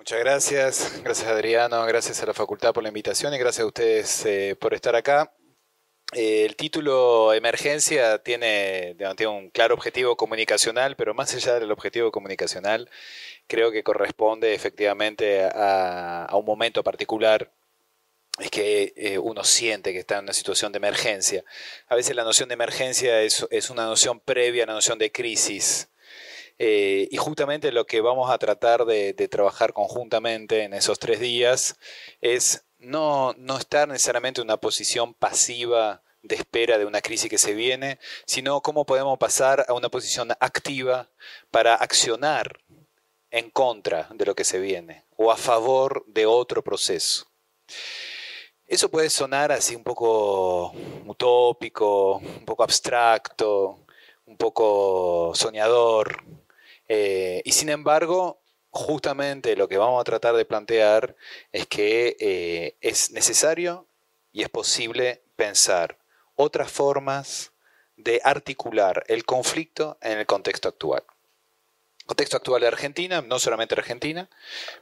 Muchas gracias, gracias Adriano, gracias a la facultad por la invitación y gracias a ustedes eh, por estar acá. Eh, el título Emergencia tiene, tiene, un claro objetivo comunicacional, pero más allá del objetivo comunicacional, creo que corresponde efectivamente a, un momento particular es que eh, uno siente que está en una situación de emergencia. A veces la noción de emergencia es, es una noción previa a la noción de crisis. Eh, y justamente lo que vamos a tratar de, trabajar conjuntamente en esos tres días es no, no estar necesariamente en una posición pasiva de espera de una crisis que se viene, sino cómo podemos pasar a una posición activa para accionar en contra de lo que se viene o a favor de otro proceso. Eso puede sonar así un poco utópico, un poco abstracto, un poco soñador, eh, y sin embargo, justamente lo que vamos a tratar de plantear es que eh, es necesario y es posible pensar otras formas de articular el conflicto en el contexto actual. Contexto actual de Argentina, no solamente Argentina,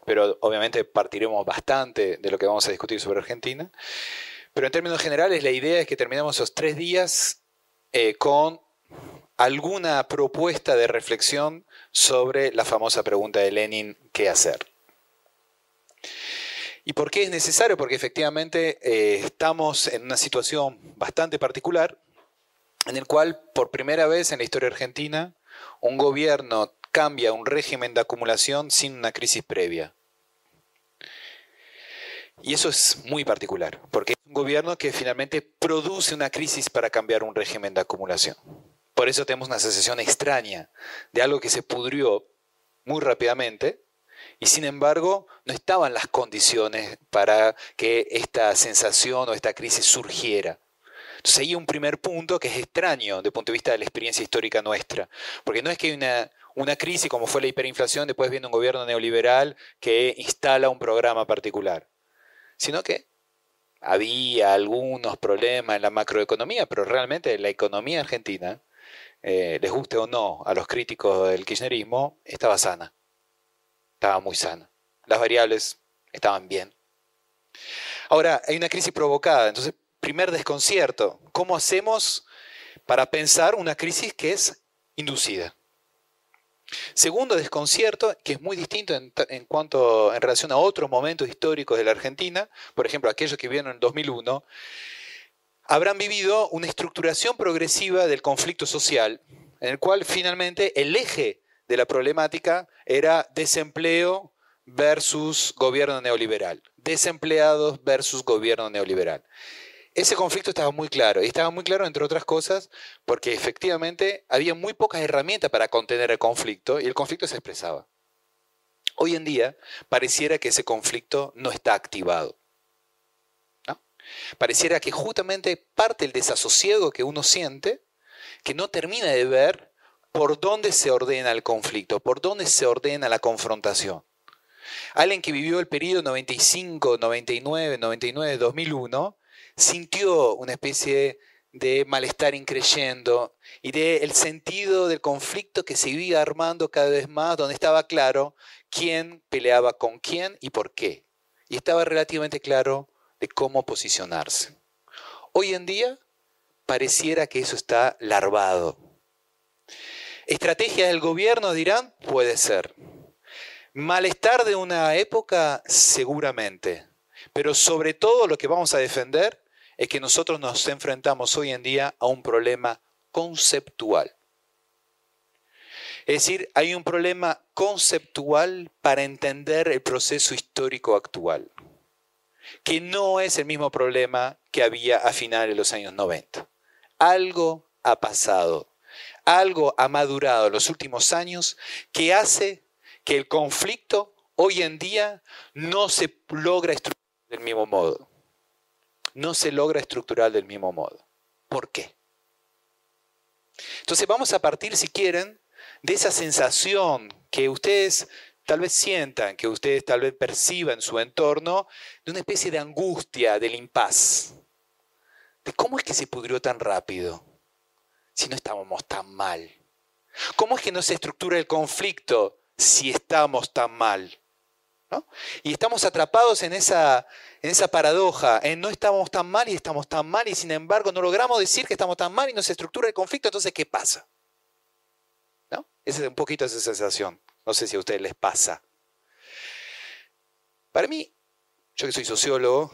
pero obviamente partiremos bastante de lo que vamos a discutir sobre Argentina. Pero en términos generales, la idea es que terminemos esos tres días eh, con alguna propuesta de reflexión sobre la famosa pregunta de Lenin, ¿qué hacer? ¿Y por qué es necesario? Porque efectivamente eh, estamos en una situación bastante particular en el cual por primera vez en la historia argentina un gobierno cambia un régimen de acumulación sin una crisis previa. Y eso es muy particular, porque es un gobierno que finalmente produce una crisis para cambiar un régimen de acumulación. Por eso tenemos una sensación extraña de algo que se pudrió muy rápidamente y sin embargo no estaban las condiciones para que esta sensación o esta crisis surgiera. Entonces hay un primer punto que es extraño desde el punto de vista de la experiencia histórica nuestra, porque no es que una crisis como fue la hiperinflación, después viene un gobierno neoliberal que instala un programa particular, sino que había algunos problemas en la macroeconomía, pero realmente la economía argentina eh, les guste o no a los críticos del kirchnerismo, estaba sana. Estaba muy sana. Las variables estaban bien. Ahora, hay una crisis provocada. Entonces, primer desconcierto. ¿Cómo hacemos para pensar una crisis que es inducida? Segundo desconcierto, que es muy distinto en, en, cuanto en relación a otros momentos históricos de la Argentina, por ejemplo, aquellos que vieron en 2001, habrán vivido una estructuración progresiva del conflicto social, en el cual finalmente el eje de la problemática era desempleo versus gobierno neoliberal, desempleados versus gobierno neoliberal. Ese conflicto estaba muy claro, y estaba muy claro, entre otras cosas, porque efectivamente había muy pocas herramientas para contener el conflicto y el conflicto se expresaba. Hoy en día pareciera que ese conflicto no está activado. Pareciera que justamente parte del desasosiego que uno siente, que no termina de ver por dónde se ordena el conflicto, por dónde se ordena la confrontación. Alguien que vivió el periodo 95, 99, 99, 2001, sintió una especie de malestar increyendo y de el sentido del conflicto que se iba armando cada vez más, donde estaba claro quién peleaba con quién y por qué. Y estaba relativamente claro de cómo posicionarse. Hoy en día pareciera que eso está larvado. Estrategia del gobierno, dirán, puede ser. Malestar de una época, seguramente. Pero sobre todo lo que vamos a defender es que nosotros nos enfrentamos hoy en día a un problema conceptual. Es decir, hay un problema conceptual para entender el proceso histórico actual que no es el mismo problema que había a finales de los años 90. Algo ha pasado, algo ha madurado en los últimos años que hace que el conflicto hoy en día no se logra estructurar del mismo modo. No se logra estructurar del mismo modo. ¿Por qué? Entonces vamos a partir, si quieren, de esa sensación que ustedes tal vez sientan, que ustedes tal vez perciban su entorno, de una especie de angustia, del impas. De cómo es que se pudrió tan rápido, si no estábamos tan mal. ¿Cómo es que no se estructura el conflicto si estamos tan mal? Y estamos atrapados en esa, en esa paradoja, en no estamos tan mal y estamos tan mal y sin embargo no logramos decir que estamos tan mal y no se estructura el conflicto, entonces ¿qué pasa? ¿No? Esa es un poquito esa sensación. No sé si a ustedes les pasa. Para mí, yo que soy sociólogo,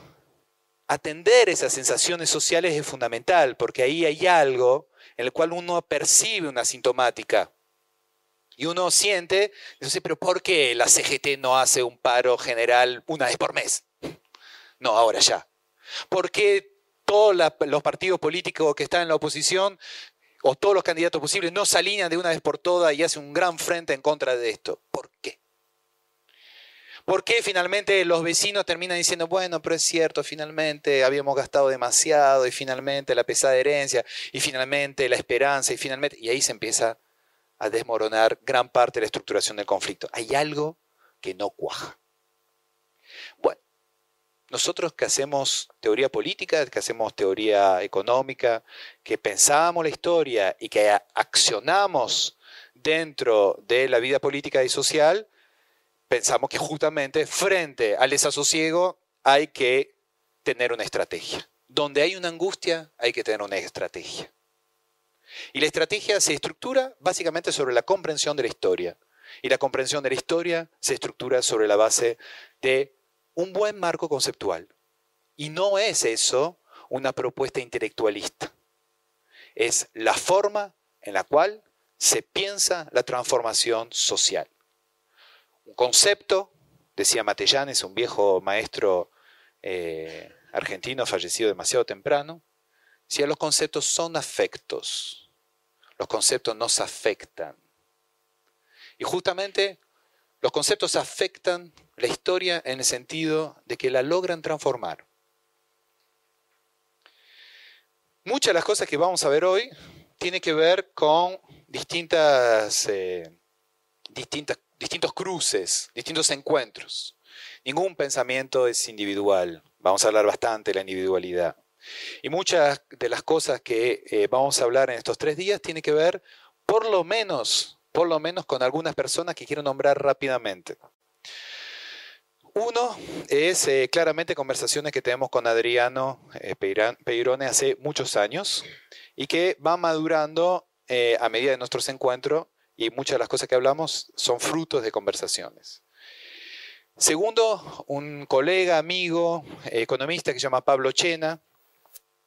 atender esas sensaciones sociales es fundamental, porque ahí hay algo en el cual uno percibe una sintomática. Y uno siente, dice, pero ¿por qué la CGT no hace un paro general una vez por mes? No, ahora ya. ¿Por qué todos los partidos políticos que están en la oposición o todos los candidatos posibles no se alinean de una vez por todas y hacen un gran frente en contra de esto? ¿Por qué? ¿Por qué finalmente los vecinos terminan diciendo, bueno, pero es cierto, finalmente habíamos gastado demasiado y finalmente la pesada herencia y finalmente la esperanza y finalmente... Y ahí se empieza a desmoronar gran parte de la estructuración del conflicto. Hay algo que no cuaja. Nosotros que hacemos teoría política, que hacemos teoría económica, que pensamos la historia y que accionamos dentro de la vida política y social, pensamos que justamente frente al desasosiego hay que tener una estrategia. Donde hay una angustia hay que tener una estrategia. Y la estrategia se estructura básicamente sobre la comprensión de la historia. Y la comprensión de la historia se estructura sobre la base de un buen marco conceptual. Y no es eso una propuesta intelectualista. Es la forma en la cual se piensa la transformación social un concepto, decía Matellanes, un viejo maestro eh, argentino fallecido demasiado temprano, decía los conceptos son afectos, los conceptos nos afectan. Y justamente los conceptos afectan la historia en el sentido de que la logran transformar. Muchas de las cosas que vamos a ver hoy tienen que ver con distintas, eh, distintos cruces, distintos encuentros. Ningún pensamiento es individual. Vamos a hablar bastante de la individualidad. Y muchas de las cosas que eh, vamos a hablar en estos tres días tienen que ver, por lo menos, por lo menos con algunas personas que quiero nombrar rápidamente. Uno es eh, claramente conversaciones que tenemos con Adriano eh, Peirone hace muchos años y que van madurando a medida de nuestros encuentros y muchas de las cosas que hablamos son frutos de conversaciones. Segundo, un colega, amigo, economista que se llama Pablo Chena,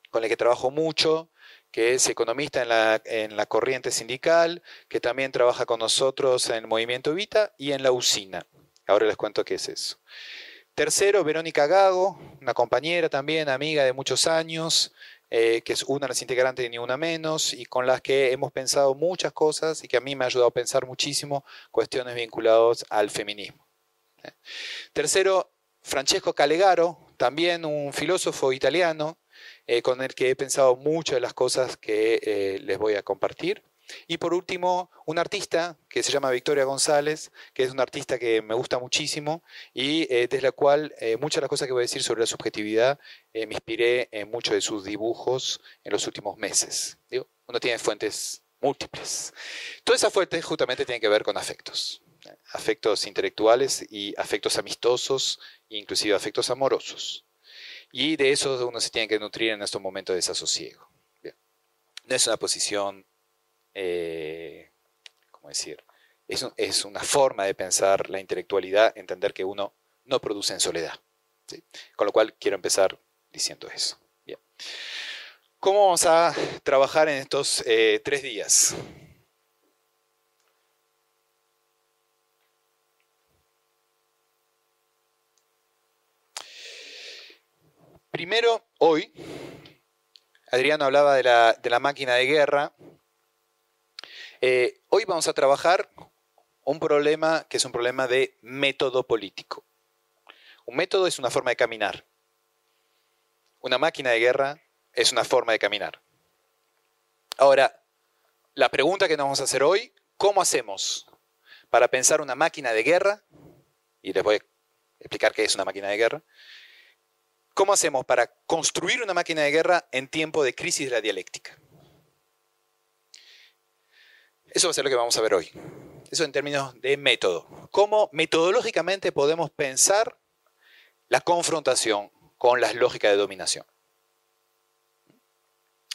con el que trabajo mucho, que es economista en la, en la corriente sindical, que también trabaja con nosotros en el movimiento Vita y en la usina. Ahora les cuento qué es eso. Tercero, Verónica Gago, una compañera también, amiga de muchos años, eh, que es una de las integrantes de Ni Una Menos y con las que hemos pensado muchas cosas y que a mí me ha ayudado a pensar muchísimo cuestiones vinculadas al feminismo. Tercero, Francesco Calegaro, también un filósofo italiano eh, con el que he pensado muchas de las cosas que les voy a compartir. Y por último, un artista que se llama Victoria González, que es un artista que me gusta muchísimo y eh, desde la cual eh, muchas de las cosas que voy a decir sobre la subjetividad eh, me inspiré en muchos de sus dibujos en los últimos meses. uno tiene fuentes múltiples. Todas esas fuentes justamente tienen que ver con afectos. Afectos intelectuales y afectos amistosos, inclusive afectos amorosos. Y de eso uno se tiene que nutrir en estos momentos de desasosiego. No es una posición eh, ¿cómo decir? Es, una forma de pensar la intelectualidad, entender que uno no produce en soledad. Con lo cual quiero empezar diciendo eso. Bien. ¿Cómo vamos a trabajar en estos eh, tres días? Primero, hoy, Adriano hablaba de la, máquina de guerra eh, hoy vamos a trabajar un problema que es un problema de método político. Un método es una forma de caminar. Una máquina de guerra es una forma de caminar. Ahora, la pregunta que nos vamos a hacer hoy, ¿cómo hacemos para pensar una máquina de guerra? Y les voy a explicar qué es una máquina de guerra. ¿Cómo hacemos para construir una máquina de guerra en tiempo de crisis de la dialéctica? Eso va a ser lo que vamos a ver hoy. eso en términos de método. ¿Cómo metodológicamente podemos pensar la confrontación con las lógicas de dominación?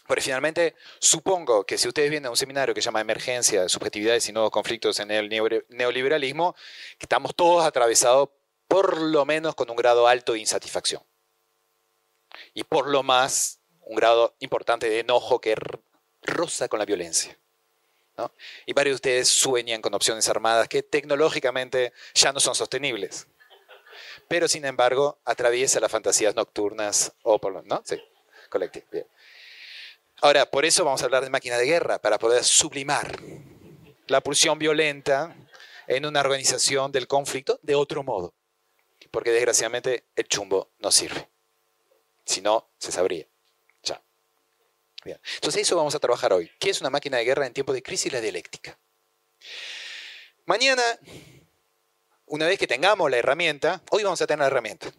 Porque finalmente, supongo que si ustedes vienen a un seminario que se llama Emergencia, Subjetividades y Nuevos Conflictos en el Neoliberalismo, estamos todos atravesados por lo menos con un grado alto de insatisfacción. Y por lo más, un grado importante de enojo que roza con la violencia. Y varios de ustedes sueñan con opciones armadas que tecnológicamente ya no son sostenibles. Pero sin embargo, atraviesa las fantasías nocturnas o por ¿no? Sí, colectivo. Ahora, por eso vamos a hablar de máquina de guerra, para poder sublimar la pulsión violenta en una organización del conflicto de otro modo. Porque desgraciadamente el chumbo no sirve. Si no, se sabría. Ya. Bien. Entonces eso vamos a trabajar hoy. ¿Qué es una máquina de guerra en tiempos de crisis? La dialéctica. Mañana, una vez que tengamos la herramienta, hoy vamos a tener la herramienta.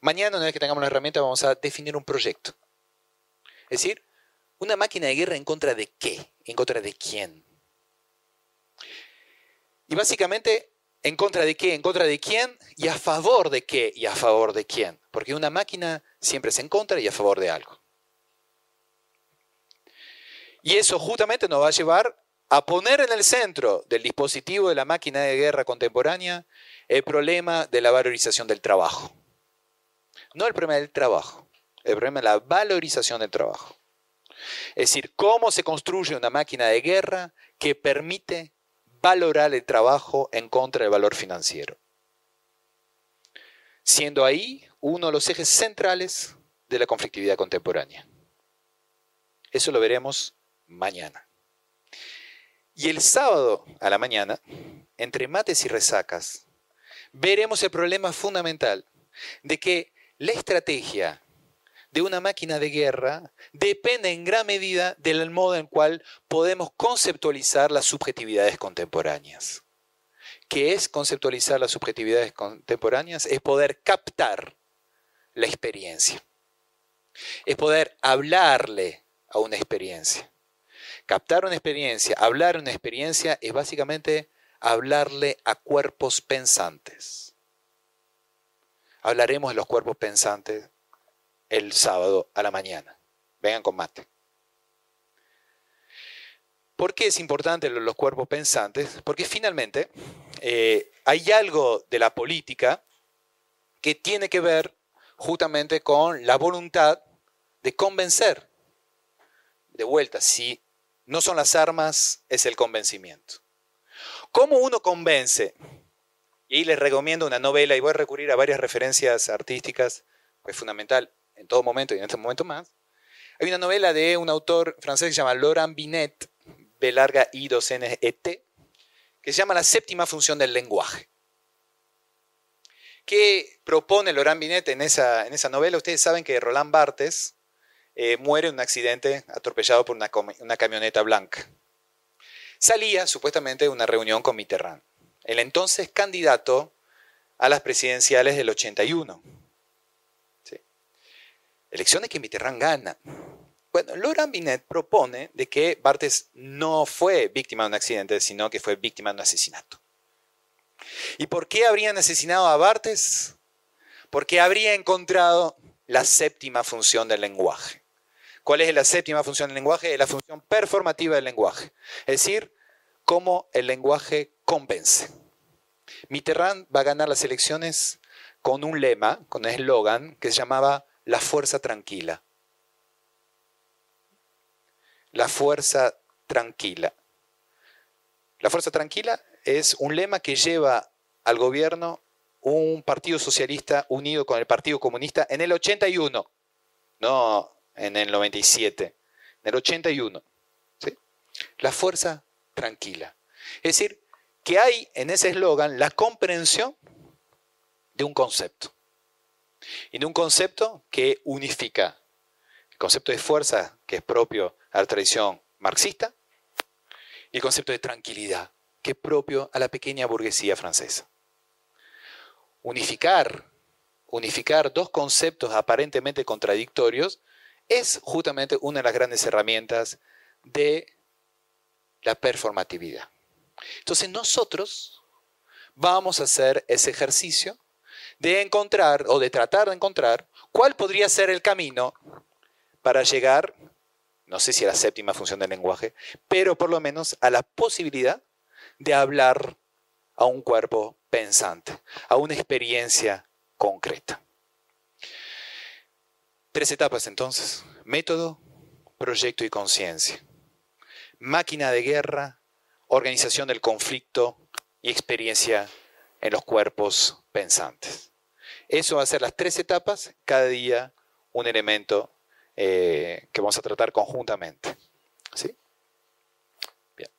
Mañana, una vez que tengamos la herramienta, vamos a definir un proyecto. Es decir, una máquina de guerra en contra de qué, en contra de quién. Y básicamente, en contra de qué, en contra de quién y a favor de qué y a favor de quién. Porque una máquina siempre es en contra y a favor de algo. Y eso justamente nos va a llevar a poner en el centro del dispositivo de la máquina de guerra contemporánea el problema de la valorización del trabajo. No el problema del trabajo, el problema de la valorización del trabajo. Es decir, cómo se construye una máquina de guerra que permite valorar el trabajo en contra del valor financiero. Siendo ahí uno de los ejes centrales de la conflictividad contemporánea. Eso lo veremos mañana. Y el sábado a la mañana, entre mates y resacas, veremos el problema fundamental de que la estrategia de una máquina de guerra depende en gran medida del modo en cual podemos conceptualizar las subjetividades contemporáneas. ¿Qué es conceptualizar las subjetividades contemporáneas? Es poder captar la experiencia. Es poder hablarle a una experiencia. Captar una experiencia, hablar una experiencia es básicamente hablarle a cuerpos pensantes. Hablaremos de los cuerpos pensantes el sábado a la mañana. Vengan con mate. ¿Por qué es importante los cuerpos pensantes? Porque finalmente eh, hay algo de la política que tiene que ver justamente con la voluntad de convencer. De vuelta, si no son las armas, es el convencimiento. ¿Cómo uno convence? Y les recomiendo una novela, y voy a recurrir a varias referencias artísticas, pues es fundamental en todo momento y en este momento más. Hay una novela de un autor francés que se llama Laurent Binet, B larga I 2 N E que se llama La séptima función del lenguaje. ¿Qué propone Laurent Binet en esa, en esa novela? Ustedes saben que Roland Barthes eh, muere en un accidente atropellado por una, una camioneta blanca. Salía supuestamente de una reunión con Mitterrand, el entonces candidato a las presidenciales del 81 elecciones que Mitterrand gana. Bueno, Laurent Binet propone de que Barthes no fue víctima de un accidente, sino que fue víctima de un asesinato. ¿Y por qué habrían asesinado a Barthes? Porque habría encontrado la séptima función del lenguaje. ¿Cuál es la séptima función del lenguaje? Es la función performativa del lenguaje. Es decir, cómo el lenguaje convence. Mitterrand va a ganar las elecciones con un lema, con un eslogan que se llamaba la fuerza tranquila. La fuerza tranquila. La fuerza tranquila es un lema que lleva al gobierno un partido socialista unido con el Partido Comunista en el 81, no en el 97, en el 81. La fuerza tranquila. Es decir, que hay en ese eslogan la comprensión de un concepto de un concepto que unifica el concepto de fuerza, que es propio a la tradición marxista, y el concepto de tranquilidad, que es propio a la pequeña burguesía francesa. Unificar, unificar dos conceptos aparentemente contradictorios es justamente una de las grandes herramientas de la performatividad. Entonces nosotros vamos a hacer ese ejercicio de encontrar o de tratar de encontrar cuál podría ser el camino para llegar, no sé si a la séptima función del lenguaje, pero por lo menos a la posibilidad de hablar a un cuerpo pensante, a una experiencia concreta. Tres etapas entonces. Método, proyecto y conciencia. Máquina de guerra, organización del conflicto y experiencia en los cuerpos pensantes. Eso va a ser las tres etapas, cada día un elemento eh, que vamos a tratar conjuntamente. ¿Sí? Bien.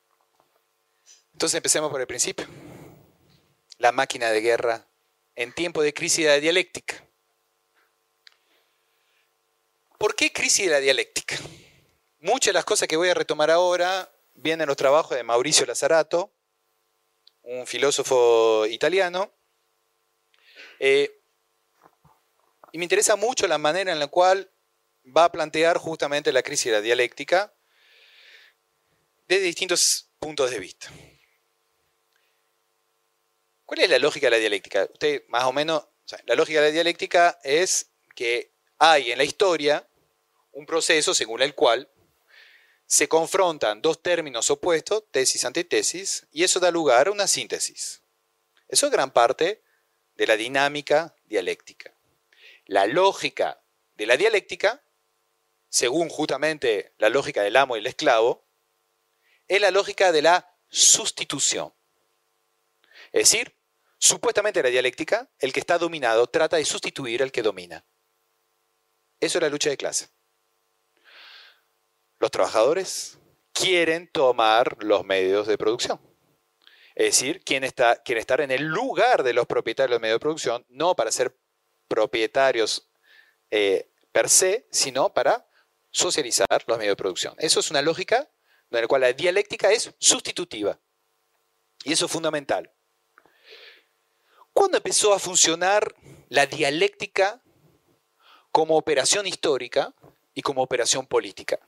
Entonces empecemos por el principio. La máquina de guerra en tiempo de crisis de la dialéctica. ¿Por qué crisis de la dialéctica? Muchas de las cosas que voy a retomar ahora vienen en los trabajos de Mauricio Lazzarato, un filósofo italiano, eh, y me interesa mucho la manera en la cual va a plantear justamente la crisis de la dialéctica desde distintos puntos de vista. ¿Cuál es la lógica de la dialéctica? Usted más o menos, la lógica de la dialéctica es que hay en la historia un proceso según el cual se confrontan dos términos opuestos, tesis, antitesis, y eso da lugar a una síntesis. Eso es gran parte de la dinámica dialéctica. La lógica de la dialéctica, según justamente la lógica del amo y el esclavo, es la lógica de la sustitución. Es decir, supuestamente la dialéctica, el que está dominado trata de sustituir al que domina. Eso es la lucha de clase. Los trabajadores quieren tomar los medios de producción. Es decir, quieren estar, estar en el lugar de los propietarios de medios de producción, no para ser propietarios eh, per se, sino para socializar los medios de producción. Eso es una lógica en la cual la dialéctica es sustitutiva. Y eso es fundamental. ¿Cuándo empezó a funcionar la dialéctica como operación histórica y como operación política?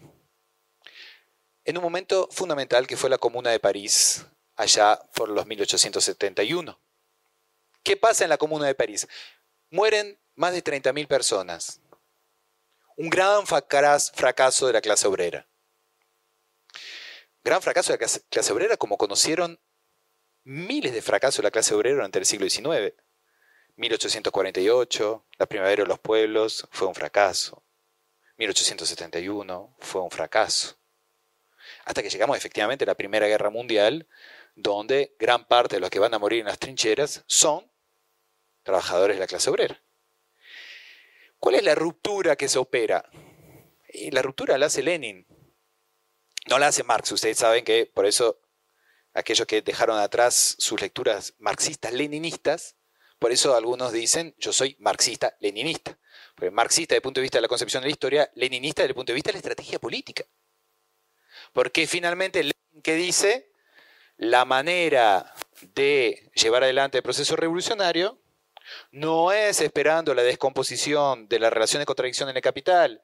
en un momento fundamental que fue la Comuna de París, allá por los 1871. ¿Qué pasa en la Comuna de París? Mueren más de 30.000 personas. Un gran fracaso de la clase obrera. Gran fracaso de la clase obrera como conocieron miles de fracasos de la clase obrera durante el siglo XIX. 1848, la primavera de los pueblos, fue un fracaso. 1871 fue un fracaso hasta que llegamos efectivamente a la Primera Guerra Mundial, donde gran parte de los que van a morir en las trincheras son trabajadores de la clase obrera. ¿Cuál es la ruptura que se opera? La ruptura la hace Lenin, no la hace Marx. Ustedes saben que por eso aquellos que dejaron atrás sus lecturas marxistas-leninistas, por eso algunos dicen yo soy marxista-leninista. Porque marxista desde el punto de vista de la concepción de la historia, leninista desde el punto de vista de la estrategia política. Porque finalmente que dice la manera de llevar adelante el proceso revolucionario no es esperando la descomposición de la relación de contradicción en el capital,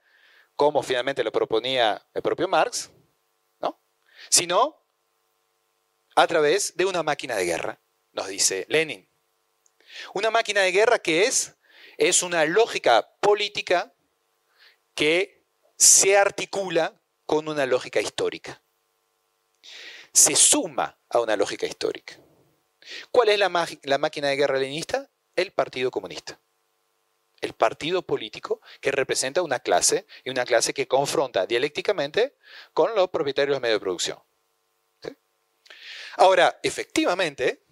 como finalmente lo proponía el propio Marx, ¿no? sino a través de una máquina de guerra, nos dice Lenin. Una máquina de guerra que es, es una lógica política que se articula con una lógica histórica. Se suma a una lógica histórica. ¿Cuál es la, máquina de guerra leninista? El Partido Comunista. El partido político que representa una clase y una clase que confronta dialécticamente con los propietarios de medios de producción. Ahora, efectivamente,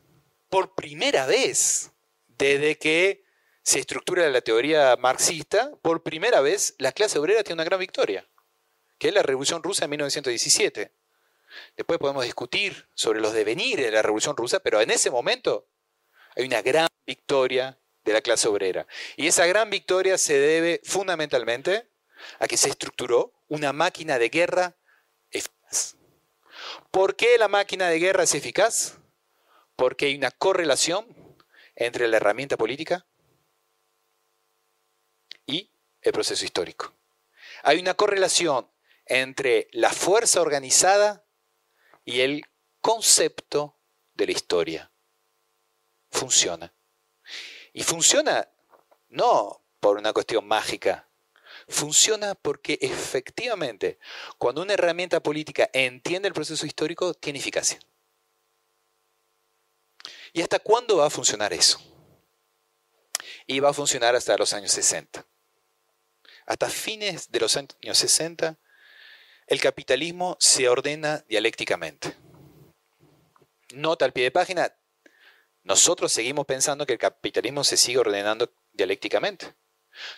por primera vez desde que se estructura la teoría marxista, por primera vez la clase obrera tiene una gran victoria que es la Revolución Rusa en 1917. Después podemos discutir sobre los devenires de la Revolución Rusa, pero en ese momento hay una gran victoria de la clase obrera. Y esa gran victoria se debe fundamentalmente a que se estructuró una máquina de guerra eficaz. ¿Por qué la máquina de guerra es eficaz? Porque hay una correlación entre la herramienta política y el proceso histórico. Hay una correlación entre la fuerza organizada y el concepto de la historia. Funciona. Y funciona no por una cuestión mágica. Funciona porque efectivamente, cuando una herramienta política entiende el proceso histórico, tiene eficacia. ¿Y hasta cuándo va a funcionar eso? Y va a funcionar hasta los años 60. Hasta fines de los años 60, el capitalismo se ordena dialécticamente. Nota al pie de página, nosotros seguimos pensando que el capitalismo se sigue ordenando dialécticamente.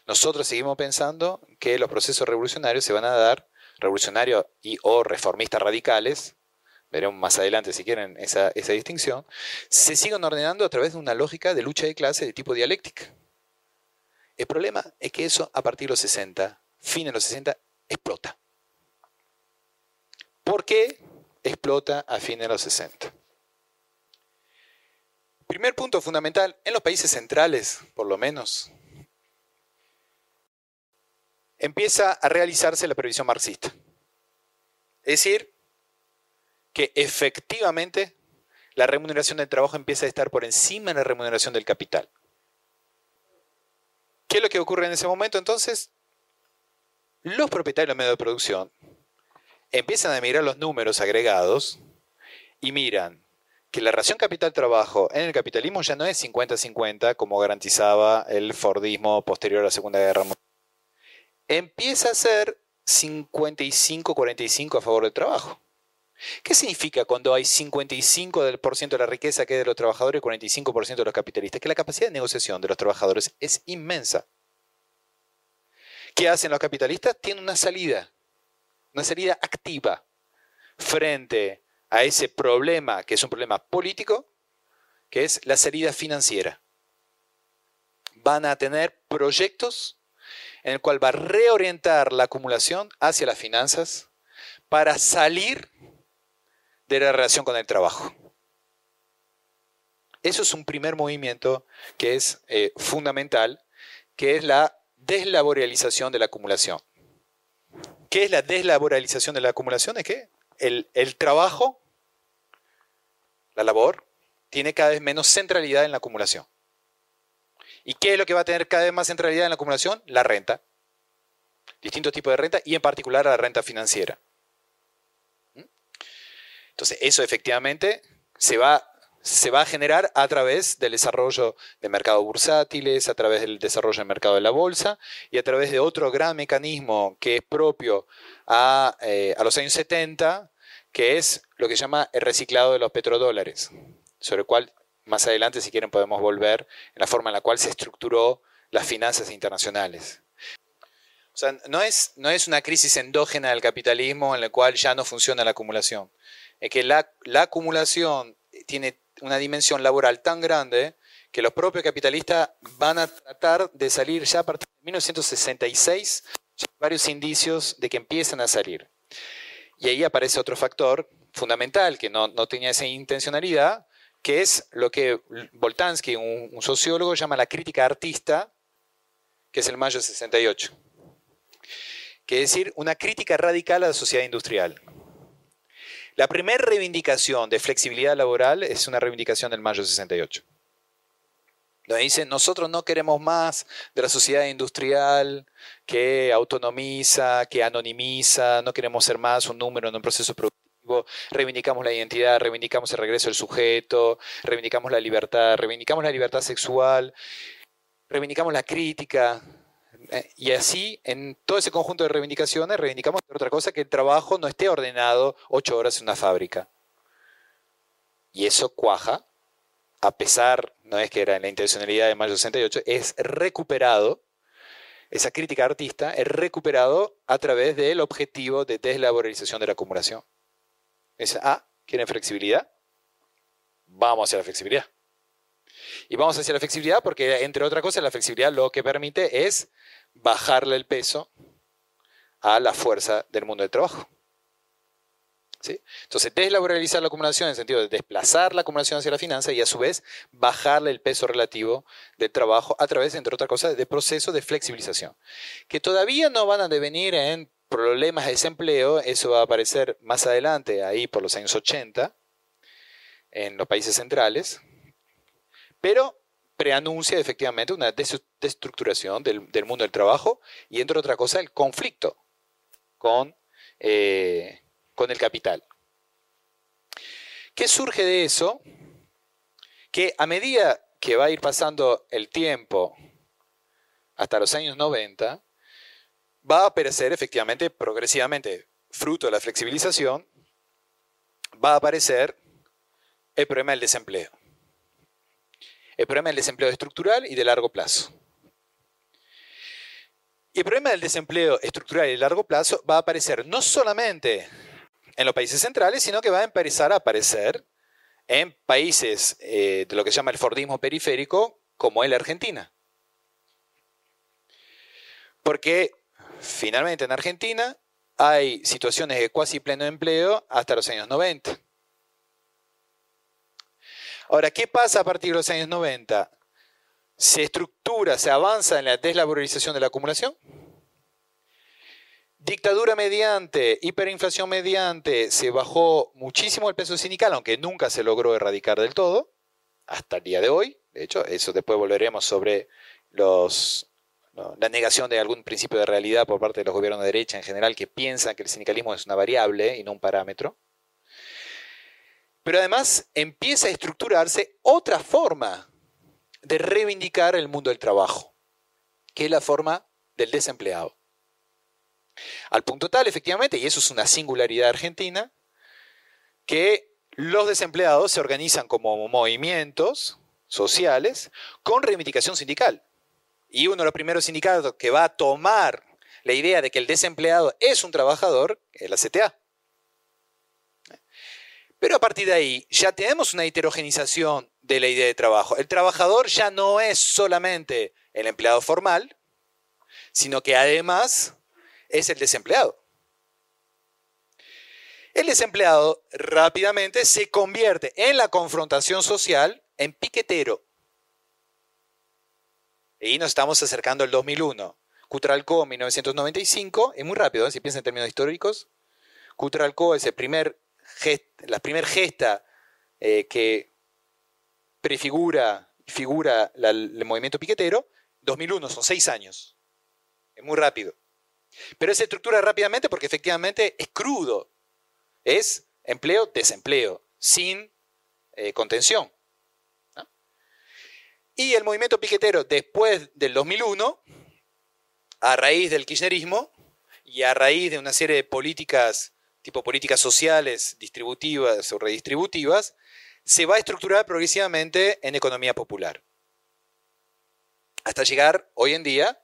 Nosotros seguimos pensando que los procesos revolucionarios se van a dar, revolucionarios y o reformistas radicales, veremos más adelante si quieren esa, distinción, se siguen ordenando a través de una lógica de lucha de clase de tipo dialéctica. El problema es que eso a partir de los 60, fin de los 60, explota. ¿Por qué explota a fin de los 60? Primer punto fundamental, en los países centrales, por lo menos, empieza a realizarse la previsión marxista. Es decir, que efectivamente la remuneración del trabajo empieza a estar por encima de la remuneración del capital. ¿Qué es lo que ocurre en ese momento? Entonces, los propietarios de medios de producción empiezan a mirar los números agregados y miran que la relación capital-trabajo en el capitalismo ya no es 50-50 como garantizaba el Fordismo posterior a la Segunda Guerra Mundial. Empieza a ser 55-45 a favor del trabajo. ¿Qué significa cuando hay 55% de la riqueza que es de los trabajadores y 45% de los capitalistas? Que la capacidad de negociación de los trabajadores es inmensa. ¿Qué hacen los capitalistas? Tienen una salida, una salida activa frente a ese problema, que es un problema político, que es la salida financiera. Van a tener proyectos en el cual va a reorientar la acumulación hacia las finanzas para salir de la relación con el trabajo. Eso es un primer movimiento que es eh, fundamental, que es la deslaboralización de la acumulación. ¿Qué es la deslaboralización de la acumulación? Es que el, el trabajo, la labor, tiene cada vez menos centralidad en la acumulación. ¿Y qué es lo que va a tener cada vez más centralidad en la acumulación? La renta. Distintos tipos de renta y en particular la renta financiera. Entonces, eso efectivamente se va, se va a generar a través del desarrollo de mercados bursátiles, a través del desarrollo del mercado de la bolsa y a través de otro gran mecanismo que es propio a, eh, a los años 70, que es lo que se llama el reciclado de los petrodólares, sobre el cual más adelante, si quieren, podemos volver en la forma en la cual se estructuró las finanzas internacionales. O sea, no es, no es una crisis endógena del capitalismo en la cual ya no funciona la acumulación es que la, acumulación tiene una dimensión laboral tan grande que los propios capitalistas van a tratar de salir ya a partir de 1966, varios indicios de que empiezan a salir. Y ahí aparece otro factor fundamental que no, tenía esa intencionalidad, que es lo que Boltansky, un, un, sociólogo, llama la crítica artista, que es el mayo 68. Que es decir, una crítica radical a la sociedad industrial. La primera reivindicación de flexibilidad laboral es una reivindicación del mayo 68. Donde dice, nosotros no queremos más de la sociedad industrial que autonomiza, que anonimiza, no queremos ser más un número en un proceso productivo, reivindicamos la identidad, reivindicamos el regreso del sujeto, reivindicamos la libertad, reivindicamos la libertad sexual, reivindicamos la crítica, eh, y así, en todo ese conjunto de reivindicaciones, reivindicamos otra cosa, que el trabajo no esté ordenado ocho horas en una fábrica. Y eso cuaja, a pesar, no es que era en la intencionalidad de mayo 68, es recuperado, esa crítica artista es recuperado a través del objetivo de deslaboralización de la acumulación. Es, ah, ¿quieren flexibilidad? Vamos hacia la flexibilidad. Y vamos hacia la flexibilidad porque, entre otras cosas, la flexibilidad lo que permite es bajarle el peso a la fuerza del mundo del trabajo. ¿Sí? Entonces, deslaboralizar la acumulación en el sentido de desplazar la acumulación hacia la finanza y a su vez bajarle el peso relativo del trabajo a través, entre otras cosas, de procesos de flexibilización, que todavía no van a devenir en problemas de desempleo, eso va a aparecer más adelante, ahí por los años 80, en los países centrales, pero preanuncia efectivamente una destructuración del, mundo del trabajo y, entre otra cosa, el conflicto con, eh, con el capital. ¿Qué surge de eso? Que a medida que va a ir pasando el tiempo hasta los años 90, va a aparecer efectivamente progresivamente, fruto de la flexibilización, va a aparecer el problema del desempleo. El problema del desempleo estructural y de largo plazo. Y el problema del desempleo estructural y de largo plazo va a aparecer no solamente en los países centrales, sino que va a empezar a aparecer en países eh, de lo que se llama el Fordismo periférico, como es la Argentina. Porque finalmente en Argentina hay situaciones de cuasi pleno empleo hasta los años 90. Ahora, ¿qué pasa a partir de los años 90? ¿Se estructura, se avanza en la deslaboralización de la acumulación? Dictadura mediante, hiperinflación mediante, se bajó muchísimo el peso sindical, aunque nunca se logró erradicar del todo, hasta el día de hoy. De hecho, eso después volveremos sobre los, la negación de algún principio de realidad por parte de los gobiernos de derecha en general, que piensan que el sindicalismo es una variable y no un parámetro. Pero además empieza a estructurarse otra forma de reivindicar el mundo del trabajo, que es la forma del desempleado. Al punto tal, efectivamente, y eso es una singularidad argentina, que los desempleados se organizan como movimientos sociales con reivindicación sindical. Y uno de los primeros sindicatos que va a tomar la idea de que el desempleado es un trabajador es la CTA. Pero a partir de ahí ya tenemos una heterogenización de la idea de trabajo. El trabajador ya no es solamente el empleado formal, sino que además es el desempleado. El desempleado rápidamente se convierte en la confrontación social en piquetero. Y nos estamos acercando al 2001. Cutralco 1995, es muy rápido, ¿eh? si piensan en términos históricos. Cutralco es el primer la primera gesta eh, que prefigura figura el movimiento piquetero, 2001, son seis años. Es muy rápido. Pero se estructura rápidamente porque efectivamente es crudo. Es empleo, desempleo, sin eh, contención. Y el movimiento piquetero después del 2001, a raíz del kirchnerismo y a raíz de una serie de políticas tipo políticas sociales, distributivas o redistributivas, se va a estructurar progresivamente en economía popular. Hasta llegar hoy en día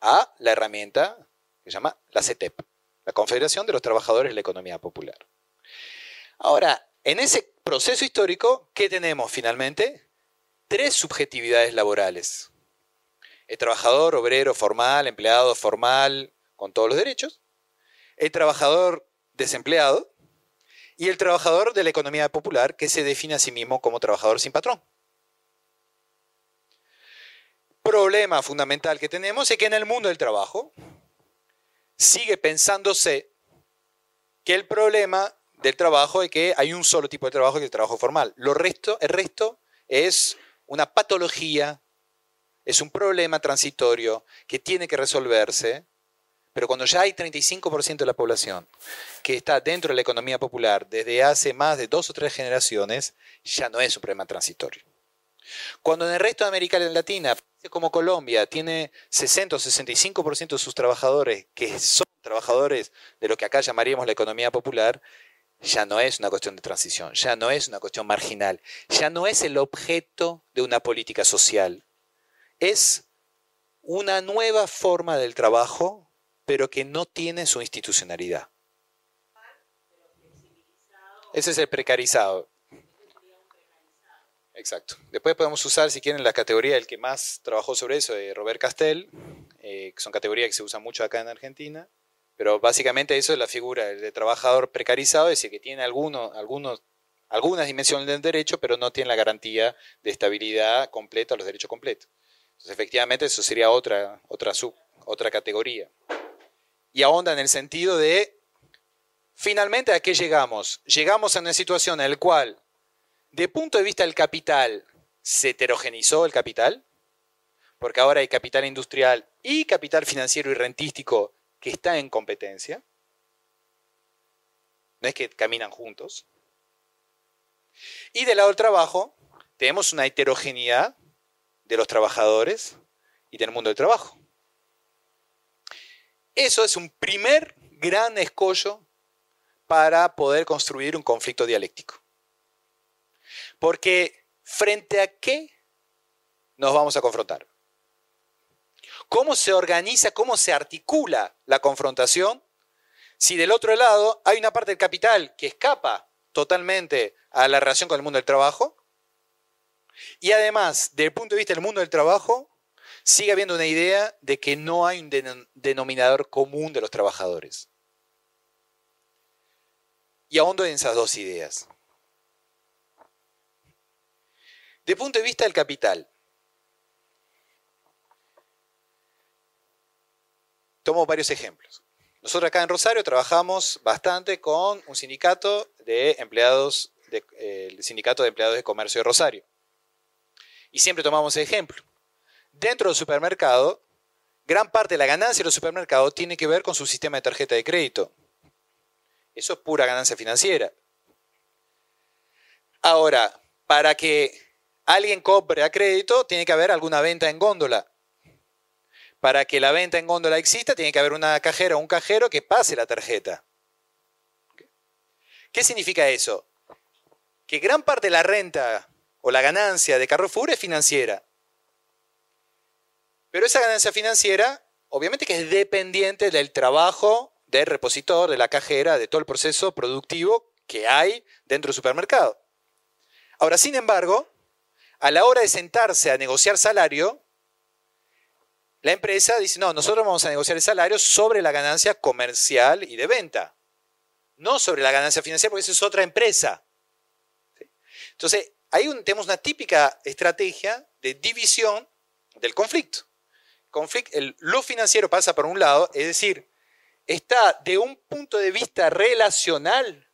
a la herramienta que se llama la CETEP, la Confederación de los Trabajadores de la Economía Popular. Ahora, en ese proceso histórico, ¿qué tenemos finalmente? Tres subjetividades laborales. El trabajador obrero formal, empleado formal, con todos los derechos. El trabajador desempleado, y el trabajador de la economía popular que se define a sí mismo como trabajador sin patrón. Problema fundamental que tenemos es que en el mundo del trabajo sigue pensándose que el problema del trabajo es que hay un solo tipo de trabajo que es el trabajo formal. Lo resto, el resto es una patología, es un problema transitorio que tiene que resolverse pero cuando ya hay 35% de la población que está dentro de la economía popular desde hace más de dos o tres generaciones, ya no es un problema transitorio. Cuando en el resto de América Latina, como Colombia, tiene 60 o 65% de sus trabajadores que son trabajadores de lo que acá llamaríamos la economía popular, ya no es una cuestión de transición, ya no es una cuestión marginal, ya no es el objeto de una política social. Es una nueva forma del trabajo pero que no tiene su institucionalidad. Ese es el precarizado. Exacto. Después podemos usar, si quieren, la categoría del que más trabajó sobre eso, de Robert Castell, eh, que son categorías que se usan mucho acá en Argentina. Pero básicamente eso es la figura de trabajador precarizado, es decir, que tiene algunos, algunas dimensiones del derecho, pero no tiene la garantía de estabilidad completa, los derechos completos. Entonces, efectivamente, eso sería otra, otra, sub, otra categoría y ahonda en el sentido de, finalmente, ¿a qué llegamos? Llegamos a una situación en la cual de punto de vista del capital, se heterogenizó el capital, porque ahora hay capital industrial y capital financiero y rentístico que está en competencia. No es que caminan juntos. Y del lado del trabajo, tenemos una heterogeneidad de los trabajadores y del mundo del trabajo. Eso es un primer gran escollo para poder construir un conflicto dialéctico. Porque frente a qué nos vamos a confrontar. ¿Cómo se organiza, cómo se articula la confrontación si del otro lado hay una parte del capital que escapa totalmente a la relación con el mundo del trabajo? Y además, desde el punto de vista del mundo del trabajo, sigue habiendo una idea de que no hay un denominador común de los trabajadores. Y ahondo en esas dos ideas. De punto de vista del capital, tomo varios ejemplos. Nosotros acá en Rosario trabajamos bastante con un sindicato de empleados, eh, el sindicato de empleados de comercio de Rosario. Y siempre tomamos ejemplo. Dentro del supermercado, gran parte de la ganancia del supermercado tiene que ver con su sistema de tarjeta de crédito. Eso es pura ganancia financiera. Ahora, para que alguien compre a crédito, tiene que haber alguna venta en góndola. Para que la venta en góndola exista, tiene que haber una cajera o un cajero que pase la tarjeta. ¿Qué significa eso? Que gran parte de la renta o la ganancia de Carrefour es financiera. Pero esa ganancia financiera, obviamente que es dependiente del trabajo del repositor, de la cajera, de todo el proceso productivo que hay dentro del supermercado. Ahora, sin embargo, a la hora de sentarse a negociar salario, la empresa dice, no, nosotros vamos a negociar el salario sobre la ganancia comercial y de venta, no sobre la ganancia financiera, porque esa es otra empresa. Entonces, ahí tenemos una típica estrategia de división del conflicto. El, lo financiero pasa por un lado, es decir, está de un punto de vista relacional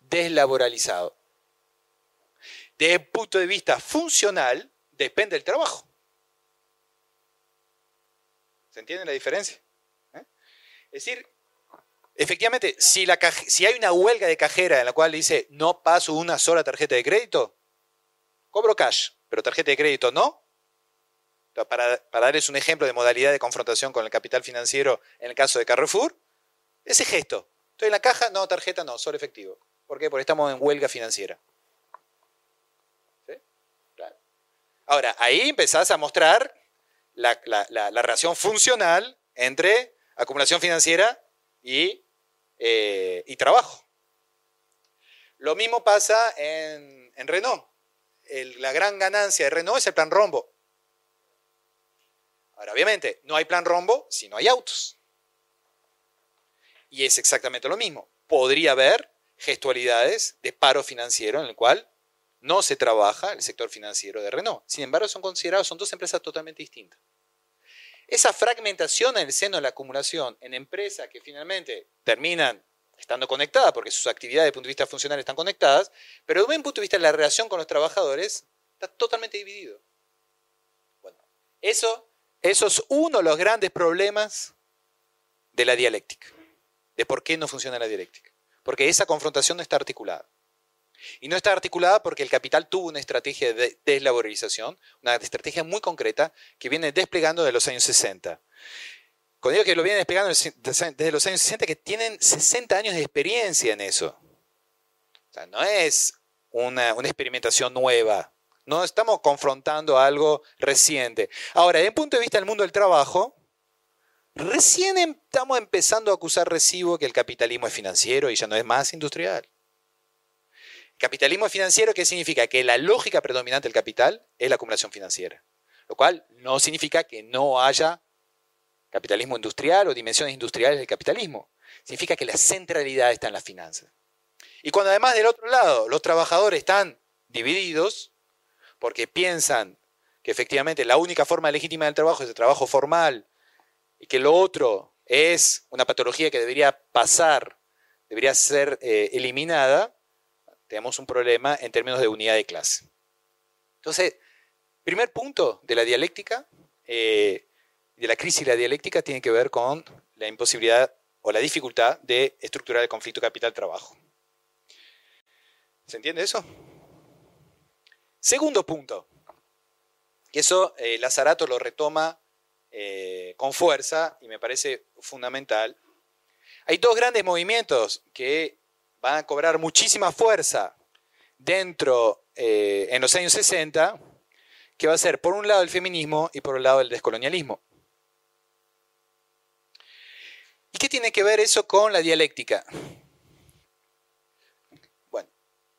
deslaboralizado. Desde el punto de vista funcional, depende del trabajo. ¿Se entiende la diferencia? ¿Eh? Es decir, efectivamente, si, si hay una huelga de cajera en la cual dice no paso una sola tarjeta de crédito, cobro cash, pero tarjeta de crédito no. Para, darles un ejemplo de modalidad de confrontación con el capital financiero en el caso de Carrefour, ese gesto. Estoy en la caja, no, tarjeta no, solo efectivo. ¿Por qué? Porque estamos en huelga financiera. Ahora, ahí empezás a mostrar la, relación funcional entre acumulación financiera y, eh, trabajo. Lo mismo pasa en, Renault. la gran ganancia de Renault es el plan rombo. Ahora, obviamente, no hay plan rombo si no hay autos. Y es exactamente lo mismo. Podría haber gestualidades de paro financiero en el cual no se trabaja el sector financiero de Renault. Sin embargo, son considerados, son dos empresas totalmente distintas. Esa fragmentación en el seno de la acumulación en empresas que finalmente terminan estando conectadas, porque sus actividades desde el punto de vista funcional están conectadas, pero desde un punto de vista de la relación con los trabajadores, está totalmente dividido. Bueno, eso, eso es uno de los grandes problemas de la dialéctica, de por qué no funciona la dialéctica. Porque esa confrontación no está articulada. Y no está articulada porque el capital tuvo una estrategia de deslaboralización, una estrategia muy concreta que viene desplegando desde los años 60. Cuando digo que lo viene desplegando desde los años 60, que tienen 60 años de experiencia en eso. O sea, no es una experimentación nueva. No estamos confrontando algo reciente. Ahora, desde el punto de vista del mundo del trabajo, recién estamos empezando a acusar recibo que el capitalismo es financiero y ya no es más industrial. Capitalismo financiero, ¿qué significa? Que la lógica predominante del capital es la acumulación financiera. Lo cual no significa que no haya capitalismo industrial o dimensiones industriales del capitalismo. Significa que la centralidad está en las finanzas. Y cuando además del otro lado los trabajadores están divididos, porque piensan que efectivamente la única forma legítima del trabajo es el trabajo formal y que lo otro es una patología que debería pasar, debería ser eh, eliminada, tenemos un problema en términos de unidad de clase. Entonces, primer punto de la dialéctica, eh, de la crisis de la dialéctica, tiene que ver con la imposibilidad o la dificultad de estructurar el conflicto capital-trabajo. ¿Se entiende eso? Segundo punto, y eso eh, Lazarato lo retoma eh, con fuerza y me parece fundamental. Hay dos grandes movimientos que van a cobrar muchísima fuerza dentro, eh, en los años 60, que va a ser por un lado el feminismo y por el lado el descolonialismo. ¿Y qué tiene que ver eso con la dialéctica? Bueno,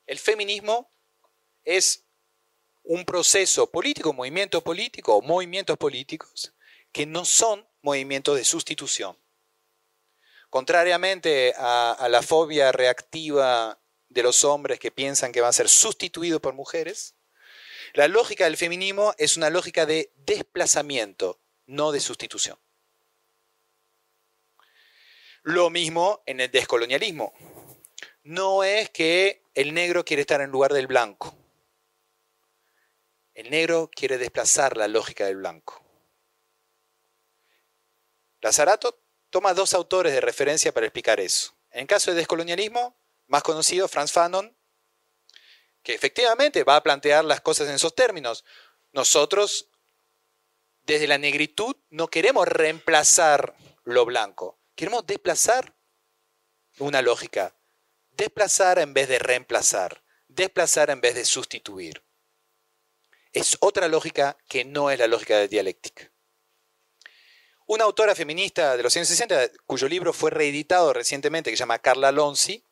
el feminismo es un proceso político, un movimiento político o movimientos políticos que no son movimientos de sustitución. Contrariamente a, la fobia reactiva de los hombres que piensan que van a ser sustituidos por mujeres, la lógica del feminismo es una lógica de desplazamiento, no de sustitución. Lo mismo en el descolonialismo. No es que el negro quiere estar en lugar del blanco. El negro quiere desplazar la lógica del blanco. Lazarato toma dos autores de referencia para explicar eso. En caso de descolonialismo, más conocido, Franz Fanon, que efectivamente va a plantear las cosas en esos términos. Nosotros, desde la negritud, no queremos reemplazar lo blanco, queremos desplazar una lógica. Desplazar en vez de reemplazar, desplazar en vez de sustituir. Es otra lógica que no es la lógica de dialéctica. Una autora feminista de los años 60, cuyo libro fue reeditado recientemente, que se llama Carla Lonzi,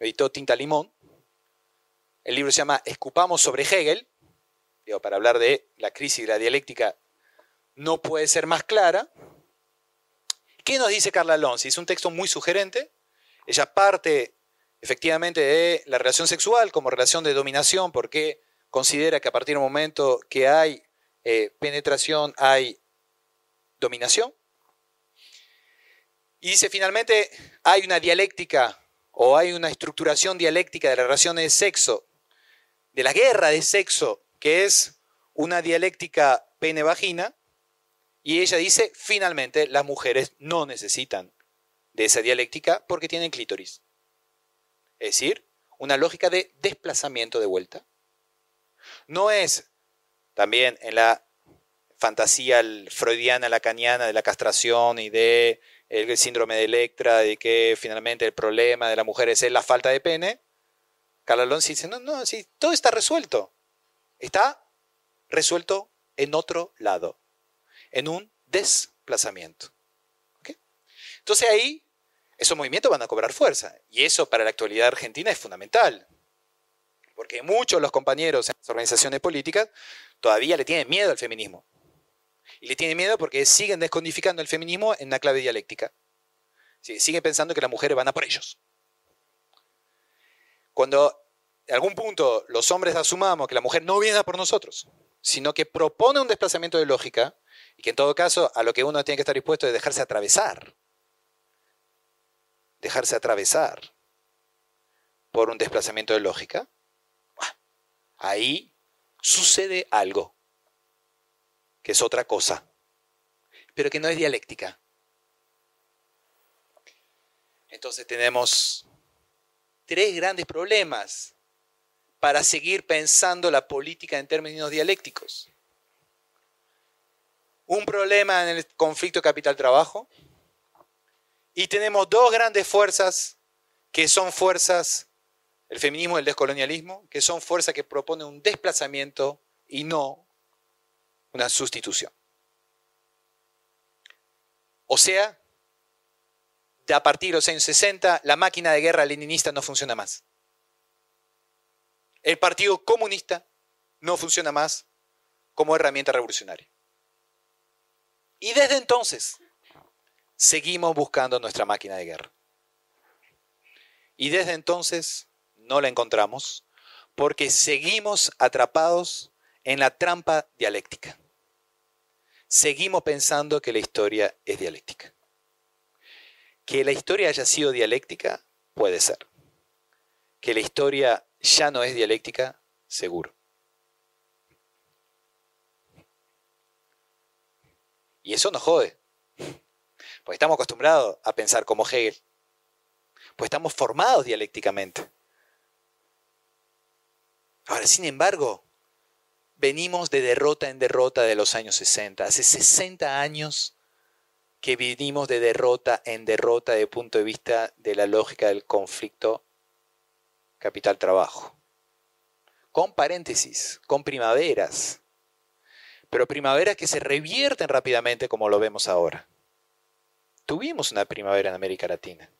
editó Tinta Limón. El libro se llama Escupamos sobre Hegel. Para hablar de la crisis de la dialéctica, no puede ser más clara. ¿Qué nos dice Carla Lonzi? Es un texto muy sugerente. Ella parte efectivamente de la relación sexual como relación de dominación, porque considera que a partir del momento que hay eh, penetración hay dominación. Y dice finalmente, hay una dialéctica o hay una estructuración dialéctica de las relaciones de sexo, de la guerra de sexo, que es una dialéctica pene-vagina, y ella dice, finalmente, las mujeres no necesitan de esa dialéctica porque tienen clítoris. Es decir, una lógica de desplazamiento de vuelta. No es también en la fantasía freudiana, lacaniana de la castración y de el síndrome de Electra, de que finalmente el problema de la mujer es la falta de pene, Carla Alonso dice, no, no, sí, todo está resuelto. Está resuelto en otro lado, en un desplazamiento. Entonces ahí esos movimientos van a cobrar fuerza. Y eso para la actualidad argentina es fundamental. Porque muchos de los compañeros en las organizaciones políticas todavía le tienen miedo al feminismo. Y le tienen miedo porque siguen descodificando el feminismo en una clave dialéctica. Siguen pensando que las mujeres van a por ellos. Cuando en algún punto los hombres asumamos que la mujer no viene a por nosotros, sino que propone un desplazamiento de lógica, y que en todo caso a lo que uno tiene que estar dispuesto es dejarse atravesar. Dejarse atravesar por un desplazamiento de lógica, ahí sucede algo que es otra cosa, pero que no es dialéctica. Entonces tenemos tres grandes problemas para seguir pensando la política en términos dialécticos. Un problema en el conflicto capital-trabajo y tenemos dos grandes fuerzas que son fuerzas, el feminismo y el descolonialismo, que son fuerzas que proponen un desplazamiento y no una sustitución. O sea, a partir de los años 60, la máquina de guerra leninista no funciona más. El Partido Comunista no funciona más como herramienta revolucionaria. Y desde entonces seguimos buscando nuestra máquina de guerra. Y desde entonces no la encontramos porque seguimos atrapados en la trampa dialéctica seguimos pensando que la historia es dialéctica. Que la historia haya sido dialéctica puede ser. Que la historia ya no es dialéctica, seguro. Y eso nos jode. Porque estamos acostumbrados a pensar como Hegel. Pues estamos formados dialécticamente. Ahora, sin embargo, venimos de derrota en derrota de los años 60. Hace 60 años que vinimos de derrota en derrota desde el punto de vista de la lógica del conflicto capital-trabajo. Con paréntesis, con primaveras, pero primaveras que se revierten rápidamente como lo vemos ahora. Tuvimos una primavera en América Latina,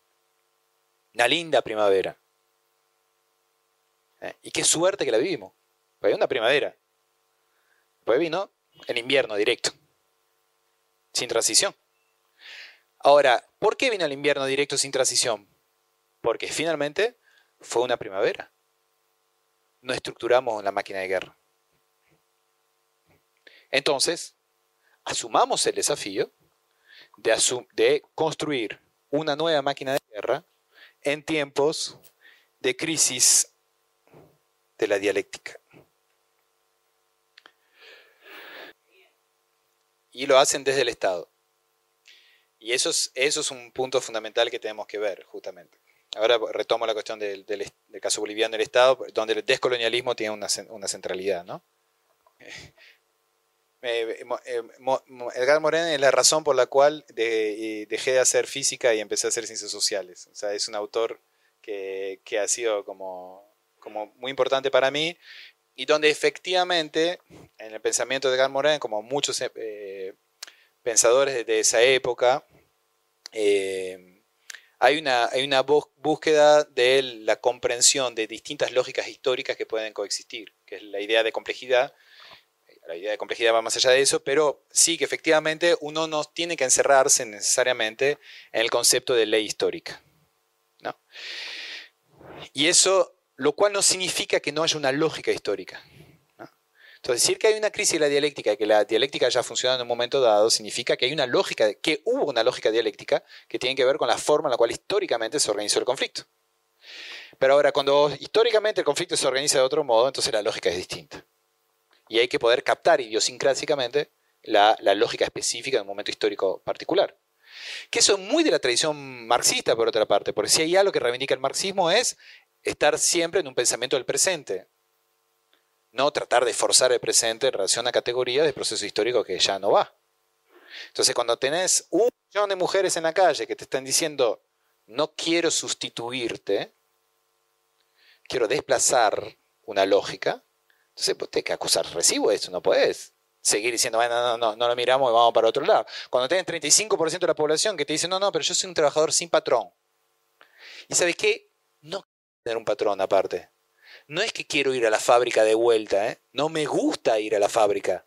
una linda primavera. ¿Eh? Y qué suerte que la vivimos. Fue una primavera. Pues vino el invierno directo, sin transición. Ahora, ¿por qué vino el invierno directo sin transición? Porque finalmente fue una primavera. No estructuramos la máquina de guerra. Entonces, asumamos el desafío de, de construir una nueva máquina de guerra en tiempos de crisis de la dialéctica. Y lo hacen desde el Estado. Y eso es, eso es un punto fundamental que tenemos que ver, justamente. Ahora retomo la cuestión del, caso boliviano del Estado, donde el descolonialismo tiene una, una centralidad, ¿no? Eh, eh, Edgar Moreno es la razón por la cual dejé de hacer física y empecé a hacer ciencias sociales. O sea, es un autor que, ha sido como, como, muy importante para mí y donde efectivamente en el pensamiento de Edgar Moreno, como muchos eh, pensadores de, esa época, hay una, hay una búsqueda de la comprensión de distintas lógicas históricas que pueden coexistir, que es la idea de complejidad la idea de complejidad va más allá de eso, pero sí que efectivamente uno no tiene que encerrarse necesariamente en el concepto de ley histórica. Y eso, lo cual no significa que no haya una lógica histórica. Entonces, decir que hay una crisis de la dialéctica, que la dialéctica ya funciona en un momento dado, significa que hay una lógica, que hubo una lógica dialéctica que tiene que ver con la forma en la cual históricamente se organizó el conflicto. Pero ahora, cuando históricamente el conflicto se organiza de otro modo, entonces la lógica es distinta y hay que poder captar idiosincrásicamente la, lógica específica de un momento histórico particular. Que eso es muy de la tradición marxista, por otra parte, porque si hay algo que reivindica el marxismo es estar siempre en un pensamiento del presente, no tratar de forzar el presente en relación a categorías de proceso histórico que ya no va. Entonces, cuando tenés un millón de mujeres en la calle que te están diciendo, no quiero sustituirte, quiero desplazar una lógica, entonces, pues, tienes que acusar recibo eso, no puedes seguir diciendo, bueno, no, no, no lo miramos y vamos para otro lado. Cuando tenés 35% de la población que te dice, no, no, pero yo soy un trabajador sin patrón. ¿Y sabes qué? No tener un patrón aparte. No es que quiero ir a la fábrica de vuelta, ¿eh? no me gusta ir a la fábrica.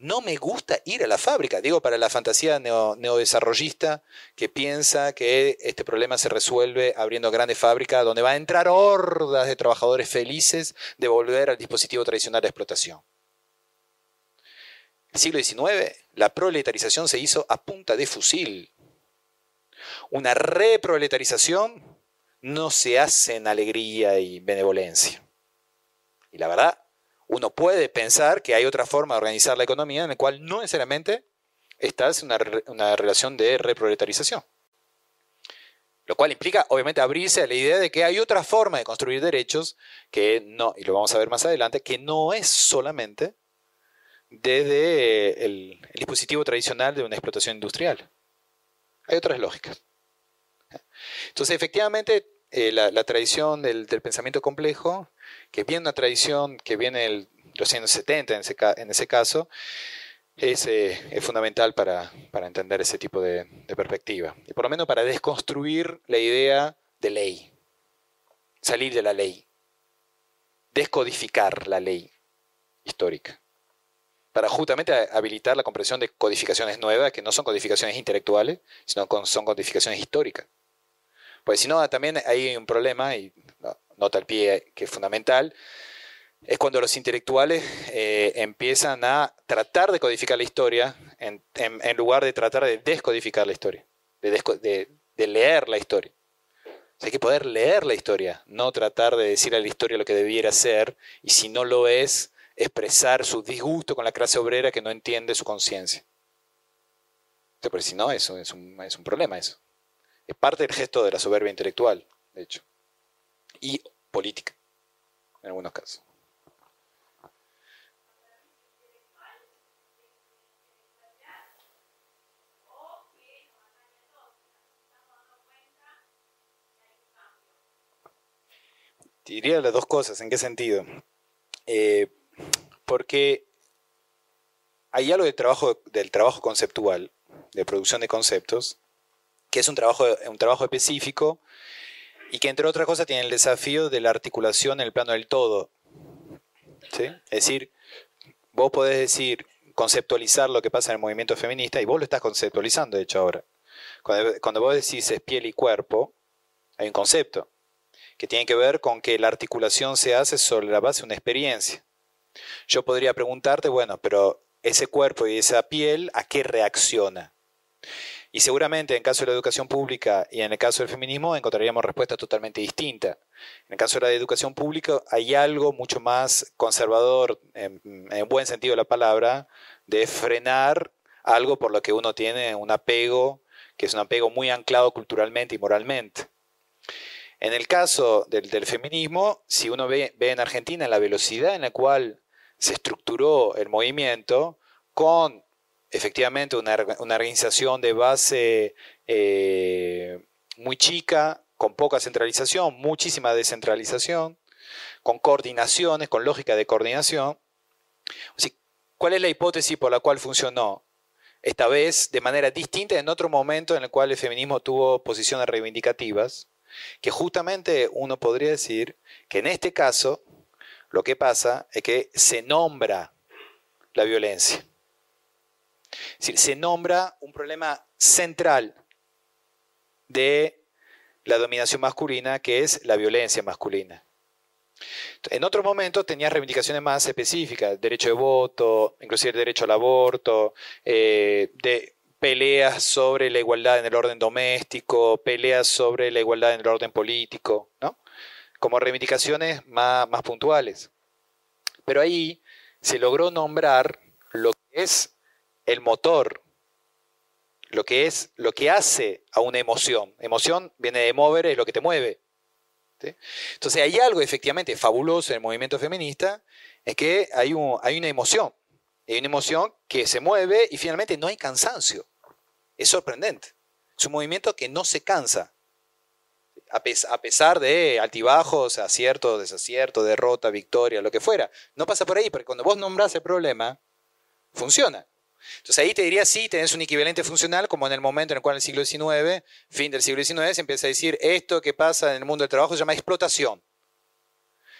No me gusta ir a la fábrica. Digo, para la fantasía neodesarrollista que piensa que este problema se resuelve abriendo grandes fábricas donde va a entrar hordas de trabajadores felices de volver al dispositivo tradicional de explotación. El siglo XIX, la proletarización se hizo a punta de fusil. Una reproletarización no se hace en alegría y benevolencia. Y la verdad, uno puede pensar que hay otra forma de organizar la economía en la cual no necesariamente estás en una, relación de reproletarización. Lo cual implica, obviamente, abrirse a la idea de que hay otra forma de construir derechos que no, y lo vamos a ver más adelante, que no es solamente desde el, dispositivo tradicional de una explotación industrial. Hay otras lógicas. Entonces, efectivamente, eh, la, tradición del, pensamiento complejo que viene una tradición que viene de los años 70 en ese, en ese caso, es, eh, es fundamental para, para, entender ese tipo de, de, perspectiva. Y por lo menos para desconstruir la idea de ley, salir de la ley, descodificar la ley histórica, para justamente habilitar la comprensión de codificaciones nuevas, que no son codificaciones intelectuales, sino son codificaciones históricas. Pues si no, también hay un problema, y nota el pie que es fundamental, es cuando los intelectuales eh, empiezan a tratar de codificar la historia en, lugar de tratar de descodificar la historia, de, leer la historia. hay que poder leer la historia, no tratar de decir a la historia lo que debiera ser, y si no lo es, expresar su disgusto con la clase obrera que no entiende su conciencia. Pero si no, eso es un, es un problema eso. Es parte del gesto de la soberbia intelectual, de hecho. Y política, en algunos casos. Diría las dos cosas. ¿En qué sentido? Eh, porque hay algo del trabajo, del trabajo conceptual, de producción de conceptos, que es un trabajo, un trabajo específico y que entre otras cosas tiene el desafío de la articulación en el plano del todo. Es decir, vos podés decir, conceptualizar lo que pasa en el movimiento feminista y vos lo estás conceptualizando, de hecho, ahora. Cuando, cuando vos decís es piel y cuerpo, hay un concepto que tiene que ver con que la articulación se hace sobre la base de una experiencia. Yo podría preguntarte, bueno, pero ese cuerpo y esa piel, ¿a qué reacciona? Y seguramente en el caso de la educación pública y en el caso del feminismo encontraríamos respuestas totalmente distintas. En el caso de la educación pública hay algo mucho más conservador, en, en buen sentido de la palabra, de frenar algo por lo que uno tiene un apego, que es un apego muy anclado culturalmente y moralmente. En el caso del, feminismo, si uno ve, en Argentina la velocidad en la cual se estructuró el movimiento, con efectivamente una, organización de base eh, muy chica, con poca centralización, muchísima descentralización, con coordinaciones, con lógica de coordinación. ¿Cuál es la hipótesis por la cual funcionó? Esta vez de manera distinta en otro momento en el cual el feminismo tuvo posiciones reivindicativas, que justamente uno podría decir que en este caso lo que pasa es que se nombra la violencia. Se nombra un problema central de la dominación masculina, que es la violencia masculina. En otros momentos tenía reivindicaciones más específicas, derecho de voto, inclusive el derecho al aborto, eh, de peleas sobre la igualdad en el orden doméstico, peleas sobre la igualdad en el orden político, ¿no? como reivindicaciones más, más puntuales. Pero ahí se logró nombrar lo que es el motor, lo que es lo que hace a una emoción. Emoción viene de mover, es lo que te mueve. Entonces hay algo efectivamente fabuloso en el movimiento feminista, es que hay, un, hay una emoción. Hay una emoción que se mueve y finalmente no hay cansancio. Es sorprendente. Es un movimiento que no se cansa. A pesar de altibajos, aciertos, desaciertos, derrota, victoria, lo que fuera. No pasa por ahí, porque cuando vos nombrás el problema, funciona. Entonces ahí te diría, sí, tenés un equivalente funcional, como en el momento en el cual en el siglo XIX, fin del siglo XIX, se empieza a decir, esto que pasa en el mundo del trabajo se llama explotación.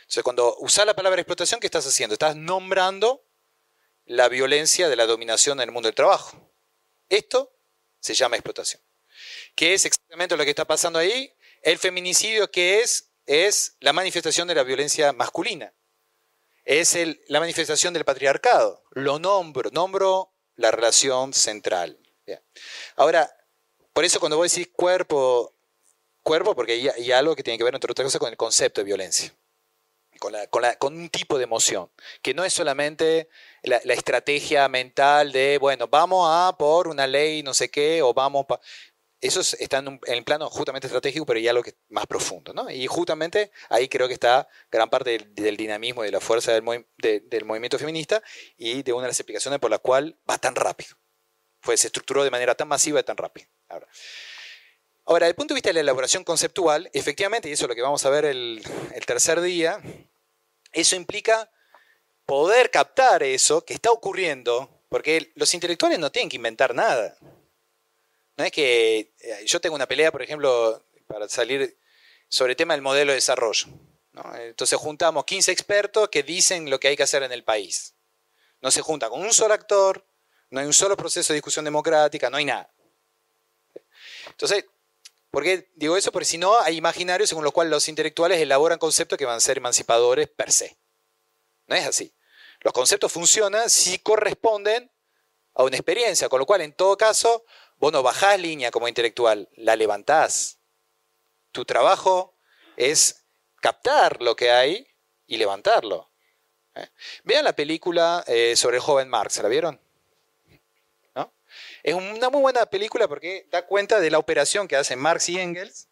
Entonces cuando usás la palabra explotación, ¿qué estás haciendo? Estás nombrando la violencia de la dominación en el mundo del trabajo. Esto se llama explotación. ¿Qué es exactamente lo que está pasando ahí? El feminicidio, ¿qué es? Es la manifestación de la violencia masculina. Es la manifestación del patriarcado. Lo nombro, nombro la relación central. Ahora, por eso cuando voy a decir cuerpo, cuerpo, porque hay, algo que tiene que ver, entre otras cosas, con el concepto de violencia. Con, con, un tipo de emoción, que no es solamente la, estrategia mental de, bueno, vamos a por una ley, no sé qué, o vamos... Pa... Eso está en, el plano justamente estratégico, pero ya algo que más profundo. ¿no? Y justamente ahí creo que está gran parte del, dinamismo y de la fuerza del, movimiento feminista y de una de las explicaciones por la cual va tan rápido. Fue, se estructuró de manera tan masiva y tan rápida. Ahora, ahora, desde el punto de vista de la elaboración conceptual, efectivamente, y eso es lo que vamos a ver el, el tercer día, eso implica poder captar eso que está ocurriendo, porque los intelectuales no tienen que inventar nada. No es que eh, yo tengo una pelea, por ejemplo, para salir sobre el tema del modelo de desarrollo. Entonces juntamos 15 expertos que dicen lo que hay que hacer en el país. No se junta con un solo actor, no hay un solo proceso de discusión democrática, no hay nada. Entonces, ¿por qué digo eso? Porque si no, hay imaginarios según los cuales los intelectuales elaboran conceptos que van a ser emancipadores per se. No es así. Los conceptos funcionan si corresponden a una experiencia, con lo cual en todo caso vos no bajás línea como intelectual, la levantás. Tu trabajo es captar lo que hay y levantarlo. ¿eh? Vean la película eh, sobre el joven Marx, ¿la vieron? Es una muy buena película porque da cuenta de la operación que hacen Marx y Engels,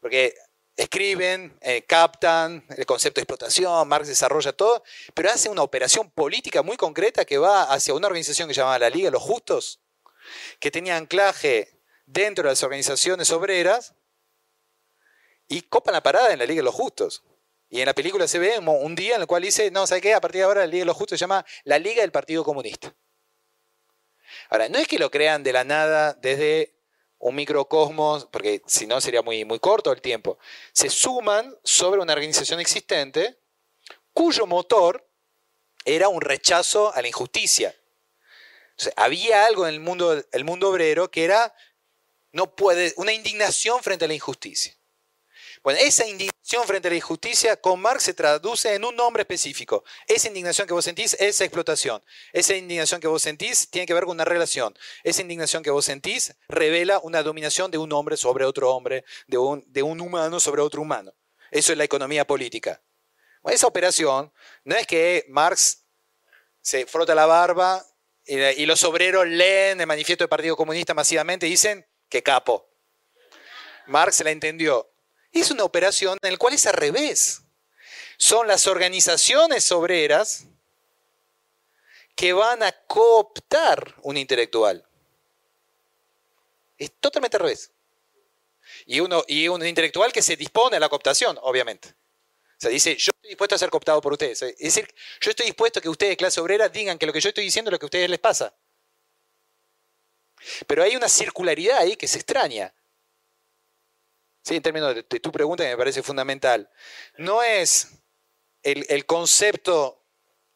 porque escriben, eh, captan el concepto de explotación, Marx desarrolla todo, pero hace una operación política muy concreta que va hacia una organización que se llamaba la Liga de los Justos, que tenía anclaje dentro de las organizaciones obreras y copan la parada en la Liga de los Justos. Y en la película se ve un día en el cual dice, no, ¿sabe qué? A partir de ahora la Liga de los Justos se llama la Liga del Partido Comunista. Ahora, no es que lo crean de la nada desde un microcosmos, porque si no sería muy, muy corto el tiempo. Se suman sobre una organización existente cuyo motor era un rechazo a la injusticia. Había algo en el mundo, el mundo obrero que era no puede, una indignación frente a la injusticia. Bueno, esa indignación frente a la injusticia con Marx se traduce en un nombre específico. Esa indignación que vos sentís es explotación. Esa indignación que vos sentís tiene que ver con una relación. Esa indignación que vos sentís revela una dominación de un hombre sobre otro hombre, de un, de un humano sobre otro humano. Eso es la economía política. esa operación no es que Marx se frota la barba y, los obreros leen el manifiesto del Partido Comunista masivamente y dicen que capo. Marx la entendió es una operación en la cual es al revés. Son las organizaciones obreras que van a cooptar un intelectual. Es totalmente al revés. Y, y un intelectual que se dispone a la cooptación, obviamente. O sea, dice, yo estoy dispuesto a ser cooptado por ustedes. Es decir, yo estoy dispuesto a que ustedes, clase obrera, digan que lo que yo estoy diciendo es lo que a ustedes les pasa. Pero hay una circularidad ahí que se extraña. ¿sí? en términos de, tu pregunta que me parece fundamental, no es el, concepto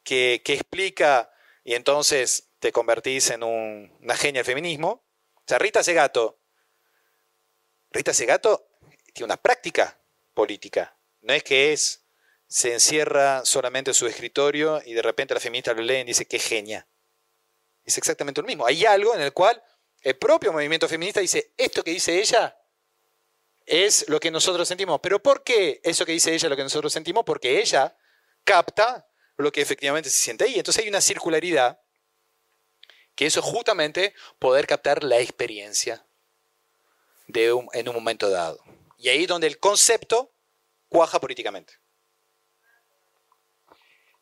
que, explica y entonces te convertís en una genia del feminismo. O sea, Rita Segato, Rita Segato tiene una práctica política, no es que es, se encierra solamente en su escritorio y de repente la feminista lo leen y dice que genia. Es exactamente lo mismo. Hay algo en el cual el propio movimiento feminista dice, esto que dice ella es lo que nosotros sentimos. ¿Pero por qué eso que dice ella es lo que nosotros sentimos? Porque ella capta lo que efectivamente se siente ahí. Entonces hay una circularidad que eso es justamente poder captar la experiencia de en un momento dado. Y ahí donde el concepto cuaja políticamente.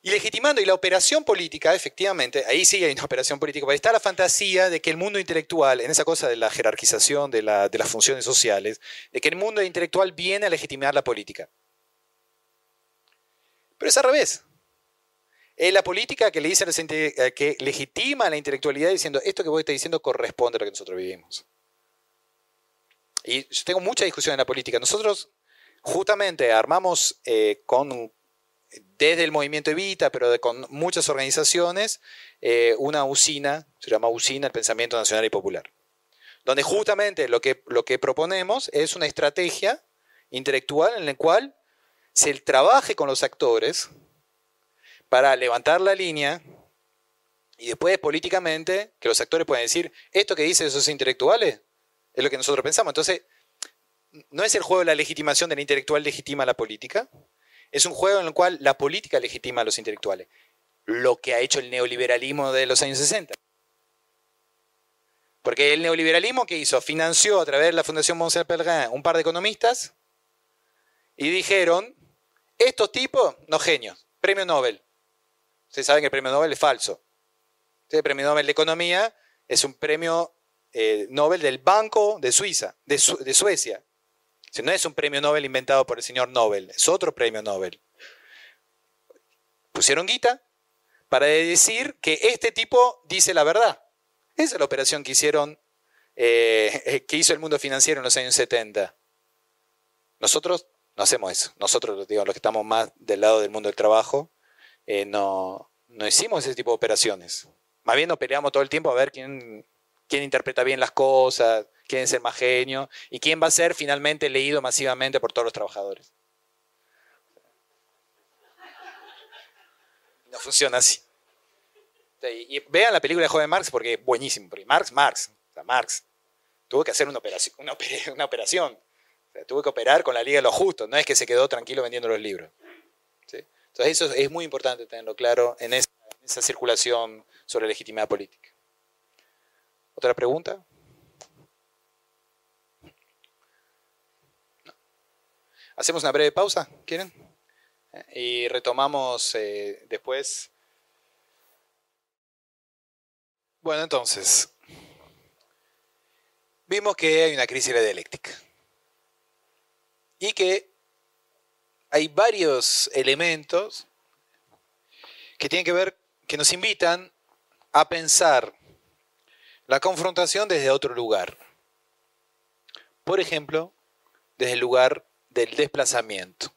Y legitimando, y la operación política, efectivamente, ahí sí hay una operación política, porque está la fantasía de que el mundo intelectual, en esa cosa de la jerarquización de, las funciones sociales, de que el mundo intelectual viene a legitimar la política. Pero es al revés. Es la política que le dice a que legitima la intelectualidad diciendo esto que vos estás diciendo corresponde a lo que nosotros vivimos. Y yo tengo mucha discusión en la política. Nosotros justamente armamos eh, con desde el movimiento Evita, pero con muchas organizaciones, eh, una usina, se llama Usina el Pensamiento Nacional y Popular, donde justamente lo que, lo que proponemos es una estrategia intelectual en la cual se trabaje con los actores para levantar la línea y después políticamente que los actores puedan decir, esto que dicen esos intelectuales es lo que nosotros pensamos. Entonces, no es el juego de la legitimación del intelectual legitima la política, es un juego en el cual la política legitima a los intelectuales. Lo que ha hecho el neoliberalismo de los años 60. Porque el neoliberalismo que hizo, financió a través de la Fundación Monser Pellegrin un par de economistas y dijeron, estos tipos, no genios, premio Nobel. Ustedes saben que el premio Nobel es falso. El premio Nobel de Economía es un premio eh, Nobel del Banco de Suiza, de Suecia no es un premio Nobel inventado por el señor Nobel, es otro premio Nobel. Pusieron guita para decir que este tipo dice la verdad. Esa es la operación que hicieron, eh, que hizo el mundo financiero en los años 70. Nosotros no hacemos eso. Nosotros, digo, los que estamos más del lado del mundo del trabajo, eh, no, no hicimos ese tipo de operaciones. Más bien nos peleamos todo el tiempo a ver quién, quién interpreta bien las cosas, quién es el más genio y quién va a ser finalmente leído masivamente por todos los trabajadores. No funciona así. Y vean la película de Joven Marx porque es buenísimo. Marx, Marx, Marx tuvo que hacer una operación. Tuve que operar con la Liga de los Justos, no es que se quedó tranquilo vendiendo los libros. Entonces eso es muy importante tenerlo claro en esa, en esa circulación sobre legitimidad política. ¿Otra pregunta? Hacemos una breve pausa, ¿quieren? Y retomamos eh, después. Bueno, entonces, vimos que hay una crisis de dialéctica y que hay varios elementos que tienen que ver, que nos invitan a pensar la confrontación desde otro lugar. Por ejemplo, desde el lugar del desplazamiento.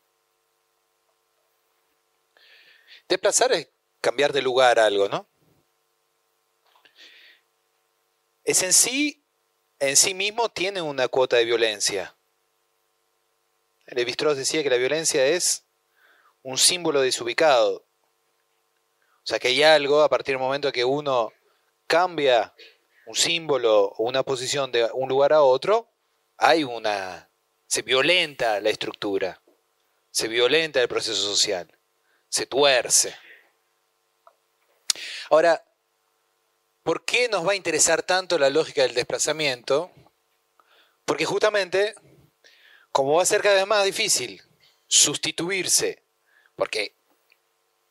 Desplazar es cambiar de lugar algo, ¿no? Es en sí, en sí mismo tiene una cuota de violencia. Levi Strauss decía que la violencia es un símbolo desubicado. O sea, que hay algo a partir del momento que uno cambia un símbolo o una posición de un lugar a otro, hay una se violenta la estructura, se violenta el proceso social, se tuerce. Ahora, ¿por qué nos va a interesar tanto la lógica del desplazamiento? Porque justamente, como va a ser cada vez más difícil sustituirse, porque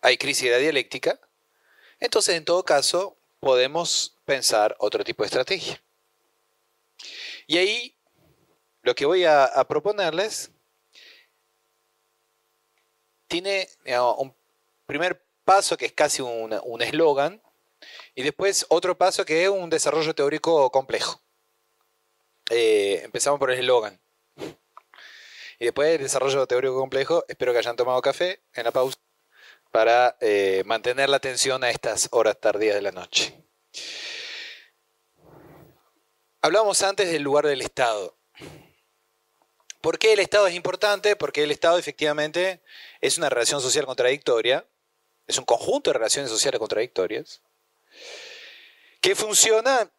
hay crisis de la dialéctica, entonces en todo caso podemos pensar otro tipo de estrategia. Y ahí lo que voy a, proponerles tiene un primer paso que es casi un eslogan y después otro paso que es un desarrollo teórico complejo. Eh, empezamos por el eslogan. Y después el desarrollo teórico complejo, espero que hayan tomado café en la pausa para eh, mantener la atención a estas horas tardías de la noche. Hablamos antes del lugar del Estado. ¿Por qué el Estado es importante? Porque el Estado efectivamente es una relación social contradictoria, es un conjunto de relaciones sociales contradictorias, que funciona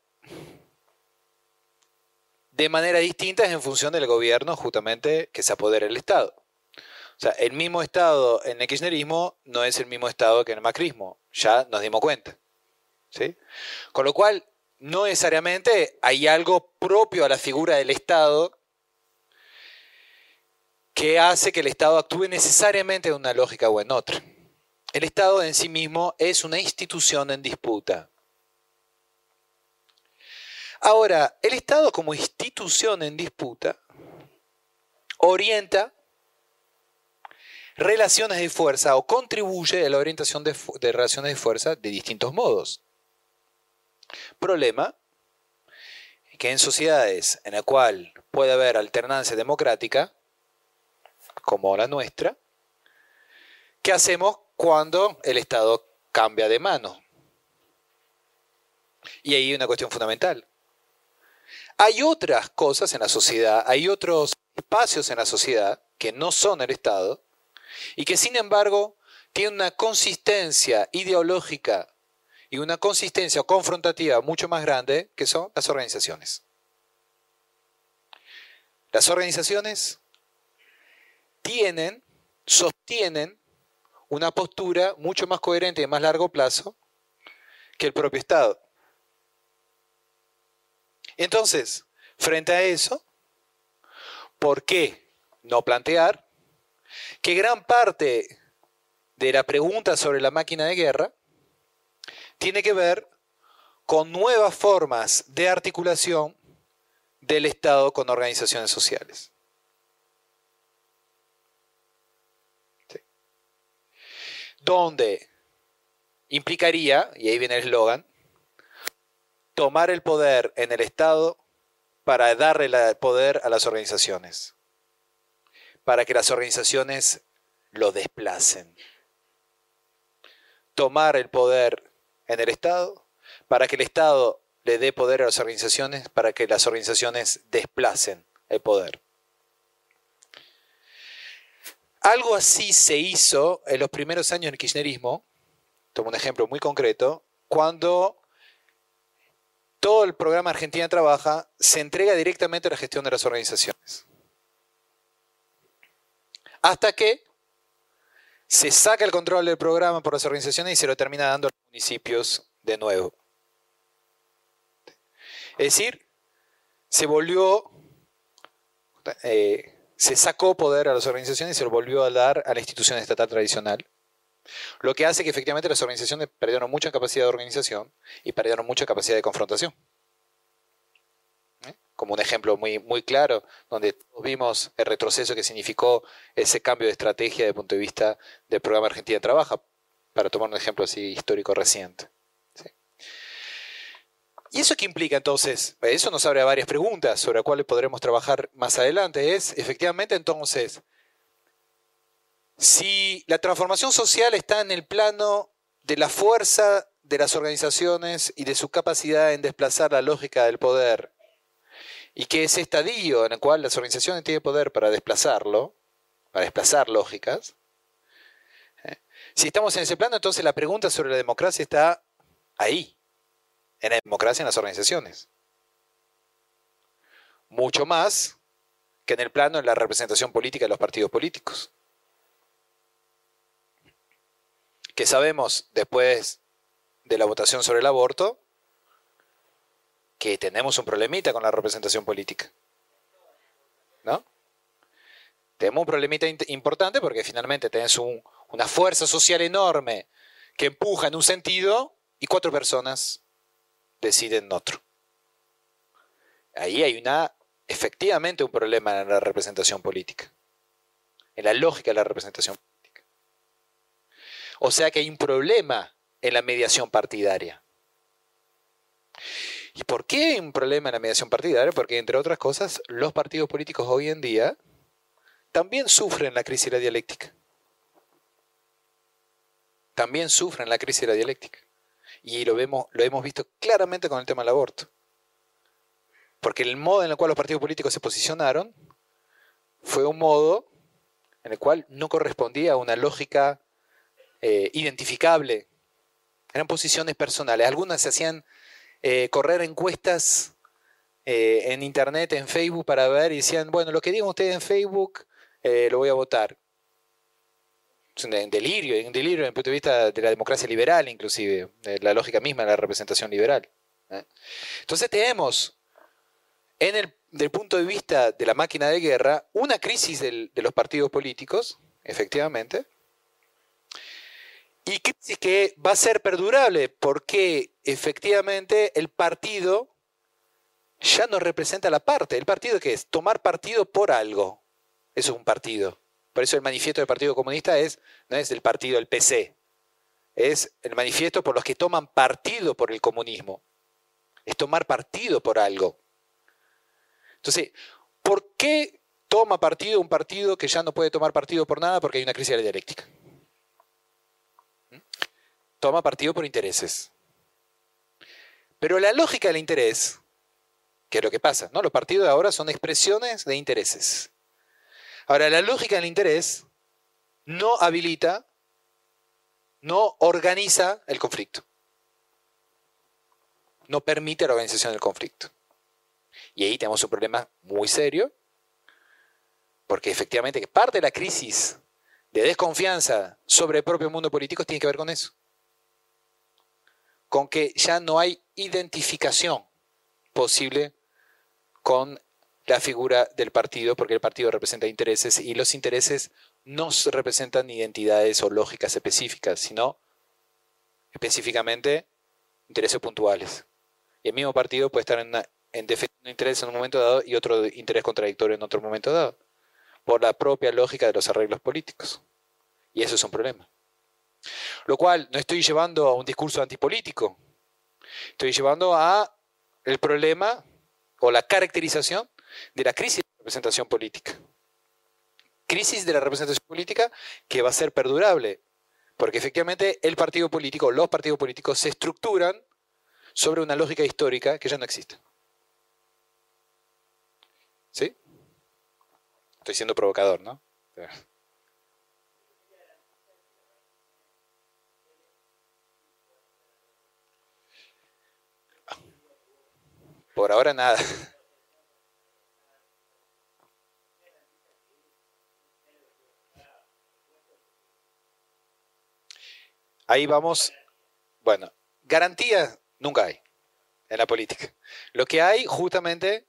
de manera distinta en función del gobierno justamente que se apodera el Estado. O sea, el mismo Estado en el kirchnerismo no es el mismo Estado que en el macrismo, ya nos dimos cuenta. ¿sí? Con lo cual, no necesariamente hay algo propio a la figura del Estado que hace que el Estado actúe necesariamente en una lógica o en otra. El Estado en sí mismo es una institución en disputa. Ahora, el Estado como institución en disputa orienta relaciones de fuerza o contribuye a la orientación de, de relaciones de fuerza de distintos modos. Problema que en sociedades en la cual puede haber alternancia democrática, como la nuestra, ¿qué hacemos cuando el Estado cambia de mano? Y ahí una cuestión fundamental. Hay otras cosas en la sociedad, hay otros espacios en la sociedad que no son el Estado y que sin embargo tienen una consistencia ideológica y una consistencia confrontativa mucho más grande que son las organizaciones. Las organizaciones tienen, sostienen una postura mucho más coherente y más largo plazo que el propio Estado. Entonces, frente a eso, ¿por qué no plantear que gran parte de la pregunta sobre la máquina de guerra tiene que ver con nuevas formas de articulación del Estado con organizaciones sociales? donde implicaría, y ahí viene el eslogan, tomar el poder en el Estado para darle el poder a las organizaciones, para que las organizaciones lo desplacen. Tomar el poder en el Estado para que el Estado le dé poder a las organizaciones, para que las organizaciones desplacen el poder. Algo así se hizo en los primeros años del kirchnerismo, tomo un ejemplo muy concreto, cuando todo el programa Argentina Trabaja se entrega directamente a la gestión de las organizaciones. Hasta que se saca el control del programa por las organizaciones y se lo termina dando a los municipios de nuevo. Es decir, se volvió, eh, se sacó poder a las organizaciones y se lo volvió a dar a la institución estatal tradicional. Lo que hace que efectivamente las organizaciones perdieron mucha capacidad de organización y perdieron mucha capacidad de confrontación como un ejemplo muy, muy claro, donde vimos el retroceso que significó ese cambio de estrategia desde el punto de vista del programa Argentina Trabaja, para tomar un ejemplo así histórico reciente. ¿Y eso qué implica entonces? Eso nos abre a varias preguntas sobre las cuales podremos trabajar más adelante. Es, efectivamente, entonces, si la transformación social está en el plano de la fuerza de las organizaciones y de su capacidad en desplazar la lógica del poder y que ese estadio en el cual las organizaciones tienen poder para desplazarlo, para desplazar lógicas, ¿eh? si estamos en ese plano, entonces la pregunta sobre la democracia está ahí, en la democracia en las organizaciones. Mucho más que en el plano de la representación política de los partidos políticos. Que sabemos después de la votación sobre el aborto, que tenemos un problemita con la representación política. ¿No? Tenemos un problemita importante porque finalmente tenés una fuerza social enorme que empuja en un sentido y cuatro personas deciden otro. Ahí hay una, efectivamente un problema en la representación política, en la lógica de la representación política. O sea que hay un problema en la mediación partidaria. ¿Y por qué hay un problema en la mediación partidaria? Porque, entre otras cosas, los partidos políticos hoy en día también sufren la crisis de la dialéctica. También sufren la crisis de la dialéctica. Y lo, vemos, lo hemos visto claramente con el tema del aborto. Porque el modo en el cual los partidos políticos se posicionaron fue un modo en el cual no correspondía a una lógica eh, identificable. Eran posiciones personales. Algunas se hacían eh, correr encuestas eh, en internet, en Facebook, para ver y decían, bueno, lo que digan ustedes en Facebook, eh, lo voy a votar. Es un delirio, un delirio desde el punto de vista de la democracia liberal, inclusive, la lógica misma de la representación liberal. Entonces tenemos, en el, del punto de vista de la máquina de guerra, una crisis de los partidos políticos, efectivamente, y crisis que va a ser perdurable porque efectivamente el partido ya no representa la parte. ¿El partido qué es? Tomar partido por algo. Eso es un partido. Por eso el manifiesto del Partido Comunista es, no es el partido del PC, es el manifiesto por los que toman partido por el comunismo. Es tomar partido por algo. Entonces, ¿por qué toma partido un partido que ya no puede tomar partido por nada? Porque hay una crisis de la dialéctica toma partido por intereses. Pero la lógica del interés, que es lo que pasa, ¿no? Los partidos ahora son expresiones de intereses. Ahora, la lógica del interés no habilita, no organiza el conflicto. No permite la organización del conflicto. Y ahí tenemos un problema muy serio, porque efectivamente parte de la crisis de desconfianza sobre el propio mundo político tiene que ver con eso con que ya no hay identificación posible con la figura del partido, porque el partido representa intereses y los intereses no representan identidades o lógicas específicas, sino específicamente intereses puntuales. Y el mismo partido puede estar en, en defensa de un interés en un momento dado y otro interés contradictorio en otro momento dado, por la propia lógica de los arreglos políticos. Y eso es un problema. Lo cual no estoy llevando a un discurso antipolítico, estoy llevando a el problema o la caracterización de la crisis de la representación política. Crisis de la representación política que va a ser perdurable, porque efectivamente el partido político, los partidos políticos se estructuran sobre una lógica histórica que ya no existe. ¿Sí? Estoy siendo provocador, ¿no? Por ahora nada. Ahí vamos. Bueno, garantía nunca hay en la política. Lo que hay justamente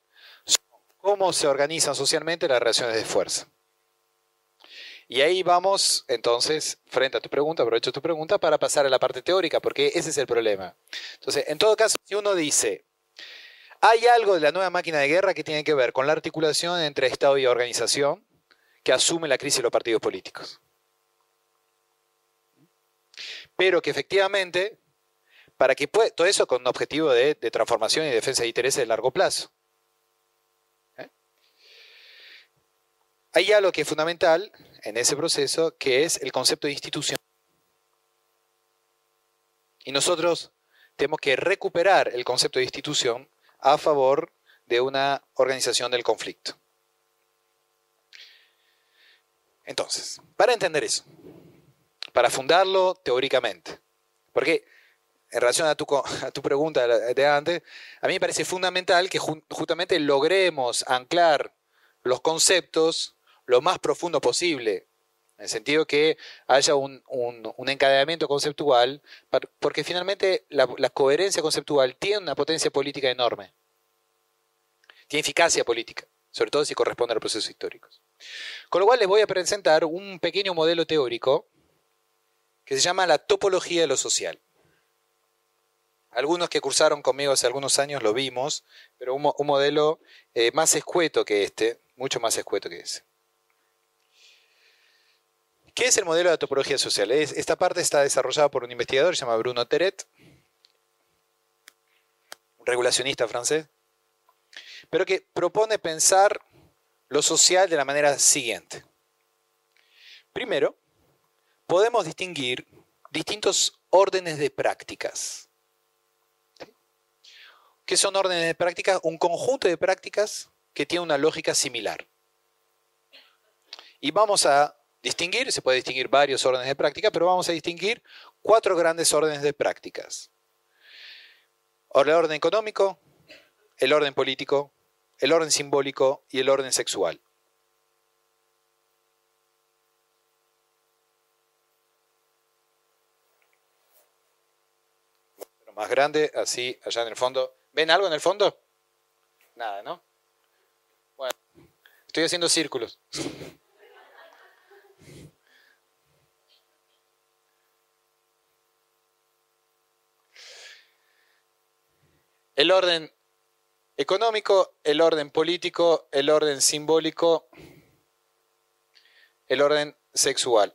cómo se organizan socialmente las relaciones de fuerza. Y ahí vamos, entonces, frente a tu pregunta, aprovecho tu pregunta para pasar a la parte teórica, porque ese es el problema. Entonces, en todo caso, si uno dice, hay algo de la nueva máquina de guerra que tiene que ver con la articulación entre Estado y organización que asume la crisis de los partidos políticos. Pero que efectivamente, para que pueda, todo eso con un objetivo de transformación y defensa de intereses de largo plazo. Hay algo que es fundamental en ese proceso, que es el concepto de institución. Y nosotros tenemos que recuperar el concepto de institución a favor de una organización del conflicto. Entonces, para entender eso, para fundarlo teóricamente, porque en relación a tu, a tu pregunta de antes, a mí me parece fundamental que justamente logremos anclar los conceptos lo más profundo posible, en el sentido que haya un, encadenamiento conceptual, porque finalmente la, coherencia conceptual tiene una potencia política enorme, tiene eficacia política, sobre todo si corresponde a los procesos históricos. Con lo cual les voy a presentar un pequeño modelo teórico que se llama la topología de lo social. Algunos que cursaron conmigo hace algunos años lo vimos, pero un, modelo eh, más escueto que este, mucho más escueto que ese. ¿Qué es el modelo de topología social? Esta parte está desarrollada por un investigador, se llama Bruno Teret, un regulacionista francés, pero que propone pensar lo social de la manera siguiente. Primero, podemos distinguir distintos órdenes de prácticas. ¿Qué son órdenes de prácticas? Un conjunto de prácticas que tiene una lógica similar. Y vamos a distinguir, se puede distinguir varios órdenes de práctica, pero vamos a distinguir cuatro grandes órdenes de prácticas. El orden económico, el orden político, el orden simbólico y el orden sexual. más grande, así, allá en el fondo. ¿Ven algo en el fondo? Nada, ¿no? Bueno, estoy haciendo círculos. El orden económico, el orden político, el orden simbólico, el orden sexual.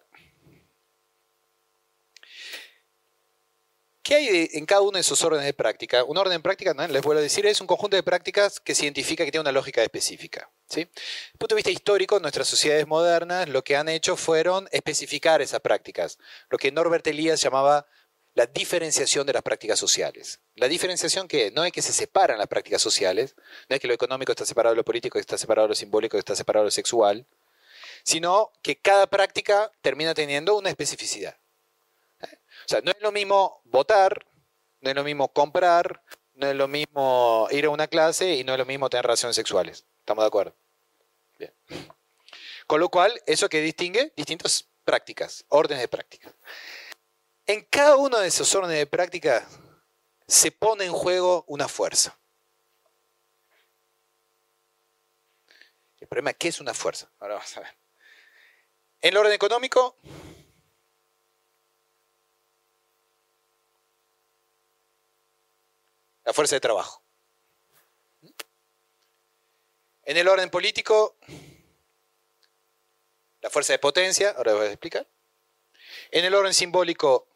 ¿Qué hay en cada uno de esos órdenes de práctica? Un orden de práctica, les vuelvo a decir, es un conjunto de prácticas que se identifica que tiene una lógica específica. ¿sí? Desde el punto de vista histórico, nuestras sociedades modernas lo que han hecho fueron especificar esas prácticas, lo que Norbert Elias llamaba la diferenciación de las prácticas sociales. La diferenciación que no es que se separan las prácticas sociales, no es que lo económico está separado de lo político, está separado de lo simbólico, está separado de lo sexual, sino que cada práctica termina teniendo una especificidad. O sea, no es lo mismo votar, no es lo mismo comprar, no es lo mismo ir a una clase y no es lo mismo tener relaciones sexuales. ¿Estamos de acuerdo? Bien. Con lo cual, eso que distingue distintas prácticas, órdenes de prácticas. En cada uno de esos órdenes de práctica se pone en juego una fuerza. El problema es qué es una fuerza. Ahora vamos a ver. En el orden económico, la fuerza de trabajo. En el orden político, la fuerza de potencia, ahora voy a explicar. En el orden simbólico,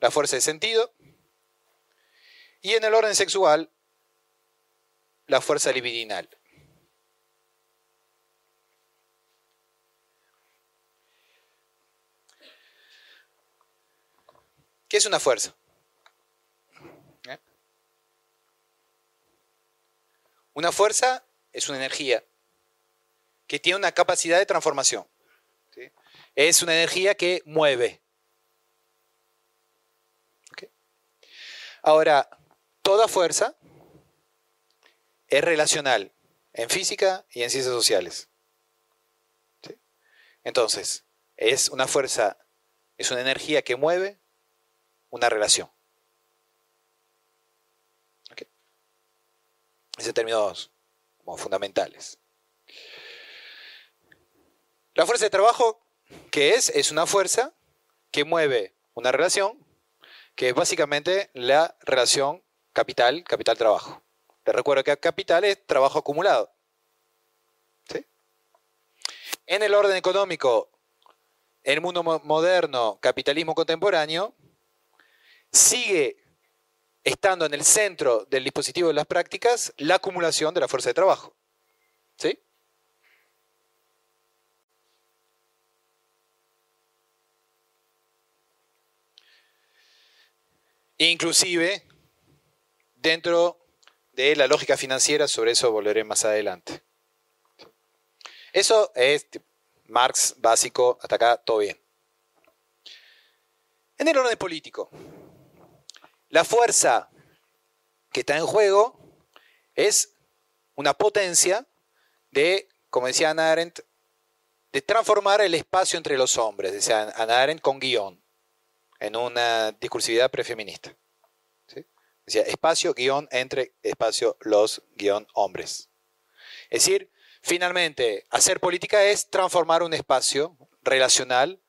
la fuerza de sentido. Y en el orden sexual, la fuerza libidinal. ¿Qué es una fuerza? ¿Eh? Una fuerza es una energía que tiene una capacidad de transformación. Es una energía que mueve. Ahora, toda fuerza es relacional en física y en ciencias sociales. Entonces, es una fuerza Es una energía que mueve una relación. ¿Okay? Esos términos como fundamentales. La fuerza de trabajo, ¿qué es? Es una fuerza que mueve una relación, que es básicamente la relación capital, capital-trabajo. Les recuerdo que capital es trabajo acumulado. En el orden económico, en el mundo moderno, capitalismo contemporáneo, sigue estando en el centro del dispositivo de las prácticas la acumulación de la fuerza de trabajo. ¿Sí? Inclusive, dentro de la lógica financiera, sobre eso volveré más adelante. Eso es Marx básico, hasta acá todo bien. En el orden político, la fuerza que está en juego es una potencia de, como decía Ana Arendt, de transformar el espacio entre los hombres, decía Ana Arendt con guion, en una discursividad prefeminista. Decía espacio, guion, entre, espacio, los, guion, hombres. Es decir, finalmente, hacer política es transformar un espacio relacional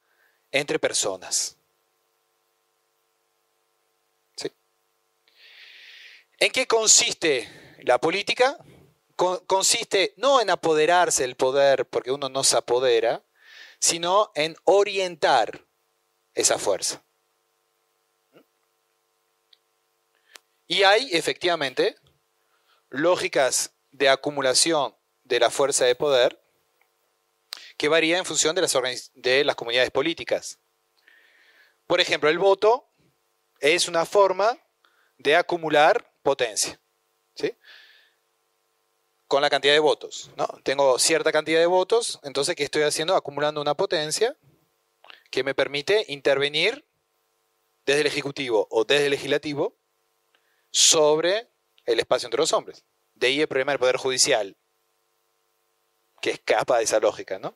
entre personas. ¿En qué consiste la política? consiste no en apoderarse del poder, porque uno no se apodera, sino en orientar esa fuerza. Y hay efectivamente lógicas de acumulación de la fuerza de poder que varía en función de las, de las comunidades políticas. Por ejemplo, el voto es una forma de acumular potencia. ¿sí? Con la cantidad de votos. ¿no? Tengo cierta cantidad de votos, entonces, ¿qué estoy haciendo? Acumulando una potencia que me permite intervenir desde el Ejecutivo o desde el Legislativo sobre el espacio entre los hombres. De ahí el problema del Poder Judicial, que escapa de esa lógica, ¿no?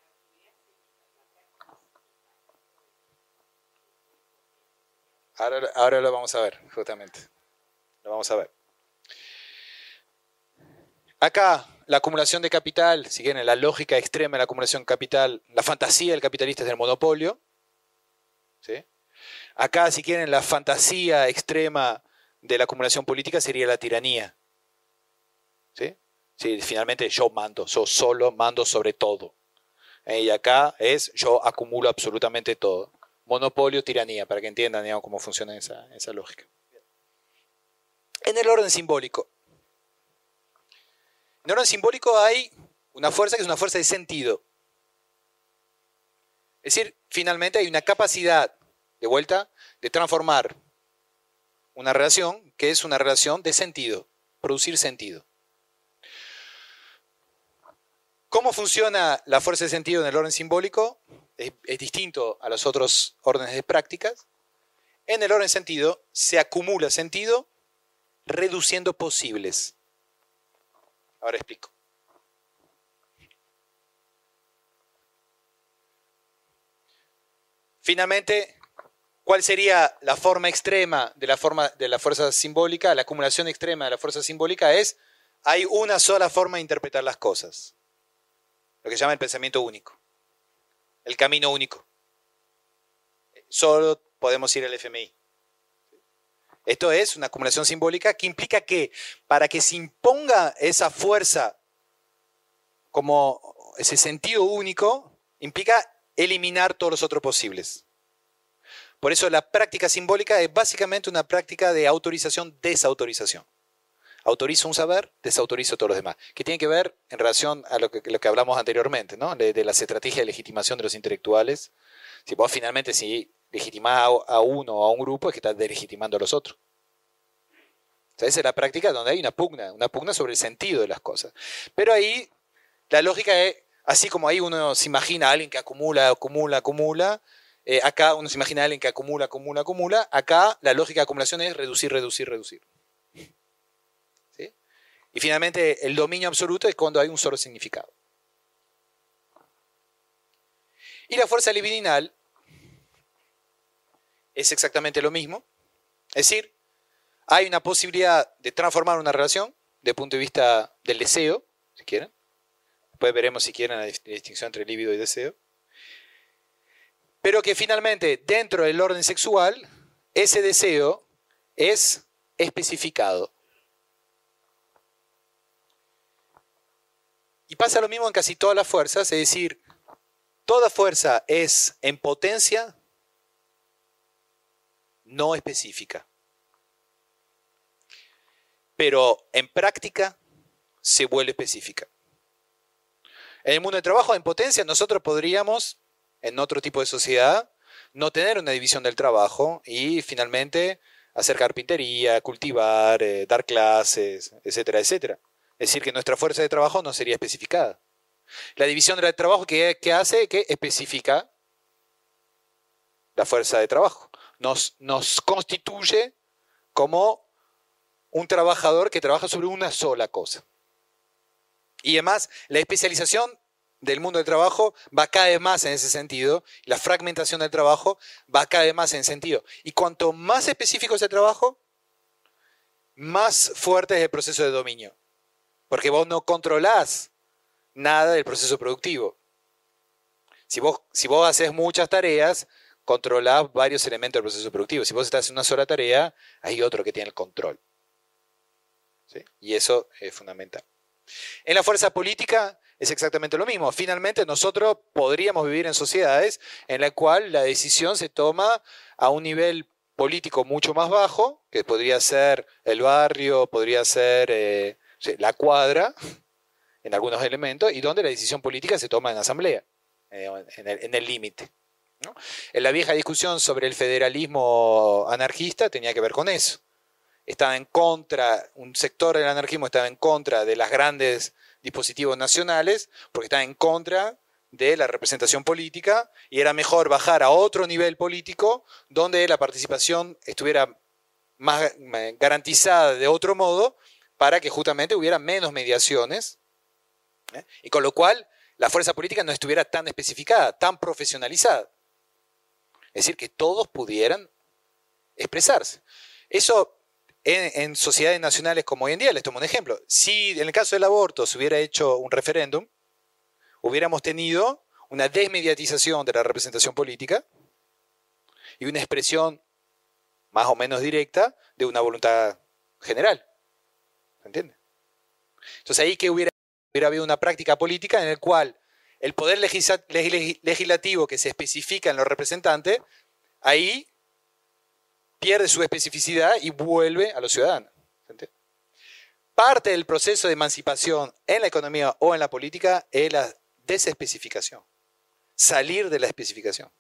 Ahora, ahora lo vamos a ver, justamente. Lo vamos a ver. Acá, la acumulación de capital, si quieren, la lógica extrema de la acumulación de capital, la fantasía del capitalista es del monopolio. ¿sí? Acá, si quieren, la fantasía extrema de la acumulación política sería la tiranía. ¿Sí? Sí, finalmente yo mando, yo solo mando sobre todo. Eh, y acá es yo acumulo absolutamente todo. Monopolio, tiranía, para que entiendan cómo funciona esa, esa lógica. En el orden simbólico. En el orden simbólico hay una fuerza que es una fuerza de sentido. Es decir, finalmente hay una capacidad, de vuelta, de transformar una relación que es una relación de sentido, producir sentido. ¿Cómo funciona la fuerza de sentido en el orden simbólico? Es, distinto a los otros órdenes de prácticas. En el orden sentido se acumula sentido reduciendo posibles. Ahora explico. Finalmente, ¿cuál sería la forma extrema de la, forma, de la fuerza simbólica? La acumulación extrema de la fuerza simbólica es, hay una sola forma de interpretar las cosas. Lo que se llama el pensamiento único. El camino único. Solo podemos ir al FMI. Esto es una acumulación simbólica que implica que para que se imponga esa fuerza como ese sentido único, implica eliminar todos los otros posibles. Por eso la práctica simbólica es básicamente una práctica de autorización-desautorización. Autorizo un saber, desautorizo todos los demás. Que tiene que ver en relación a lo que, lo que hablamos anteriormente, ¿no? de, de las estrategias de legitimación de los intelectuales. Si vos finalmente, si legitimar a uno o a un grupo es que está delegitimando a los otros. esa es la práctica donde hay una pugna, una pugna sobre el sentido de las cosas. Pero ahí la lógica es, así como ahí uno se imagina a alguien que acumula, acumula, acumula, eh, acá uno se imagina a alguien que acumula, acumula, acumula, acá la lógica de acumulación es reducir, reducir, reducir. Y finalmente el dominio absoluto es cuando hay un solo significado. Y la fuerza libidinal es exactamente lo mismo. Es decir, hay una posibilidad de transformar una relación el punto de vista del deseo, si quieren. Después veremos si quieren la distinción entre líbido y deseo. Pero que finalmente, dentro del orden sexual, ese deseo es especificado. Y pasa lo mismo en casi todas las fuerzas, es decir, toda fuerza es en potencia no específica. Pero en práctica se vuelve específica. En el mundo del trabajo, en potencia, nosotros podríamos, en otro tipo de sociedad, no tener una división del trabajo y finalmente hacer carpintería, cultivar, eh, dar clases, etcétera, etcétera. Es decir, que nuestra fuerza de trabajo no sería especificada. La división del trabajo que, hace que especifica la fuerza de trabajo. Nos, nos constituye como un trabajador que trabaja sobre una sola cosa. Y además, la especialización del mundo del trabajo va cada vez más en ese sentido, la fragmentación del trabajo va cada vez más en ese sentido. Y cuanto más específico es el trabajo, más fuerte es el proceso de dominio. Porque vos no controlás nada del proceso productivo. Si vos, si vos haces muchas tareas, controlás varios elementos del proceso productivo. Si vos estás en una sola tarea, hay otro que tiene el control. Y eso es fundamental. En la fuerza política es exactamente lo mismo. Finalmente nosotros podríamos vivir en sociedades en las cuales la decisión se toma a un nivel político mucho más bajo, que podría ser el barrio, podría ser eh, la cuadra, en algunos elementos, y donde la decisión política se toma en asamblea, eh, en el límite. En la vieja discusión sobre el federalismo anarquista tenía que ver con eso. Estaba en contra, un sector del anarquismo estaba en contra de las grandes dispositivos nacionales, porque estaba en contra de la representación política y era mejor bajar a otro nivel político donde la participación estuviera más garantizada de otro modo para que justamente hubiera menos mediaciones ¿eh? y con lo cual la fuerza política no estuviera tan especificada, tan profesionalizada. Es decir, que todos pudieran expresarse. Eso en, sociedades nacionales como hoy en día, les tomo un ejemplo, si en el caso del aborto se hubiera hecho un referéndum, hubiéramos tenido una desmediatización de la representación política y una expresión más o menos directa de una voluntad general. ¿Se entiende? Entonces ahí que hubiera, hubiera habido una práctica política en la cual el poder legislativo que se especifica en los representantes, ahí pierde su especificidad y vuelve a los ciudadanos. Parte del proceso de emancipación en la economía o en la política es la desespecificación. Salir de la especificación.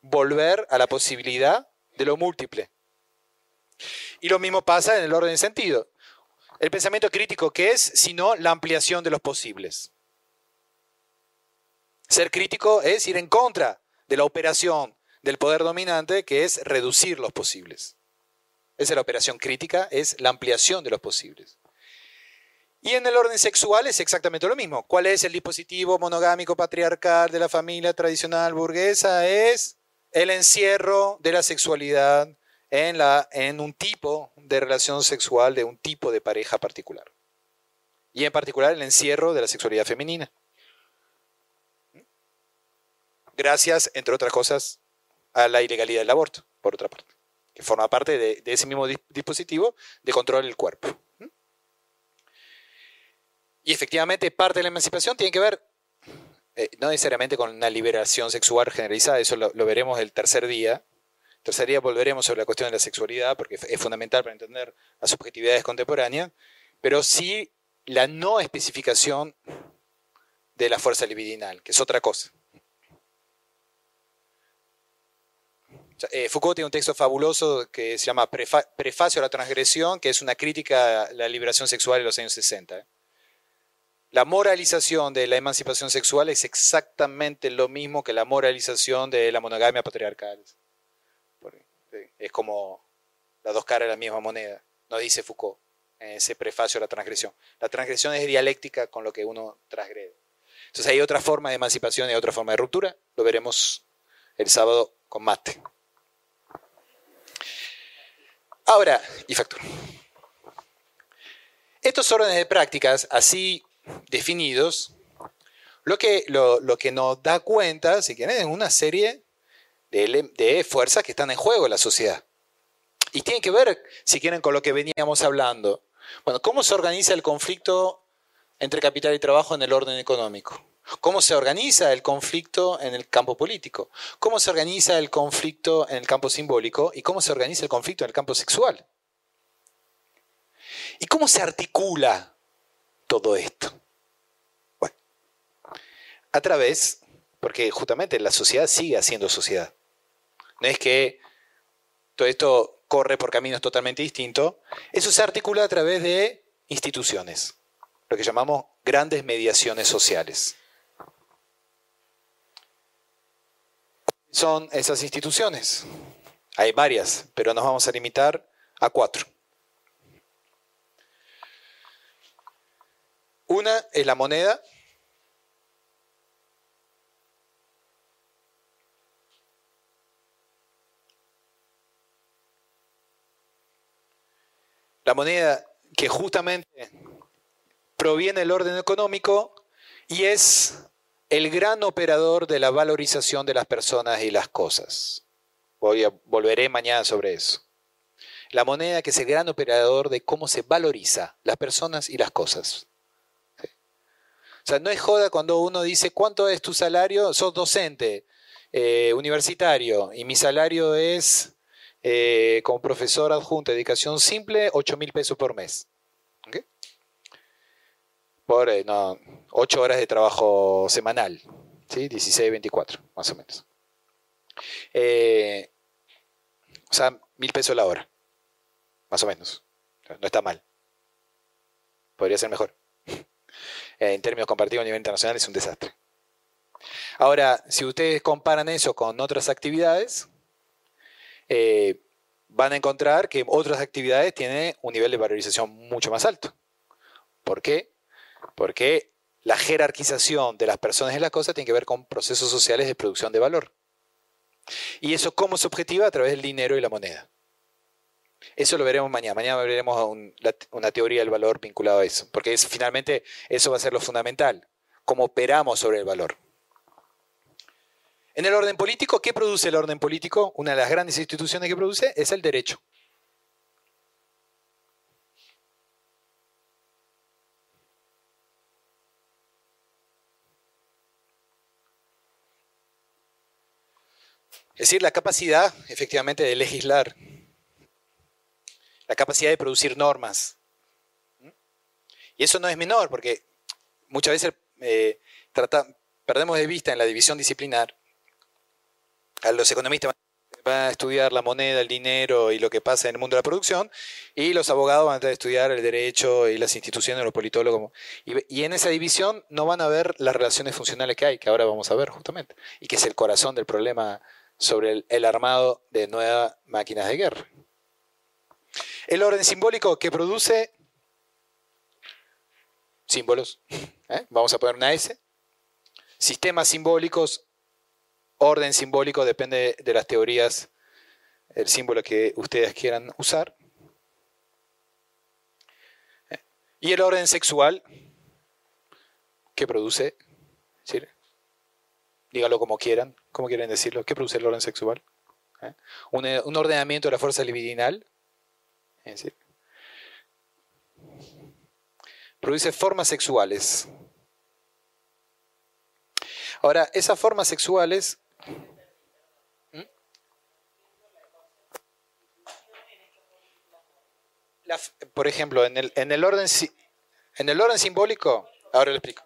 Volver a la posibilidad de lo múltiple. Y lo mismo pasa en el orden de sentido. El pensamiento crítico, ¿qué es? Sino la ampliación de los posibles. Ser crítico es ir en contra de la operación del poder dominante, que es reducir los posibles. Esa es la operación crítica, es la ampliación de los posibles. Y en el orden sexual es exactamente lo mismo. ¿Cuál es el dispositivo monogámico patriarcal de la familia tradicional burguesa? Es el encierro de la sexualidad en, la, en un tipo de relación sexual de un tipo de pareja particular. Y en particular el encierro de la sexualidad femenina. Gracias, entre otras cosas, a la ilegalidad del aborto, por otra parte, que forma parte de, ese mismo dispositivo de control del cuerpo. Y efectivamente parte de la emancipación tiene que ver eh, no necesariamente con una liberación sexual generalizada, eso lo, veremos el tercer día. Tercer día volveremos sobre la cuestión de la sexualidad, porque es fundamental para entender las subjetividades contemporáneas, pero sí la no especificación de la fuerza libidinal, que es otra cosa. Eh, Foucault tiene un texto fabuloso que se llama Prefacio a la transgresión, que es una crítica a la liberación sexual en los años 60. ¿eh? La moralización de la emancipación sexual es exactamente lo mismo que la moralización de la monogamia patriarcal. Es como las dos caras de la misma moneda, nos dice Foucault en ese prefacio a la transgresión. La transgresión es dialéctica con lo que uno transgrede. Entonces hay otra forma de emancipación y otra forma de ruptura. Lo veremos el sábado con Mate. Ahora, y factura. Estos órdenes de prácticas así definidos, lo que, lo, que nos da cuenta, si quieren, es una serie de, de fuerzas que están en juego en la sociedad. Y tiene que ver, si quieren, con lo que veníamos hablando. Bueno, ¿cómo se organiza el conflicto entre capital y trabajo en el orden económico? ¿Cómo se organiza el conflicto en el campo político? ¿Cómo se organiza el conflicto en el campo simbólico? ¿Y cómo se organiza el conflicto en el campo sexual? ¿Y cómo se articula todo esto? Bueno, a través, porque justamente la sociedad sigue siendo sociedad. No es que todo esto corre por caminos totalmente distintos. Eso se articula a través de instituciones, lo que llamamos grandes mediaciones sociales. Son esas instituciones? Hay varias, pero nos vamos a limitar a cuatro. Una es la moneda. La moneda que justamente proviene del orden económico y es el gran operador de la valorización de las personas y las cosas. Voy a, volveré mañana sobre eso. La moneda que es el gran operador de cómo se valoriza las personas y las cosas. O sea, no es joda cuando uno dice, ¿cuánto es tu salario? Sos docente, eh, universitario, y mi salario es, eh, como profesor adjunto de educación simple, 8 mil pesos por mes. Por, eh, no, 8 horas de trabajo semanal, ¿sí? 16, 24, más o menos. Eh, o sea, mil pesos la hora, más o menos. No está mal. Podría ser mejor. en términos comparativos a nivel internacional es un desastre. Ahora, si ustedes comparan eso con otras actividades, eh, van a encontrar que otras actividades tienen un nivel de valorización mucho más alto. ¿Por qué? Porque la jerarquización de las personas y las cosas tiene que ver con procesos sociales de producción de valor. ¿Y eso cómo se objetiva? A través del dinero y la moneda. Eso lo veremos mañana. Mañana veremos una teoría del valor vinculado a eso. Porque finalmente eso va a ser lo fundamental. Cómo operamos sobre el valor. En el orden político, ¿qué produce el orden político? Una de las grandes instituciones que produce es el derecho. Es decir, la capacidad efectivamente de legislar, la capacidad de producir normas. Y eso no es menor, porque muchas veces eh, perdemos de vista en la división disciplinar, a los economistas van a estudiar la moneda, el dinero y lo que pasa en el mundo de la producción, y los abogados van a estudiar el derecho y las instituciones, los politólogos. Y, y, en esa división no van a ver las relaciones funcionales que hay, que ahora vamos a ver justamente, y que es el corazón del problema sobre el, armado de nuevas máquinas de guerra. El orden simbólico que produce símbolos, ¿eh? vamos a poner una S, sistemas simbólicos, orden simbólico, depende de las teorías, el símbolo que ustedes quieran usar. ¿Eh? Y el orden sexual que produce, ¿sí? Dígalo como quieran, ¿cómo quieren decirlo? ¿Qué produce el orden sexual? ¿Eh? Un, ordenamiento de la fuerza libidinal. Es decir, produce formas sexuales. Ahora, esas formas sexuales... Por ejemplo, en el, en el, orden, en el orden simbólico, ahora lo explico.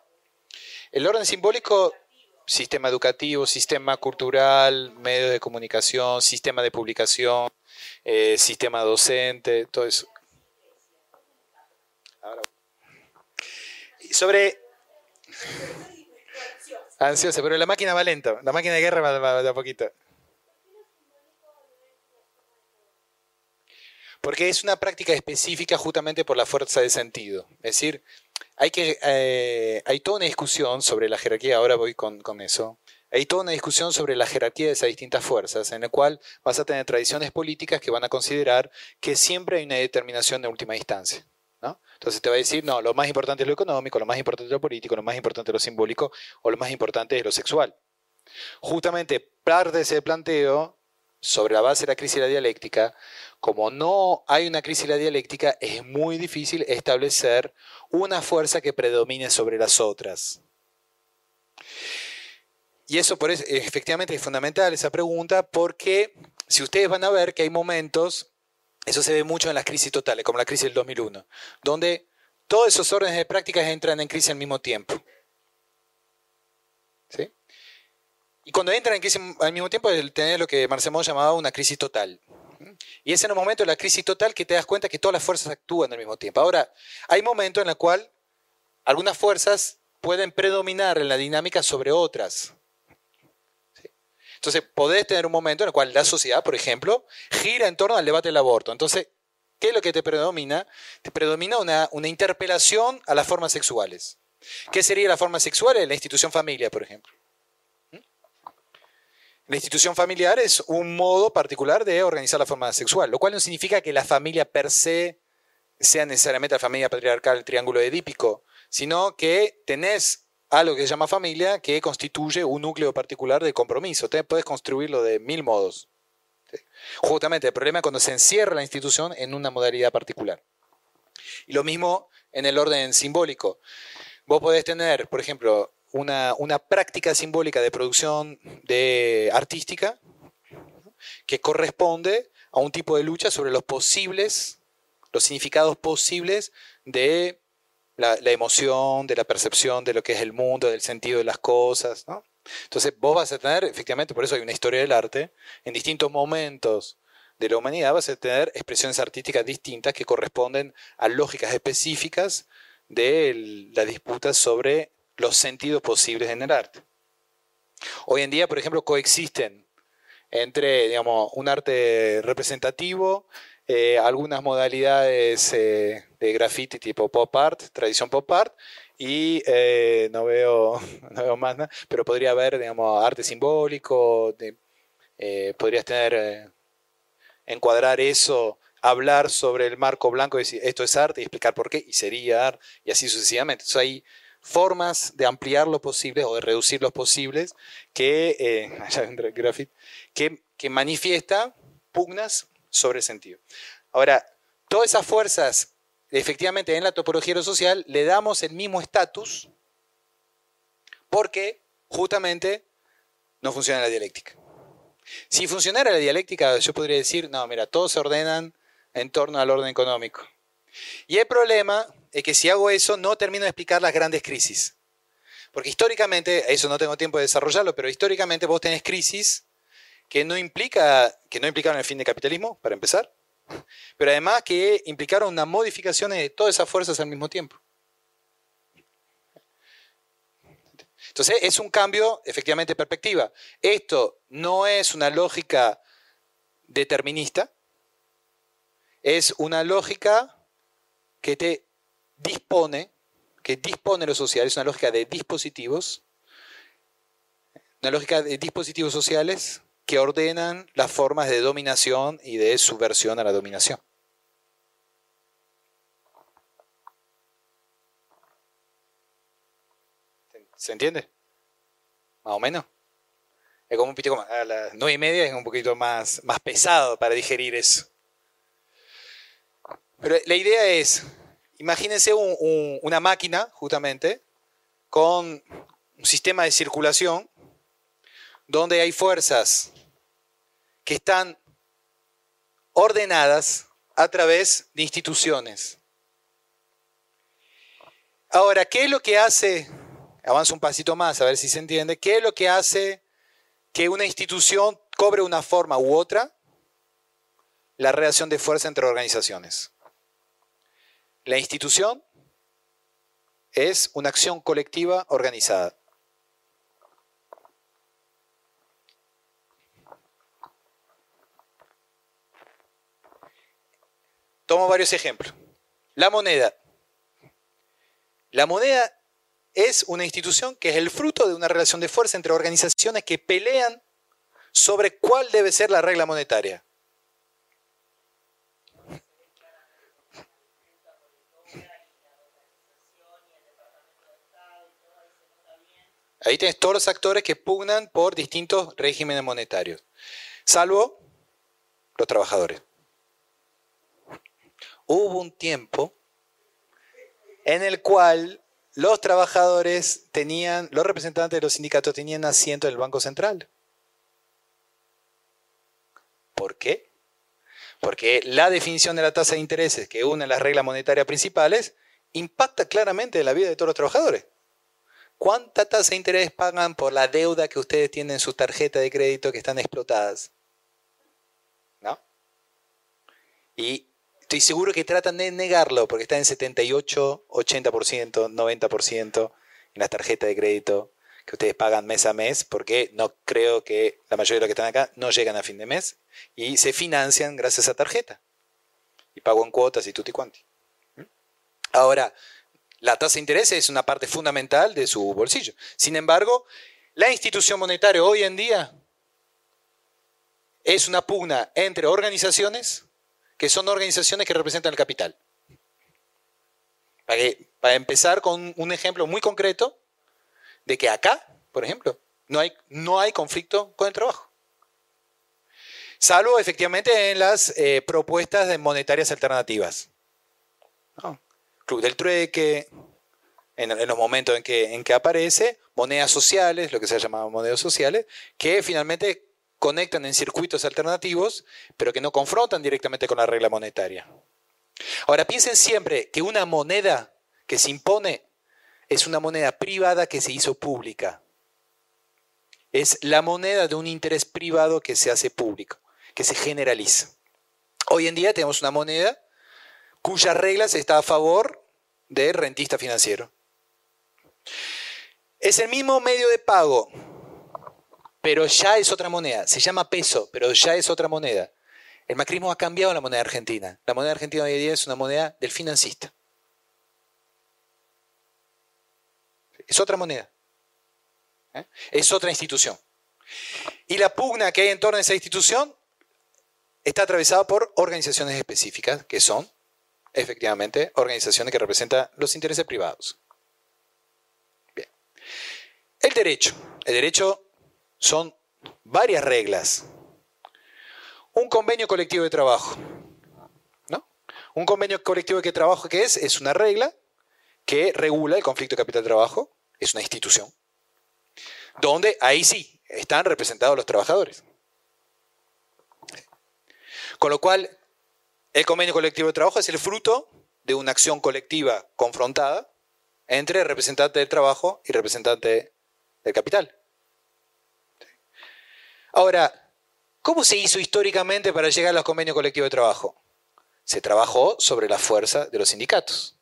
El orden simbólico sistema educativo, sistema cultural, medios de comunicación, sistema de publicación, eh, sistema docente, todo eso. sobre... Ansiosa, pero la máquina va lento, la máquina de guerra va, va de a poquito. Porque es una práctica específica justamente por la fuerza de sentido. Es decir, hay, que, eh, hay toda una discusión sobre la jerarquía, ahora voy con, eso, hay toda una discusión sobre la jerarquía de esas distintas fuerzas, en la cual vas a tener tradiciones políticas que van a considerar que siempre hay una determinación de última instancia. ¿no? Entonces te va a decir, no, lo más importante es lo económico, lo más importante es lo político, lo más importante es lo simbólico o lo más importante es lo sexual. Justamente parte de ese planteo, sobre la base de la crisis de la dialéctica, como no hay una crisis de la dialéctica, es muy difícil establecer una fuerza que predomine sobre las otras. Y eso por eso, efectivamente es fundamental esa pregunta porque si ustedes van a ver que hay momentos, eso se ve mucho en las crisis totales, como la crisis del 2001, donde todos esos órdenes de prácticas entran en crisis al mismo tiempo. ¿Sí? Y cuando entran al mismo tiempo, tener lo que Marcelo llamaba una crisis total. Y es en el momento de la crisis total que te das cuenta que todas las fuerzas actúan al mismo tiempo. Ahora, hay momentos en el cual algunas fuerzas pueden predominar en la dinámica sobre otras. Entonces, podés tener un momento en el cual la sociedad, por ejemplo, gira en torno al debate del aborto. Entonces, ¿qué es lo que te predomina? Te predomina una, una interpelación a las formas sexuales. ¿Qué sería la forma sexual en la institución familia, por ejemplo? La institución familiar es un modo particular de organizar la forma sexual, lo cual no significa que la familia per se sea necesariamente la familia patriarcal, el triángulo edípico, sino que tenés algo que se llama familia que constituye un núcleo particular de compromiso. Te puedes construirlo de mil modos. Justamente el problema es cuando se encierra la institución en una modalidad particular. Y lo mismo en el orden simbólico. Vos podés tener, por ejemplo, una, una práctica simbólica de producción de artística que corresponde a un tipo de lucha sobre los posibles, los significados posibles de la, emoción, de la percepción de lo que es el mundo, del sentido de las cosas. ¿no? Entonces vos vas a tener, efectivamente, por eso hay una historia del arte, en distintos momentos de la humanidad vas a tener expresiones artísticas distintas que corresponden a lógicas específicas de la disputa sobre los sentidos posibles en el arte. Hoy en día, por ejemplo, coexisten entre digamos, un arte representativo eh, algunas modalidades eh, de graffiti tipo pop art, tradición pop art, y eh, no, veo, no veo más nada, pero podría haber, digamos, arte simbólico, podrías tener, encuadrar eso, hablar sobre el marco blanco decir esto es arte y explicar por qué, y sería arte, y así sucesivamente. Entonces hay formas de ampliar lo posible o de reducir los posibles que, que, que manifiesta pugnas sobre sentido. Ahora, todas esas fuerzas, efectivamente, en la topología social, le damos el mismo estatus porque justamente no funciona la dialéctica. Si funcionara la dialéctica, yo podría decir, no, mira, todos se ordenan en torno al orden económico. Y el problema es que si hago eso, no termino de explicar las grandes crisis. Porque históricamente, eso no tengo tiempo de desarrollarlo, pero históricamente vos tenés crisis que no, implica, que no implicaron el fin del capitalismo, para empezar, pero además que implicaron una modificación de todas esas fuerzas al mismo tiempo. Entonces es un cambio efectivamente de perspectiva. Esto no es una lógica determinista, es una lógica que te dispone, que dispone lo social, es una lógica de dispositivos, una lógica de dispositivos sociales que ordenan las formas de dominación y de subversión a la dominación. ¿Se entiende? Más o menos. Es como un poquito a las nueve y media es un poquito más, más pesado para digerir eso. Pero la idea es, imagínense una máquina, justamente, con un sistema de circulación donde hay fuerzas que están ordenadas a través de instituciones. Ahora, ¿qué es lo que hace, avanza un pasito más a ver si se entiende, qué es lo que hace que una institución cobre una forma u otra? La relación de fuerza entre organizaciones. La institución es una acción colectiva organizada. Tomo varios ejemplos. La moneda. La moneda es una institución que es el fruto de una relación de fuerza entre organizaciones que pelean sobre cuál debe ser la regla monetaria. Ahí tienes todos los actores que pugnan por distintos regímenes monetarios, salvo los trabajadores. Hubo un tiempo en el cual los trabajadores tenían, los representantes de los sindicatos tenían asiento en el Banco Central. ¿Por qué? Porque la definición de la tasa de intereses, que une las reglas monetarias principales, impacta claramente en la vida de todos los trabajadores. ¿Cuánta tasa de interés pagan por la deuda que ustedes tienen en su tarjeta de crédito que están explotadas? ¿No? Y estoy seguro que tratan de negarlo porque está en 78, 80%, 90% en las tarjetas de crédito que ustedes pagan mes a mes, porque no creo que la mayoría de los que están acá no llegan a fin de mes y se financian gracias a tarjeta. Y pago en cuotas y tutti quanti. ¿Mm? Ahora, la tasa de interés es una parte fundamental de su bolsillo. Sin embargo, la institución monetaria hoy en día es una pugna entre organizaciones que son organizaciones que representan el capital. Para, empezar con un ejemplo muy concreto de que acá, por ejemplo, no hay, no hay conflicto con el trabajo. Salvo efectivamente en las eh, propuestas de monetarias alternativas. Club del trueque, en, los momentos en que, en que aparece, monedas sociales, lo que se ha llamado monedas sociales, que finalmente conectan en circuitos alternativos, pero que no confrontan directamente con la regla monetaria. Ahora, piensen siempre que una moneda que se impone es una moneda privada que se hizo pública. Es la moneda de un interés privado que se hace público, que se generaliza. Hoy en día tenemos una moneda cuyas reglas está a favor del rentista financiero. Es el mismo medio de pago, pero ya es otra moneda. Se llama peso, pero ya es otra moneda. El macrismo ha cambiado la moneda argentina. La moneda argentina hoy en día es una moneda del financista. Es otra moneda. ¿eh? Es otra institución. Y la pugna que hay en torno a esa institución está atravesada por organizaciones específicas, que son efectivamente organizaciones que representan los intereses privados. Bien. El derecho. El derecho son varias reglas. Un convenio colectivo de trabajo. ¿no? Un convenio colectivo de trabajo, ¿qué es? Es una regla que regula el conflicto de capital-trabajo, es una institución, donde ahí sí están representados los trabajadores. Con lo cual, el convenio colectivo de trabajo es el fruto de una acción colectiva confrontada entre representante del trabajo y representante del capital. Ahora, ¿cómo se hizo históricamente para llegar a los convenios colectivos de trabajo? Se trabajó sobre la fuerza de los sindicatos.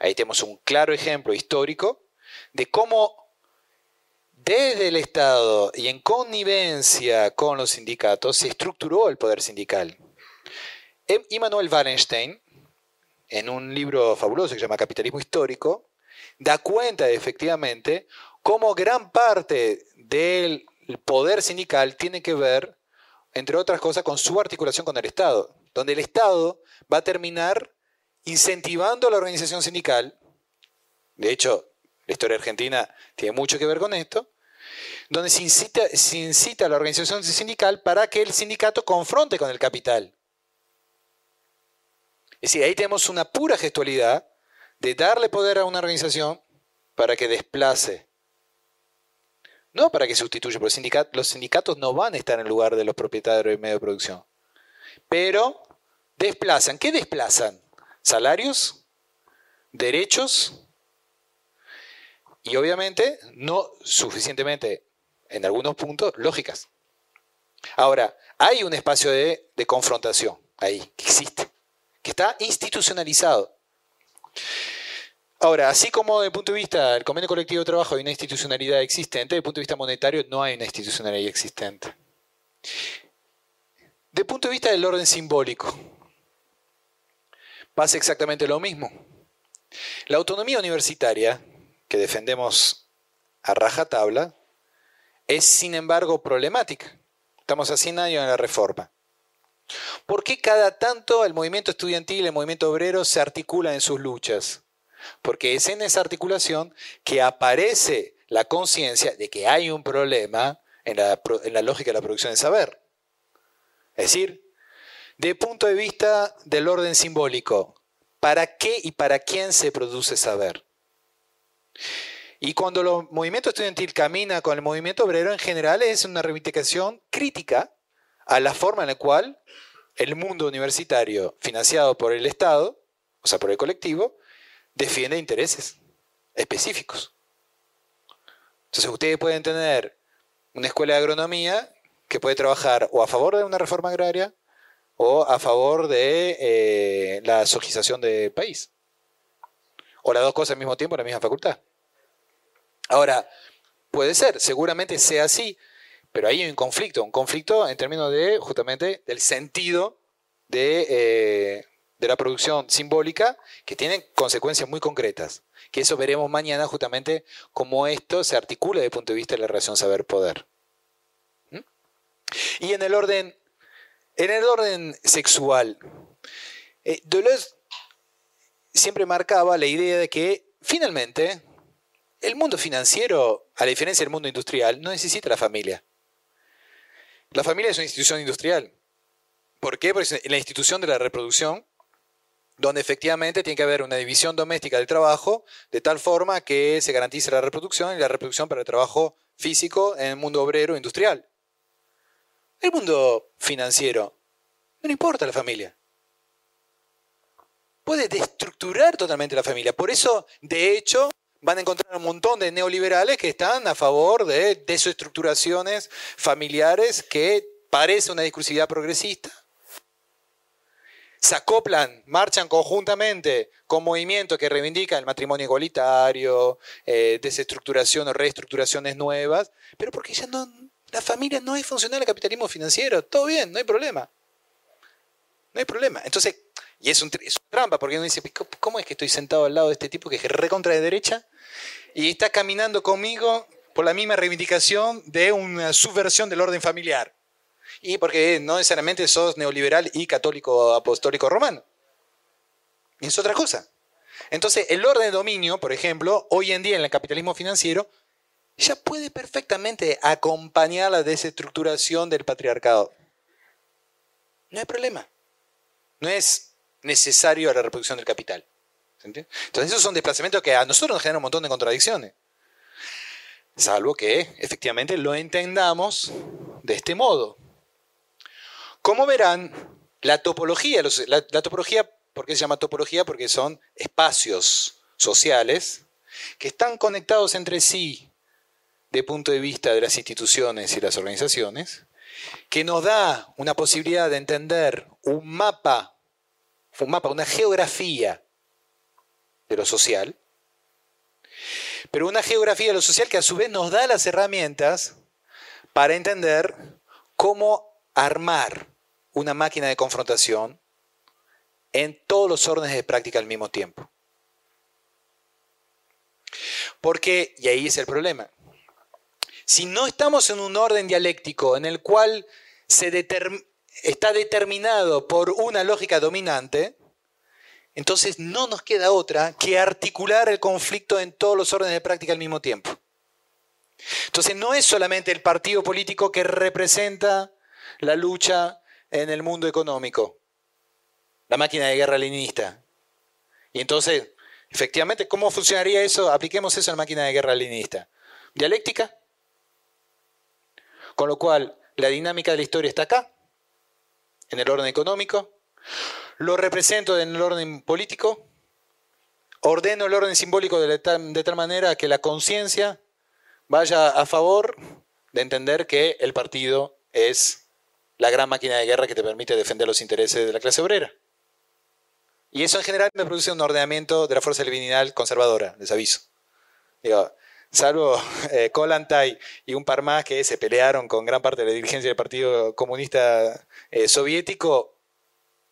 Ahí tenemos un claro ejemplo histórico de cómo desde el Estado y en connivencia con los sindicatos se estructuró el poder sindical. Immanuel Wallenstein, en un libro fabuloso que se llama Capitalismo Histórico, da cuenta de, efectivamente cómo gran parte del poder sindical tiene que ver, entre otras cosas, con su articulación con el Estado, donde el Estado va a terminar incentivando la organización sindical. De hecho, la historia argentina tiene mucho que ver con esto, donde se incita a la organización sindical para que el sindicato confronte con el capital. Es decir, ahí tenemos una pura gestualidad de darle poder a una organización para que desplace. No para que sustituya, porque los sindicatos no van a estar en lugar de los propietarios de medio de producción. Pero desplazan. ¿Qué desplazan? Salarios, derechos y obviamente no suficientemente, en algunos puntos, lógicas. Ahora, hay un espacio de, de confrontación ahí, que existe que está institucionalizado. Ahora, así como desde el punto de vista del convenio colectivo de trabajo hay una institucionalidad existente, desde el punto de vista monetario no hay una institucionalidad existente. Desde el punto de vista del orden simbólico, pasa exactamente lo mismo. La autonomía universitaria que defendemos a rajatabla, es sin embargo problemática. Estamos a 100 años en la reforma. ¿Por qué cada tanto el movimiento estudiantil, el movimiento obrero se articulan en sus luchas? Porque es en esa articulación que aparece la conciencia de que hay un problema en la, en la, lógica de la producción de saber. Es decir, de punto de vista del orden simbólico, ¿para qué y para quién se produce saber? Y cuando el movimiento estudiantil camina con el movimiento obrero, en general es una reivindicación crítica a la forma en la cual el mundo universitario, financiado por el Estado, o sea, por el colectivo, defiende intereses específicos. Entonces ustedes pueden tener una escuela de agronomía que puede trabajar o a favor de una reforma agraria o a favor de eh, la sojización del país. O las dos cosas al mismo tiempo en la misma facultad. Ahora, puede ser, seguramente sea así, pero ahí hay un conflicto, un conflicto en términos de justamente del sentido de, eh, de la producción simbólica que tiene consecuencias muy concretas. Que eso veremos mañana justamente cómo esto se articula desde el punto de vista de la relación saber-poder. ¿Mm? Y en el orden, en el orden sexual, eh, Deleuze siempre marcaba la idea de que finalmente el mundo financiero, a la diferencia del mundo industrial, no necesita la familia. La familia es una institución industrial. ¿Por qué? Porque es la institución de la reproducción, donde efectivamente tiene que haber una división doméstica del trabajo, de tal forma que se garantice la reproducción y la reproducción para el trabajo físico en el mundo obrero industrial. El mundo financiero, no importa la familia. Puede destructurar totalmente la familia. Por eso, de hecho, van a encontrar un montón de neoliberales que están a favor de desestructuraciones familiares que parece una discursividad progresista. Se acoplan, marchan conjuntamente con movimientos que reivindican el matrimonio igualitario, eh, desestructuración o reestructuraciones nuevas, pero porque ya no, la familia no es funcional al capitalismo financiero. Todo bien, no hay problema. No hay problema. Entonces, y es, un, una trampa, porque uno dice, ¿cómo es que estoy sentado al lado de este tipo que es recontra de derecha y está caminando conmigo por la misma reivindicación de una subversión del orden familiar? Y porque no necesariamente sos neoliberal y católico apostólico romano. Es otra cosa. Entonces, el orden de dominio, por ejemplo, hoy en día en el capitalismo financiero, ya puede perfectamente acompañar la desestructuración del patriarcado. No hay problema. No es necesario a la reproducción del capital. Entonces esos son desplazamientos que a nosotros nos generan un montón de contradicciones. Salvo que efectivamente lo entendamos de este modo. Como verán, la topología, la, topología, ¿por qué se llama topología? Porque son espacios sociales que están conectados entre sí de punto de vista de las instituciones y las organizaciones, que nos da una posibilidad de entender un mapa un mapa, una geografía de lo social, pero una geografía de lo social que a su vez nos da las herramientas para entender cómo armar una máquina de confrontación en todos los órdenes de práctica al mismo tiempo. Porque, y ahí es el problema, si no estamos en un orden dialéctico en el cual se, determina está determinado por una lógica dominante, entonces no nos queda otra que articular el conflicto en todos los órdenes de práctica al mismo tiempo. Entonces no es solamente el partido político que representa la lucha en el mundo económico, la máquina de guerra leninista. Y entonces, efectivamente, ¿cómo funcionaría eso? Apliquemos eso en la máquina de guerra leninista. Dialéctica. Con lo cual, la dinámica de la historia está acá en el orden económico, lo represento en el orden político, ordeno el orden simbólico de tal, manera que la conciencia vaya a favor de entender que el partido es la gran máquina de guerra que te permite defender los intereses de la clase obrera. Y eso en general me produce un ordenamiento de la fuerza divinidad conservadora, les aviso. Digo, salvo eh, y un par más que se pelearon con gran parte de la dirigencia del Partido Comunista eh, Soviético,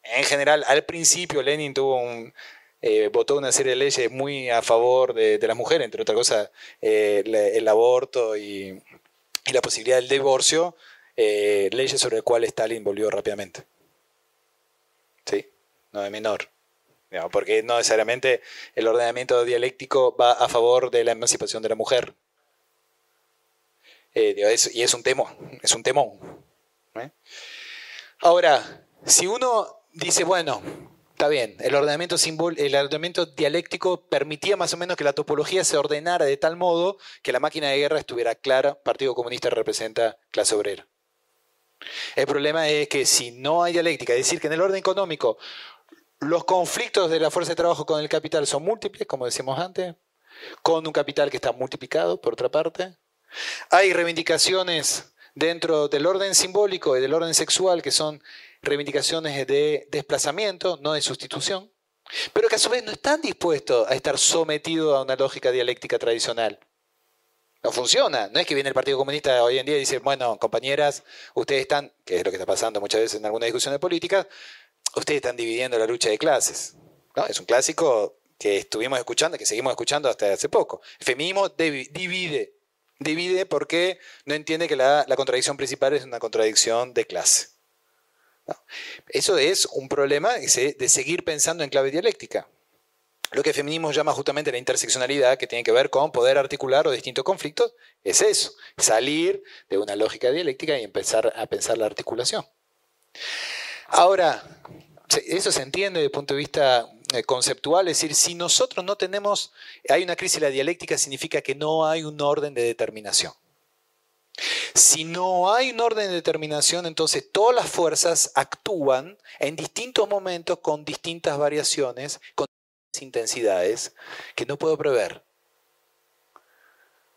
en general, al principio Lenin tuvo un eh, votó una serie de leyes muy a favor de, las mujeres, entre otras cosas eh, el aborto y, la posibilidad del divorcio, leyes sobre las cuales Stalin volvió rápidamente. ¿Sí? No es menor. Porque no necesariamente el ordenamiento dialéctico va a favor de la emancipación de la mujer. y es un temón, es un temón. Ahora, si uno dice, bueno, Está bien, el ordenamiento, el ordenamiento dialéctico permitía más o menos que la topología se ordenara de tal modo que la máquina de guerra estuviera clara, Partido Comunista representa clase obrera. El problema es que si no hay dialéctica, es decir, que en el orden económico los conflictos de la fuerza de trabajo con el capital son múltiples, como decíamos antes, con un capital que está multiplicado, por otra parte. Hay reivindicaciones dentro del orden simbólico y del orden sexual que son reivindicaciones de desplazamiento, no de sustitución, pero que a su vez no están dispuestos a estar sometidos a una lógica dialéctica tradicional. No funciona. No es que viene el Partido Comunista hoy en día y dice, bueno, compañeras, ustedes están, que es lo que está pasando muchas veces en algunas discusiones políticas, ustedes están dividiendo la lucha de clases. ¿no? Es un clásico que estuvimos escuchando, que seguimos escuchando hasta hace poco. El feminismo divide. Divide porque no entiende que la contradicción principal es una contradicción de clase. Eso es un problema de seguir pensando en clave dialéctica. Lo que el feminismo llama justamente la interseccionalidad, que tiene que ver con poder articular los distintos conflictos, es eso, salir de una lógica dialéctica y empezar a pensar la articulación. Ahora, eso se entiende desde el punto de vista eh, conceptual, es decir, si nosotros no tenemos, hay una crisis de la dialéctica, significa que no hay un orden de determinación. Si no hay un orden de determinación, entonces todas las fuerzas actúan en distintos momentos con distintas variaciones, con distintas intensidades que no puedo prever.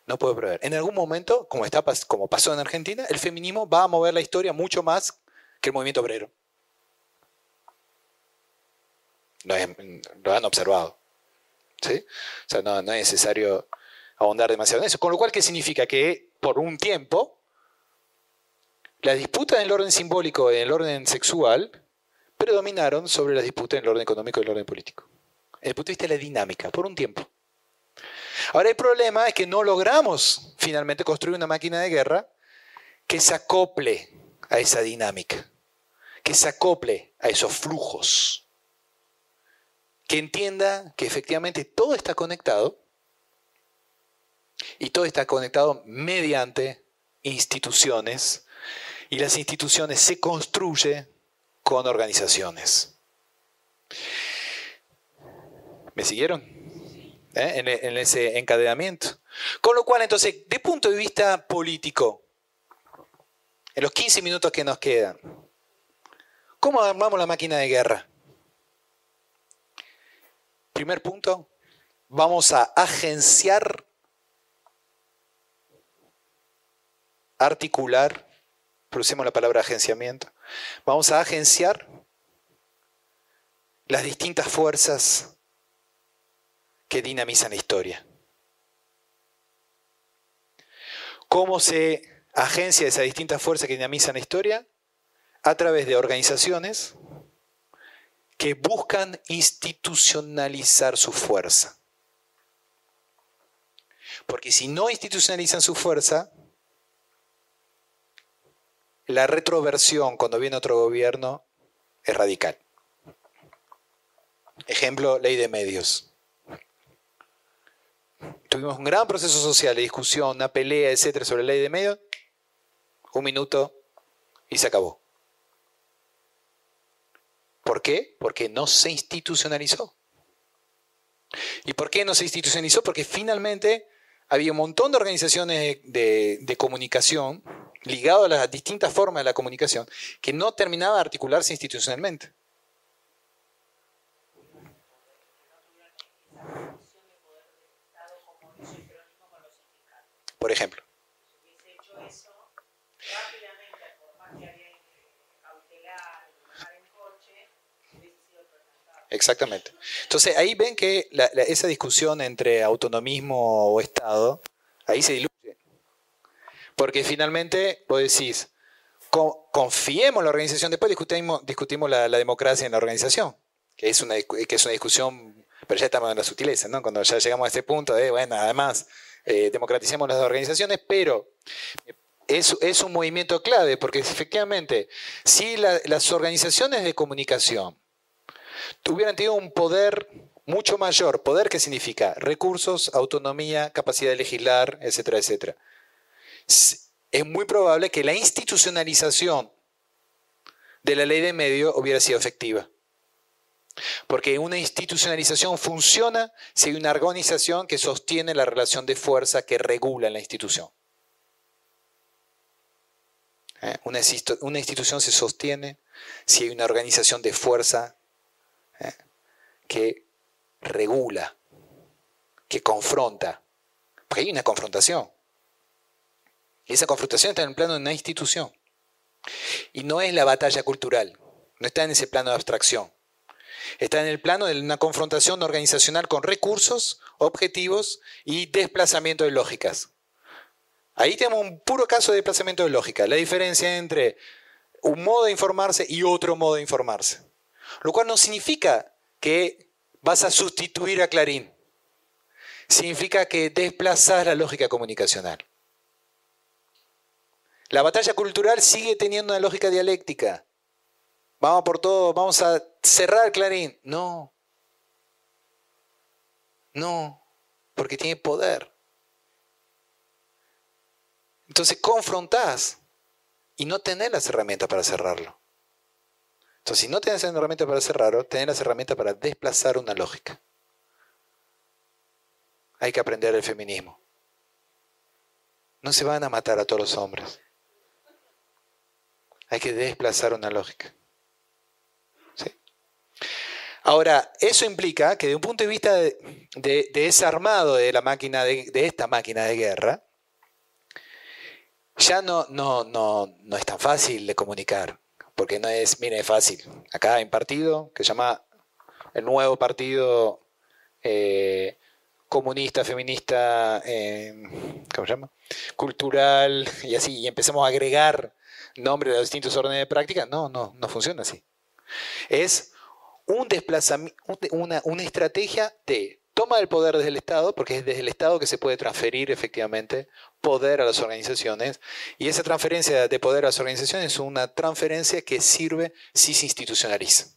No puedo prever. En algún momento, como, está, como pasó en Argentina, el feminismo va a mover la historia mucho más que el movimiento obrero. Lo, han observado. ¿sí? O sea, no, es necesario ahondar demasiado en eso. Con lo cual, ¿qué significa? Que por un tiempo, las disputas en el orden simbólico y en el orden sexual predominaron sobre las disputas en el orden económico y el orden político. Desde el punto de vista de la dinámica, por un tiempo. Ahora el problema es que no logramos finalmente construir una máquina de guerra que se acople a esa dinámica, que se acople a esos flujos, que entienda que efectivamente todo está conectado y todo está conectado mediante instituciones y las instituciones se construyen con organizaciones. ¿Me siguieron? ¿Eh? En, en, ese encadenamiento. Con lo cual, entonces, de punto de vista político, en los 15 minutos que nos quedan, ¿cómo armamos la máquina de guerra? Primer punto, vamos a agenciar articular, producimos la palabra agenciamiento, vamos a agenciar las distintas fuerzas que dinamizan la historia. ¿Cómo se agencia esas distintas fuerzas que dinamizan la historia? A través de organizaciones que buscan institucionalizar su fuerza. Porque si no institucionalizan su fuerza, la retroversión cuando viene otro gobierno es radical. Ejemplo, ley de medios. Tuvimos un gran proceso social de discusión, una pelea, etcétera, sobre la ley de medios. Un minuto y se acabó. ¿Por qué? Porque no se institucionalizó. ¿Y por qué no se institucionalizó? Porque finalmente había un montón de organizaciones de, comunicación ligado a las distintas formas de la comunicación que no terminaba de articularse institucionalmente. Por ejemplo. Exactamente. Entonces ahí ven que esa discusión entre autonomismo o Estado, ahí se diluye. Porque finalmente vos decís, confiemos en la organización, después discutimos, discutimos la, democracia en la organización, que es, una, que es una discusión pero ya estamos en la sutileza, ¿no? Cuando ya llegamos a este punto de, bueno, además, eh, democraticemos las organizaciones, pero es, es, un movimiento clave, porque efectivamente, si las organizaciones de comunicación tuvieran tenido un poder mucho mayor, poder qué significa recursos, autonomía, capacidad de legislar, etcétera, etcétera, es muy probable que la institucionalización de la ley de medio hubiera sido efectiva. Porque una institucionalización funciona si hay una organización que sostiene la relación de fuerza que regula la institución. ¿Eh? Una, institución se sostiene si hay una organización de fuerza que regula, que confronta. Porque hay una confrontación. Y esa confrontación está en el plano de una institución. Y no es la batalla cultural, no está en ese plano de abstracción. Está en el plano de una confrontación organizacional con recursos, objetivos y desplazamiento de lógicas. Ahí tenemos un puro caso de desplazamiento de lógica, la diferencia entre un modo de informarse y otro modo de informarse. Lo cual no significa que vas a sustituir a Clarín. Significa que desplazas la lógica comunicacional. La batalla cultural sigue teniendo una lógica dialéctica. Vamos por todo, vamos a cerrar Clarín. No. No, porque tiene poder. Entonces confrontás y no tenés las herramientas para cerrarlo. Entonces, si no tenés las herramientas para cerrarlo, tenés las herramientas para desplazar una lógica. Hay que aprender el feminismo. No se van a matar a todos los hombres. Hay que desplazar una lógica. Ahora, eso implica que de un punto de vista de, desarmado de la máquina de, esta máquina de guerra, ya no, no, no, no es tan fácil de comunicar, porque no es, mire, es fácil. Acá hay un partido que se llama el nuevo partido eh, comunista, feminista, eh, ¿cómo se llama? Cultural, y así, y empezamos a agregar nombres de los distintos órdenes de práctica. No, no, no funciona así. Es un desplazamiento, una, una estrategia de toma del poder desde el Estado, porque es desde el Estado que se puede transferir efectivamente poder a las organizaciones, y esa transferencia de poder a las organizaciones es una transferencia que sirve si se institucionaliza.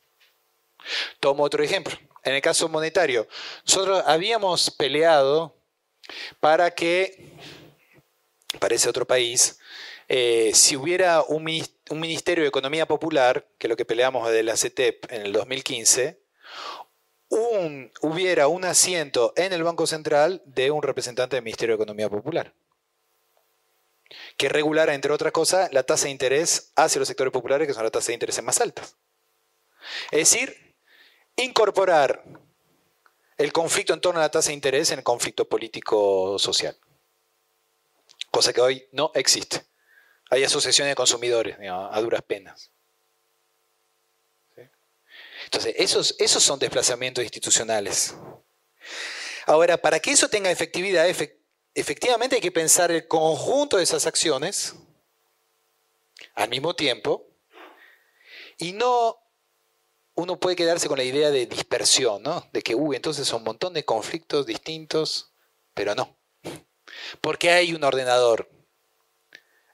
Tomo otro ejemplo. En el caso monetario, nosotros habíamos peleado para que, parece otro país, eh, si hubiera un, Ministerio de Economía Popular, que es lo que peleamos de la CETEP en el 2015, hubiera un asiento en el Banco Central de un representante del Ministerio de Economía Popular, que regulara, entre otras cosas, la tasa de interés hacia los sectores populares, que son las tasas de interés más altas. Es decir, incorporar el conflicto en torno a la tasa de interés en el conflicto político-social, cosa que hoy no existe. Hay asociaciones de consumidores, a duras penas. Entonces, esos, esos son desplazamientos institucionales. Ahora, para que eso tenga efectividad, efectivamente hay que pensar el conjunto de esas acciones al mismo tiempo y no uno puede quedarse con la idea de dispersión, ¿no? De que, uy, entonces son un montón de conflictos distintos, pero no. Porque hay un ordenador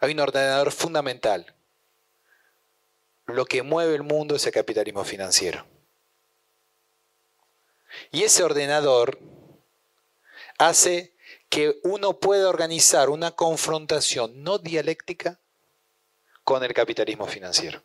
hay un ordenador fundamental. Lo que mueve el mundo es el capitalismo financiero. Y ese ordenador hace que uno pueda organizar una confrontación no dialéctica con el capitalismo financiero.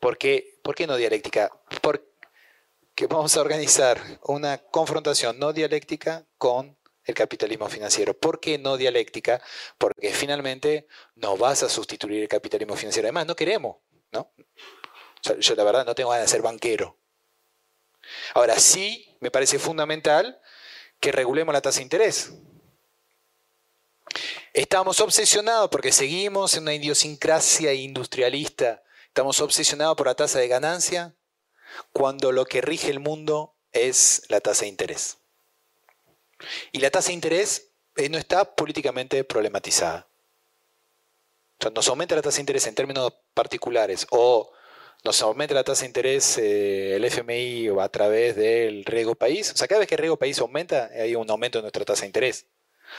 ¿Por qué, ¿Por qué no dialéctica? Porque vamos a organizar una confrontación no dialéctica con el capitalismo financiero. ¿Por qué no dialéctica? Porque finalmente no vas a sustituir el capitalismo financiero. Además, no queremos, ¿no? yo la verdad no tengo ganas de ser banquero. Ahora sí, me parece fundamental que regulemos la tasa de interés. Estamos obsesionados porque seguimos en una idiosincrasia industrialista. Estamos obsesionados por la tasa de ganancia cuando lo que rige el mundo es la tasa de interés. Y la tasa de interés eh, no está políticamente problematizada. O sea, nos aumenta la tasa de interés en términos particulares o nos aumenta la tasa de interés eh, el FMI a través del riesgo país. O sea, cada vez que el riesgo país aumenta, hay un aumento de nuestra tasa de interés.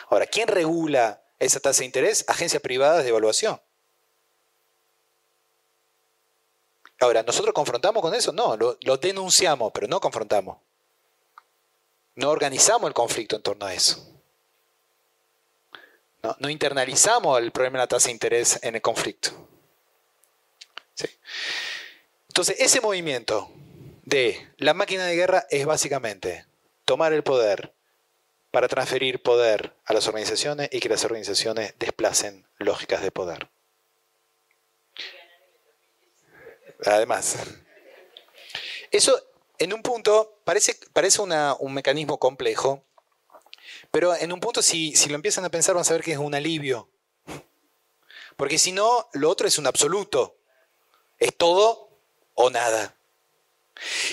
Ahora, ¿quién regula esa tasa de interés? Agencias privadas de evaluación. Ahora, ¿nosotros confrontamos con eso? No, lo, denunciamos, pero no confrontamos. No organizamos el conflicto en torno a eso. No, internalizamos el problema de la tasa de interés en el conflicto. Entonces, ese movimiento de la máquina de guerra es básicamente tomar el poder para transferir poder a las organizaciones y que las organizaciones desplacen lógicas de poder. Además, eso en un punto parece, parece un mecanismo complejo, pero en un punto si, si lo empiezan a pensar van a ver que es un alivio. Porque si no, lo otro es un absoluto. Es todo o nada.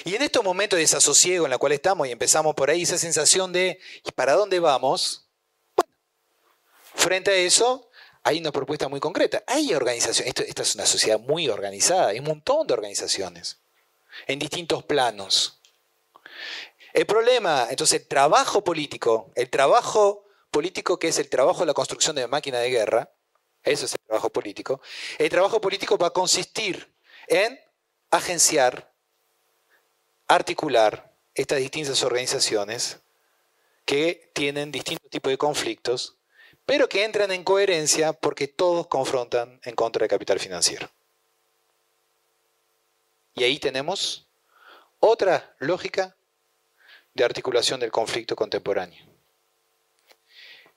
Y en estos momentos de desasosiego en la cual estamos y empezamos por ahí, esa sensación de ¿y para dónde vamos? Bueno, frente a eso hay una propuesta muy concreta. Hay organizaciones, esta es una sociedad muy organizada, hay un montón de organizaciones en distintos planos. El problema, entonces, el trabajo político, el trabajo político que es el trabajo de la construcción de la máquina de guerra, eso es el trabajo político, el trabajo político va a consistir en agenciar, articular estas distintas organizaciones que tienen distintos tipos de conflictos, pero que entran en coherencia porque todos confrontan en contra del capital financiero. Y ahí tenemos otra lógica de articulación del conflicto contemporáneo.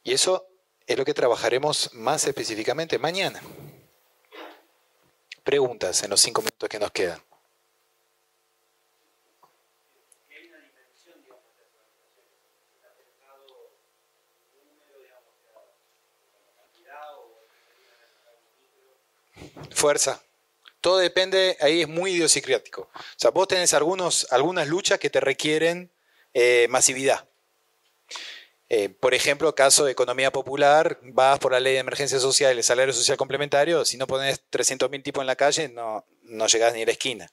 Y eso es lo que trabajaremos más específicamente mañana. Preguntas en los cinco minutos que nos quedan. Fuerza. Todo depende, ahí es muy idiosincrático. O sea, vos tenés algunos, algunas luchas que te requieren eh, masividad. Eh, por ejemplo, caso de economía popular, vas por la ley de emergencia social, el salario social complementario, si no pones 300.000 tipos en la calle, no, no llegás ni a la esquina.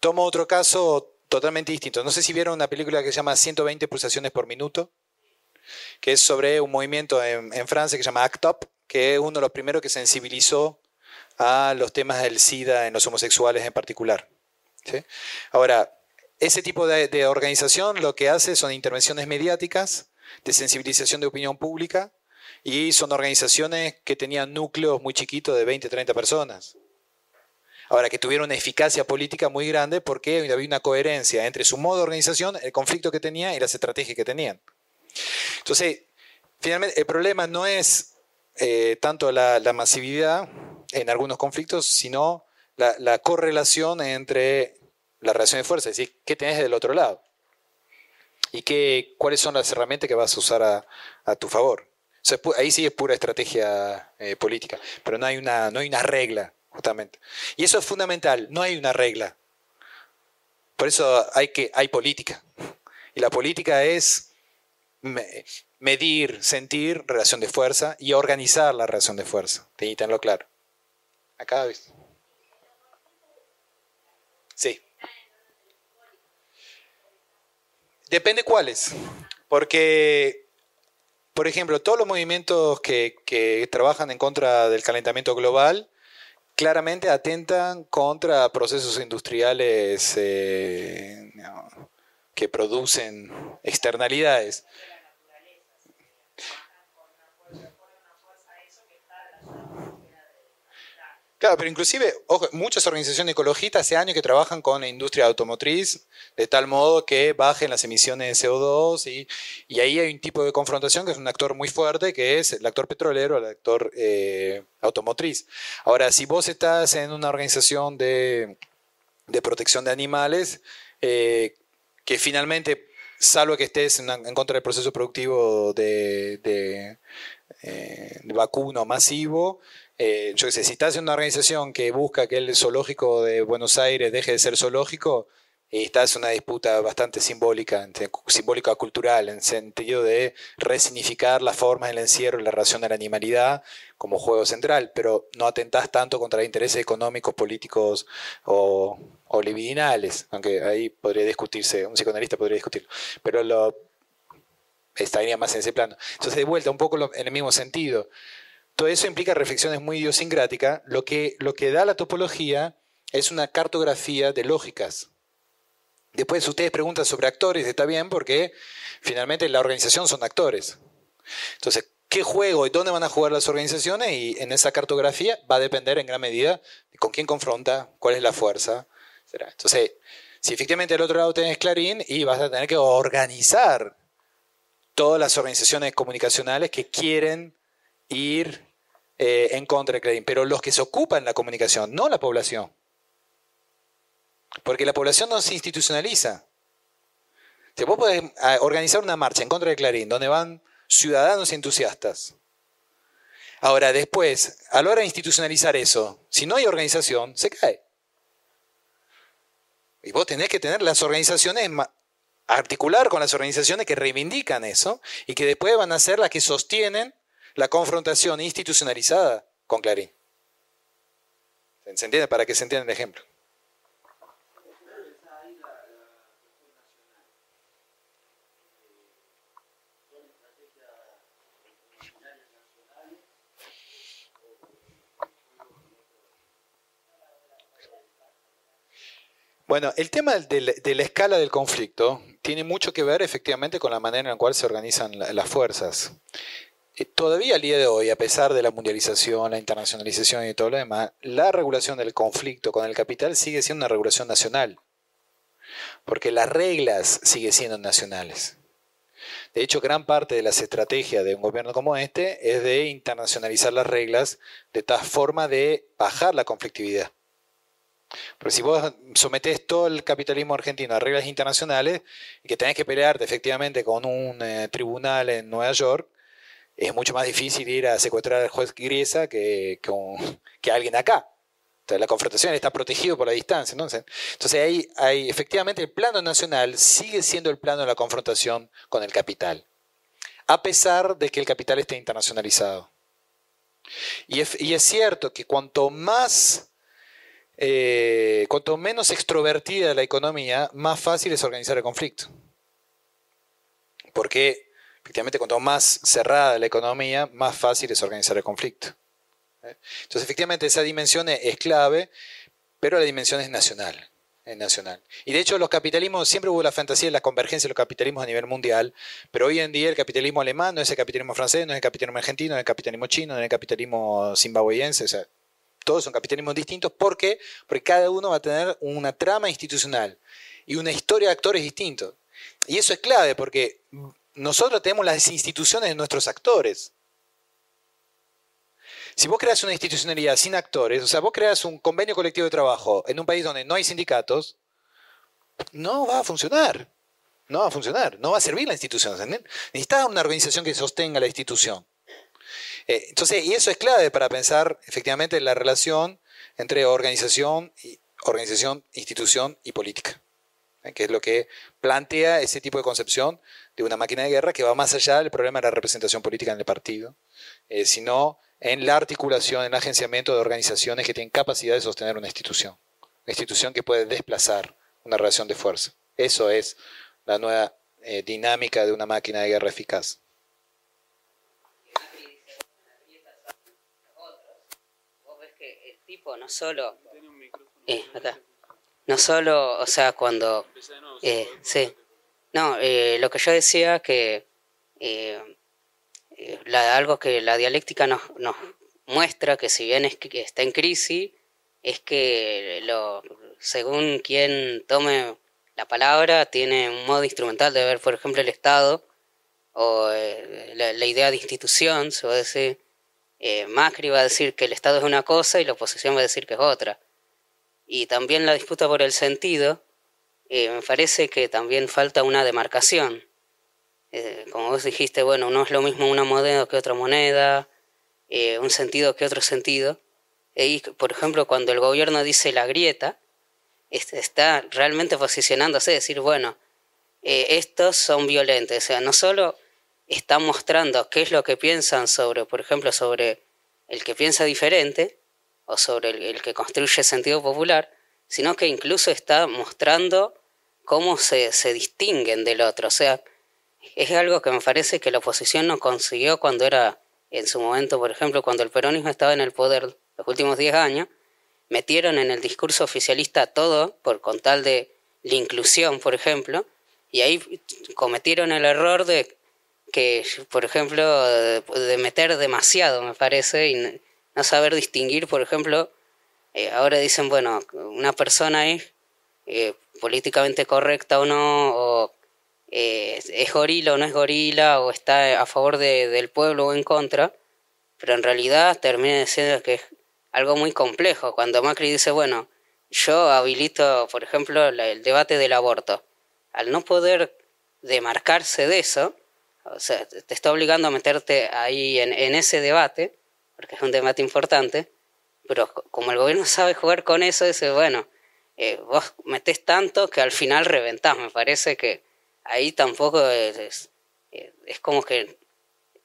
Tomo otro caso totalmente distinto. No sé si vieron una película que se llama 120 pulsaciones por minuto, que es sobre un movimiento en, en Francia que se llama ACT UP, que es uno de los primeros que sensibilizó a los temas del SIDA en los homosexuales en particular. Ahora, ese tipo de, organización lo que hace son intervenciones mediáticas de sensibilización de opinión pública y son organizaciones que tenían núcleos muy chiquitos de 20, 30 personas. Ahora, que tuvieron una eficacia política muy grande porque había una coherencia entre su modo de organización, el conflicto que tenía y las estrategias que tenían. Entonces, finalmente, el problema no es eh, tanto la, masividad en algunos conflictos, sino la, correlación entre la relación de fuerza, es decir, qué tenés del otro lado y qué, cuáles son las herramientas que vas a usar a, tu favor. ahí sí es pura estrategia eh, política, pero no hay, una, no hay una regla, justamente. Y eso es fundamental, no hay una regla. Por eso hay, que, hay política. Y la política es medir, sentir relación de fuerza y organizar la relación de fuerza. Y tenerlo claro. Acá vez. Sí. Depende cuáles. Porque, por ejemplo, todos los movimientos que, trabajan en contra del calentamiento global claramente atentan contra procesos industriales eh, que producen externalidades. Claro, pero inclusive, muchas organizaciones ecologistas hace años que trabajan con la industria automotriz de tal modo que bajen las emisiones de CO2 y, ahí hay un tipo de confrontación que es un actor muy fuerte, que es el actor petrolero, el actor eh, automotriz. Ahora, si vos estás en una organización de, protección de animales, eh, que finalmente, salvo que estés en, contra del proceso productivo de, de eh, vacuno masivo, eh, yo sé, si estás en una organización que busca que el zoológico de Buenos Aires deje de ser zoológico, esta es una disputa bastante simbólica, simbólica cultural, en sentido de resignificar las formas del encierro y la relación de la animalidad como juego central, pero no atentás tanto contra intereses económicos, políticos o, libidinales, aunque ahí podría discutirse, un psicoanalista podría discutirlo, pero lo, estaría más en ese plano. Entonces, de vuelta, un poco en el mismo sentido. Todo eso implica reflexiones muy idiosincráticas. Lo que, lo que da la topología es una cartografía de lógicas. Después ustedes preguntan sobre actores, está bien, porque finalmente la organización son actores. Entonces, ¿qué juego y dónde van a jugar las organizaciones? Y en esa cartografía va a depender en gran medida con quién confronta, cuál es la fuerza. Entonces, si efectivamente al otro lado tenés Clarín y vas a tener que organizar todas las organizaciones comunicacionales que quieren ir eh, en contra de Clarín, pero los que se ocupan la comunicación, no la población. Porque la población no se institucionaliza. Si vos podés ah, organizar una marcha en contra de Clarín, donde van ciudadanos entusiastas. Ahora, después, a la hora de institucionalizar eso, si no hay organización, se cae. Y vos tenés que tener las organizaciones, articular con las organizaciones que reivindican eso y que después van a ser las que sostienen la confrontación institucionalizada con Clarín. ¿Se entiende? Para que se entienda el ejemplo. Bueno, el tema de la, escala del conflicto tiene mucho que ver efectivamente con la manera en la cual se organizan las fuerzas. Eh, todavía al día de hoy, a pesar de la mundialización, la internacionalización y todo lo demás, la regulación del conflicto con el capital sigue siendo una regulación nacional, porque las reglas siguen siendo nacionales. De hecho, gran parte de las estrategias de un gobierno como este es de internacionalizar las reglas de tal forma de bajar la conflictividad. Porque si vos sometés todo el capitalismo argentino a reglas internacionales y que tenés que pelearte efectivamente con un eh, tribunal en Nueva York, es mucho más difícil ir a secuestrar al juez Griesa que, que, alguien acá. Entonces, la confrontación está protegido por la distancia. Entonces, entonces ahí, efectivamente el plano nacional sigue siendo el plano de la confrontación con el capital, a pesar de que el capital esté internacionalizado. Y es, y es cierto que cuanto más eh, cuanto menos extrovertida la economía, más fácil es organizar el conflicto. Porque, efectivamente, cuanto más cerrada la economía, más fácil es organizar el conflicto. Entonces, efectivamente, esa dimensión es clave, pero la dimensión es nacional. Es nacional. Y de hecho, los capitalismos, siempre hubo la fantasía de la convergencia de los capitalismos a nivel mundial, pero hoy en día el capitalismo alemán no es el capitalismo francés, no es el capitalismo argentino, no es el capitalismo chino, no es el capitalismo zimbabuense. O sea, todos son capitalismos distintos. ¿Por qué? Porque cada uno va a tener una trama institucional y una historia de actores distintos. Y eso es clave porque nosotros tenemos las instituciones de nuestros actores. Si vos creas una institucionalidad sin actores, o sea, vos creas un convenio colectivo de trabajo en un país donde no hay sindicatos, no va a funcionar. No va a funcionar. No va a servir la institución. Necesitas una organización que sostenga la institución. Eh, entonces, y eso es clave para pensar efectivamente la relación entre organización, organización institución y política. Que es lo que plantea ese tipo de concepción de una máquina de guerra que va más allá del problema de la representación política en el partido, eh, sino en la articulación, en el agenciamiento de organizaciones que tienen capacidad de sostener una institución, una institución que puede desplazar una relación de fuerza. Eso es la nueva dinámica de una máquina de guerra eficaz. no solo... Eh, no solo, o sea, cuando... Eh, sí. No, eh, lo que yo decía que algo que la dialéctica nos, nos muestra, que si bien es que está en crisis, es que lo, según quien tome la palabra, tiene un modo instrumental de ver, por ejemplo, el Estado o la, la, idea de institución, se decir, eh, Macri va a decir que el Estado es una cosa y la oposición va a decir que es otra. Y también la disputa por el sentido, eh, me parece que también falta una demarcación. Eh, como vos dijiste, bueno, no es lo mismo una moneda que otra moneda, un sentido que otro sentido. Y, por ejemplo, cuando el gobierno dice la grieta, está realmente posicionándose, decir, bueno, eh, estos son violentos, o sea, no solo están mostrando qué es lo que piensan sobre, por ejemplo, sobre el que piensa diferente sobre el, que construye sentido popular, sino que incluso está mostrando cómo se, se distinguen del otro. O sea, es algo que me parece que la oposición no consiguió cuando era, en su momento, por ejemplo, cuando el peronismo estaba en el poder los últimos 10 años, metieron en el discurso oficialista todo, por con tal de la inclusión, por ejemplo, y ahí cometieron el error de que, por ejemplo, de, meter demasiado, me parece, y no saber distinguir, por ejemplo, eh, ahora dicen, bueno, una persona es eh, políticamente correcta o no, o eh, es gorila o no es gorila, o está a favor de, del pueblo o en contra, pero en realidad termina diciendo que es algo muy complejo. Cuando Macri dice, bueno, yo habilito, por ejemplo, el debate del aborto, al no poder demarcarse de eso, o sea, te está obligando a meterte ahí en, ese debate, porque es un debate importante, pero como el gobierno sabe jugar con eso, dice, bueno, eh, vos metés tanto que al final reventás. Me parece que ahí tampoco es, es, como que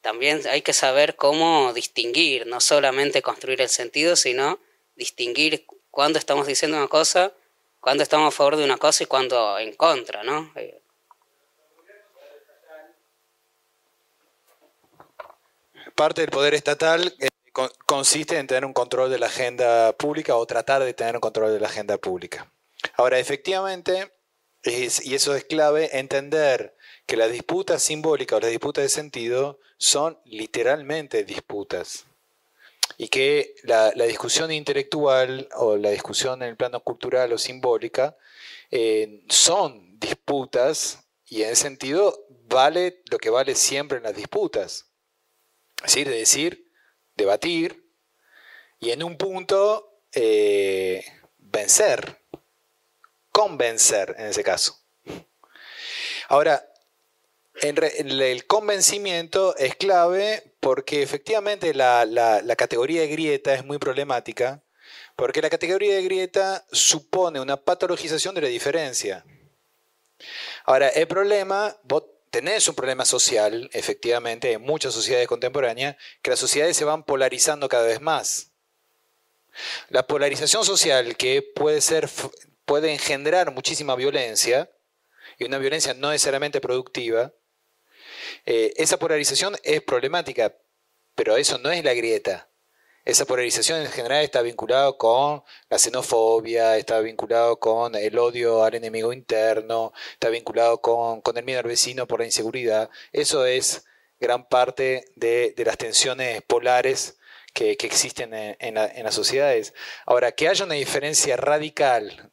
también hay que saber cómo distinguir, no solamente construir el sentido, sino distinguir cuándo estamos diciendo una cosa, cuándo estamos a favor de una cosa y cuándo en contra, ¿no? Eh, parte del poder estatal eh, consiste en tener un control de la agenda pública o tratar de tener un control de la agenda pública. Ahora, efectivamente, y eso es clave, entender que las disputas simbólicas o las disputas de sentido son literalmente disputas. Y que la, discusión intelectual o la discusión en el plano cultural o simbólica eh, son disputas y en ese sentido vale lo que vale siempre en las disputas. Es decir, de decir, debatir y en un punto eh, vencer, convencer en ese caso. Ahora, el convencimiento es clave porque efectivamente la, la, categoría de grieta es muy problemática, porque la categoría de grieta supone una patologización de la diferencia. Ahora, el problema, tenés un problema social, efectivamente, en muchas sociedades contemporáneas, que las sociedades se van polarizando cada vez más. La polarización social que puede, ser, puede engendrar muchísima violencia, y una violencia no necesariamente productiva, eh, esa polarización es problemática, pero eso no es la grieta. Esa polarización en general está vinculado con la xenofobia, está vinculado con el odio al enemigo interno, está vinculado con, el miedo al vecino por la inseguridad. Eso es gran parte de, las tensiones polares que, existen en, las sociedades. Ahora, que haya una diferencia radical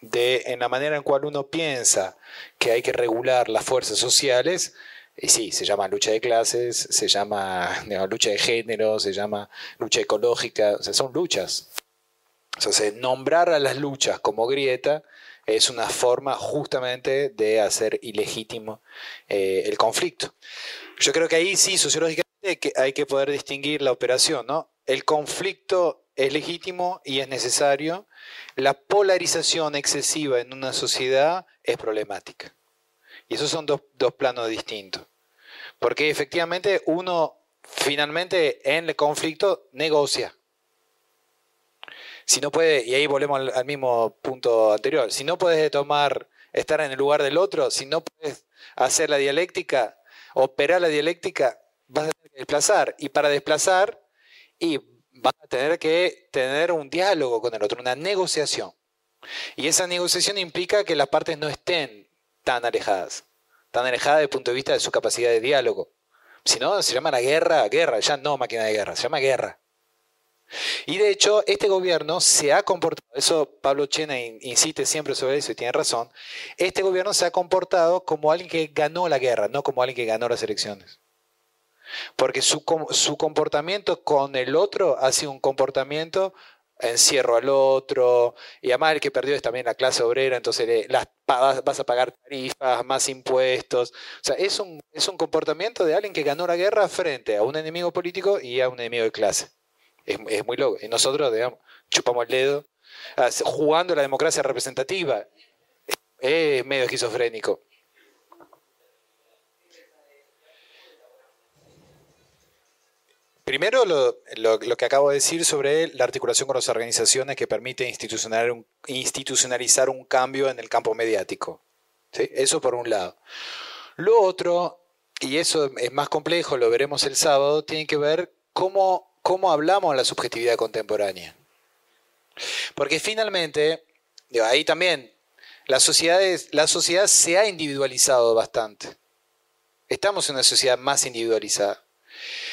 de, en la manera en cual uno piensa que hay que regular las fuerzas sociales, y sí, se llama lucha de clases, se llama lucha de género, se llama lucha ecológica, o sea, son luchas. Sea, nombrar a las luchas como grieta es una forma justamente de hacer ilegítimo eh, el conflicto. Yo creo que ahí sí, sociológicamente, hay que poder distinguir la operación, ¿no? El conflicto es legítimo y es necesario. La polarización excesiva en una sociedad es problemática. Y esos son dos, planos distintos. Porque efectivamente uno finalmente en el conflicto negocia. Si no puede, y ahí volvemos al, mismo punto anterior, si no puedes tomar, estar en el lugar del otro, si no puedes hacer la dialéctica, operar la dialéctica, vas a tener que desplazar. Y para desplazar, y vas a tener que tener un diálogo con el otro, una negociación. Y esa negociación implica que las partes no estén tan alejadas, tan alejadas desde el punto de vista de su capacidad de diálogo. Si no, se llama la guerra, guerra, ya no máquina de guerra, se llama guerra. Y de hecho, este gobierno se ha comportado, eso Pablo Chena insiste siempre sobre eso y tiene razón, este gobierno se ha comportado como alguien que ganó la guerra, no como alguien que ganó las elecciones. Porque su, su comportamiento con el otro ha sido un comportamiento encierro al otro, y además el que perdió es también la clase obrera, entonces las, vas a pagar tarifas, más impuestos. O sea, es un, es un comportamiento de alguien que ganó la guerra frente a un enemigo político y a un enemigo de clase. Es, muy loco. Y nosotros, digamos, chupamos el dedo jugando la democracia representativa. Es medio esquizofrénico. Primero, lo, que acabo de decir sobre la articulación con las organizaciones que permite institucionalizar un, cambio en el campo mediático. Eso por un lado. Lo otro, y eso es más complejo, lo veremos el sábado, tiene que ver cómo, cómo hablamos la subjetividad contemporánea. Porque finalmente, ahí también, la sociedad, la sociedad se ha individualizado bastante. Estamos en una sociedad más individualizada.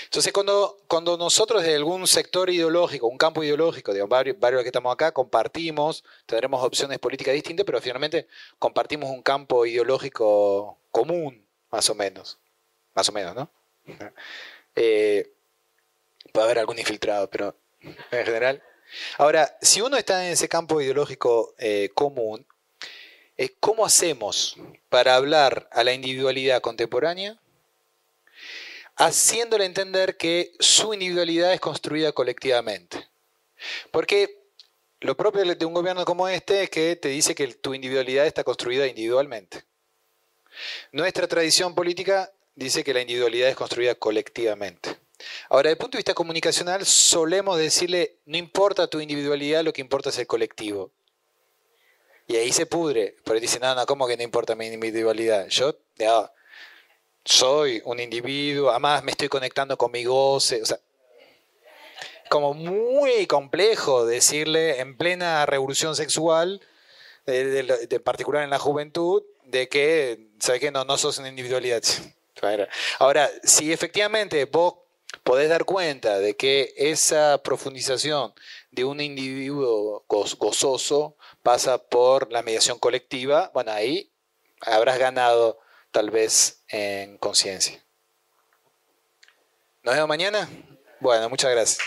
Entonces, cuando, nosotros de algún sector ideológico, un campo ideológico, digamos, varios, varios que estamos acá, compartimos, tendremos opciones políticas distintas, pero finalmente compartimos un campo ideológico común, más o menos. Más o menos, ¿no? Eh, puede haber algún infiltrado, pero en general. Ahora, si uno está en ese campo ideológico eh, común, ¿cómo hacemos para hablar a la individualidad contemporánea haciéndole entender que su individualidad es construida colectivamente. Porque lo propio de un gobierno como este es que te dice que tu individualidad está construida individualmente. Nuestra tradición política dice que la individualidad es construida colectivamente. Ahora, desde el punto de vista comunicacional, solemos decirle, no importa tu individualidad, lo que importa es el colectivo. Y ahí se pudre, porque dice, no, no, ¿cómo que no importa mi individualidad? Yo, soy un individuo, además me estoy conectando con mi goce, o sea, como muy complejo decirle en plena revolución sexual, de, particular en la juventud, de que, ¿sabes qué? No, no sos una individualidad. Ahora, si efectivamente vos podés dar cuenta de que esa profundización de un individuo gozoso pasa por la mediación colectiva, bueno, ahí habrás ganado tal vez en conciencia. ¿Nos vemos mañana? Bueno, muchas gracias.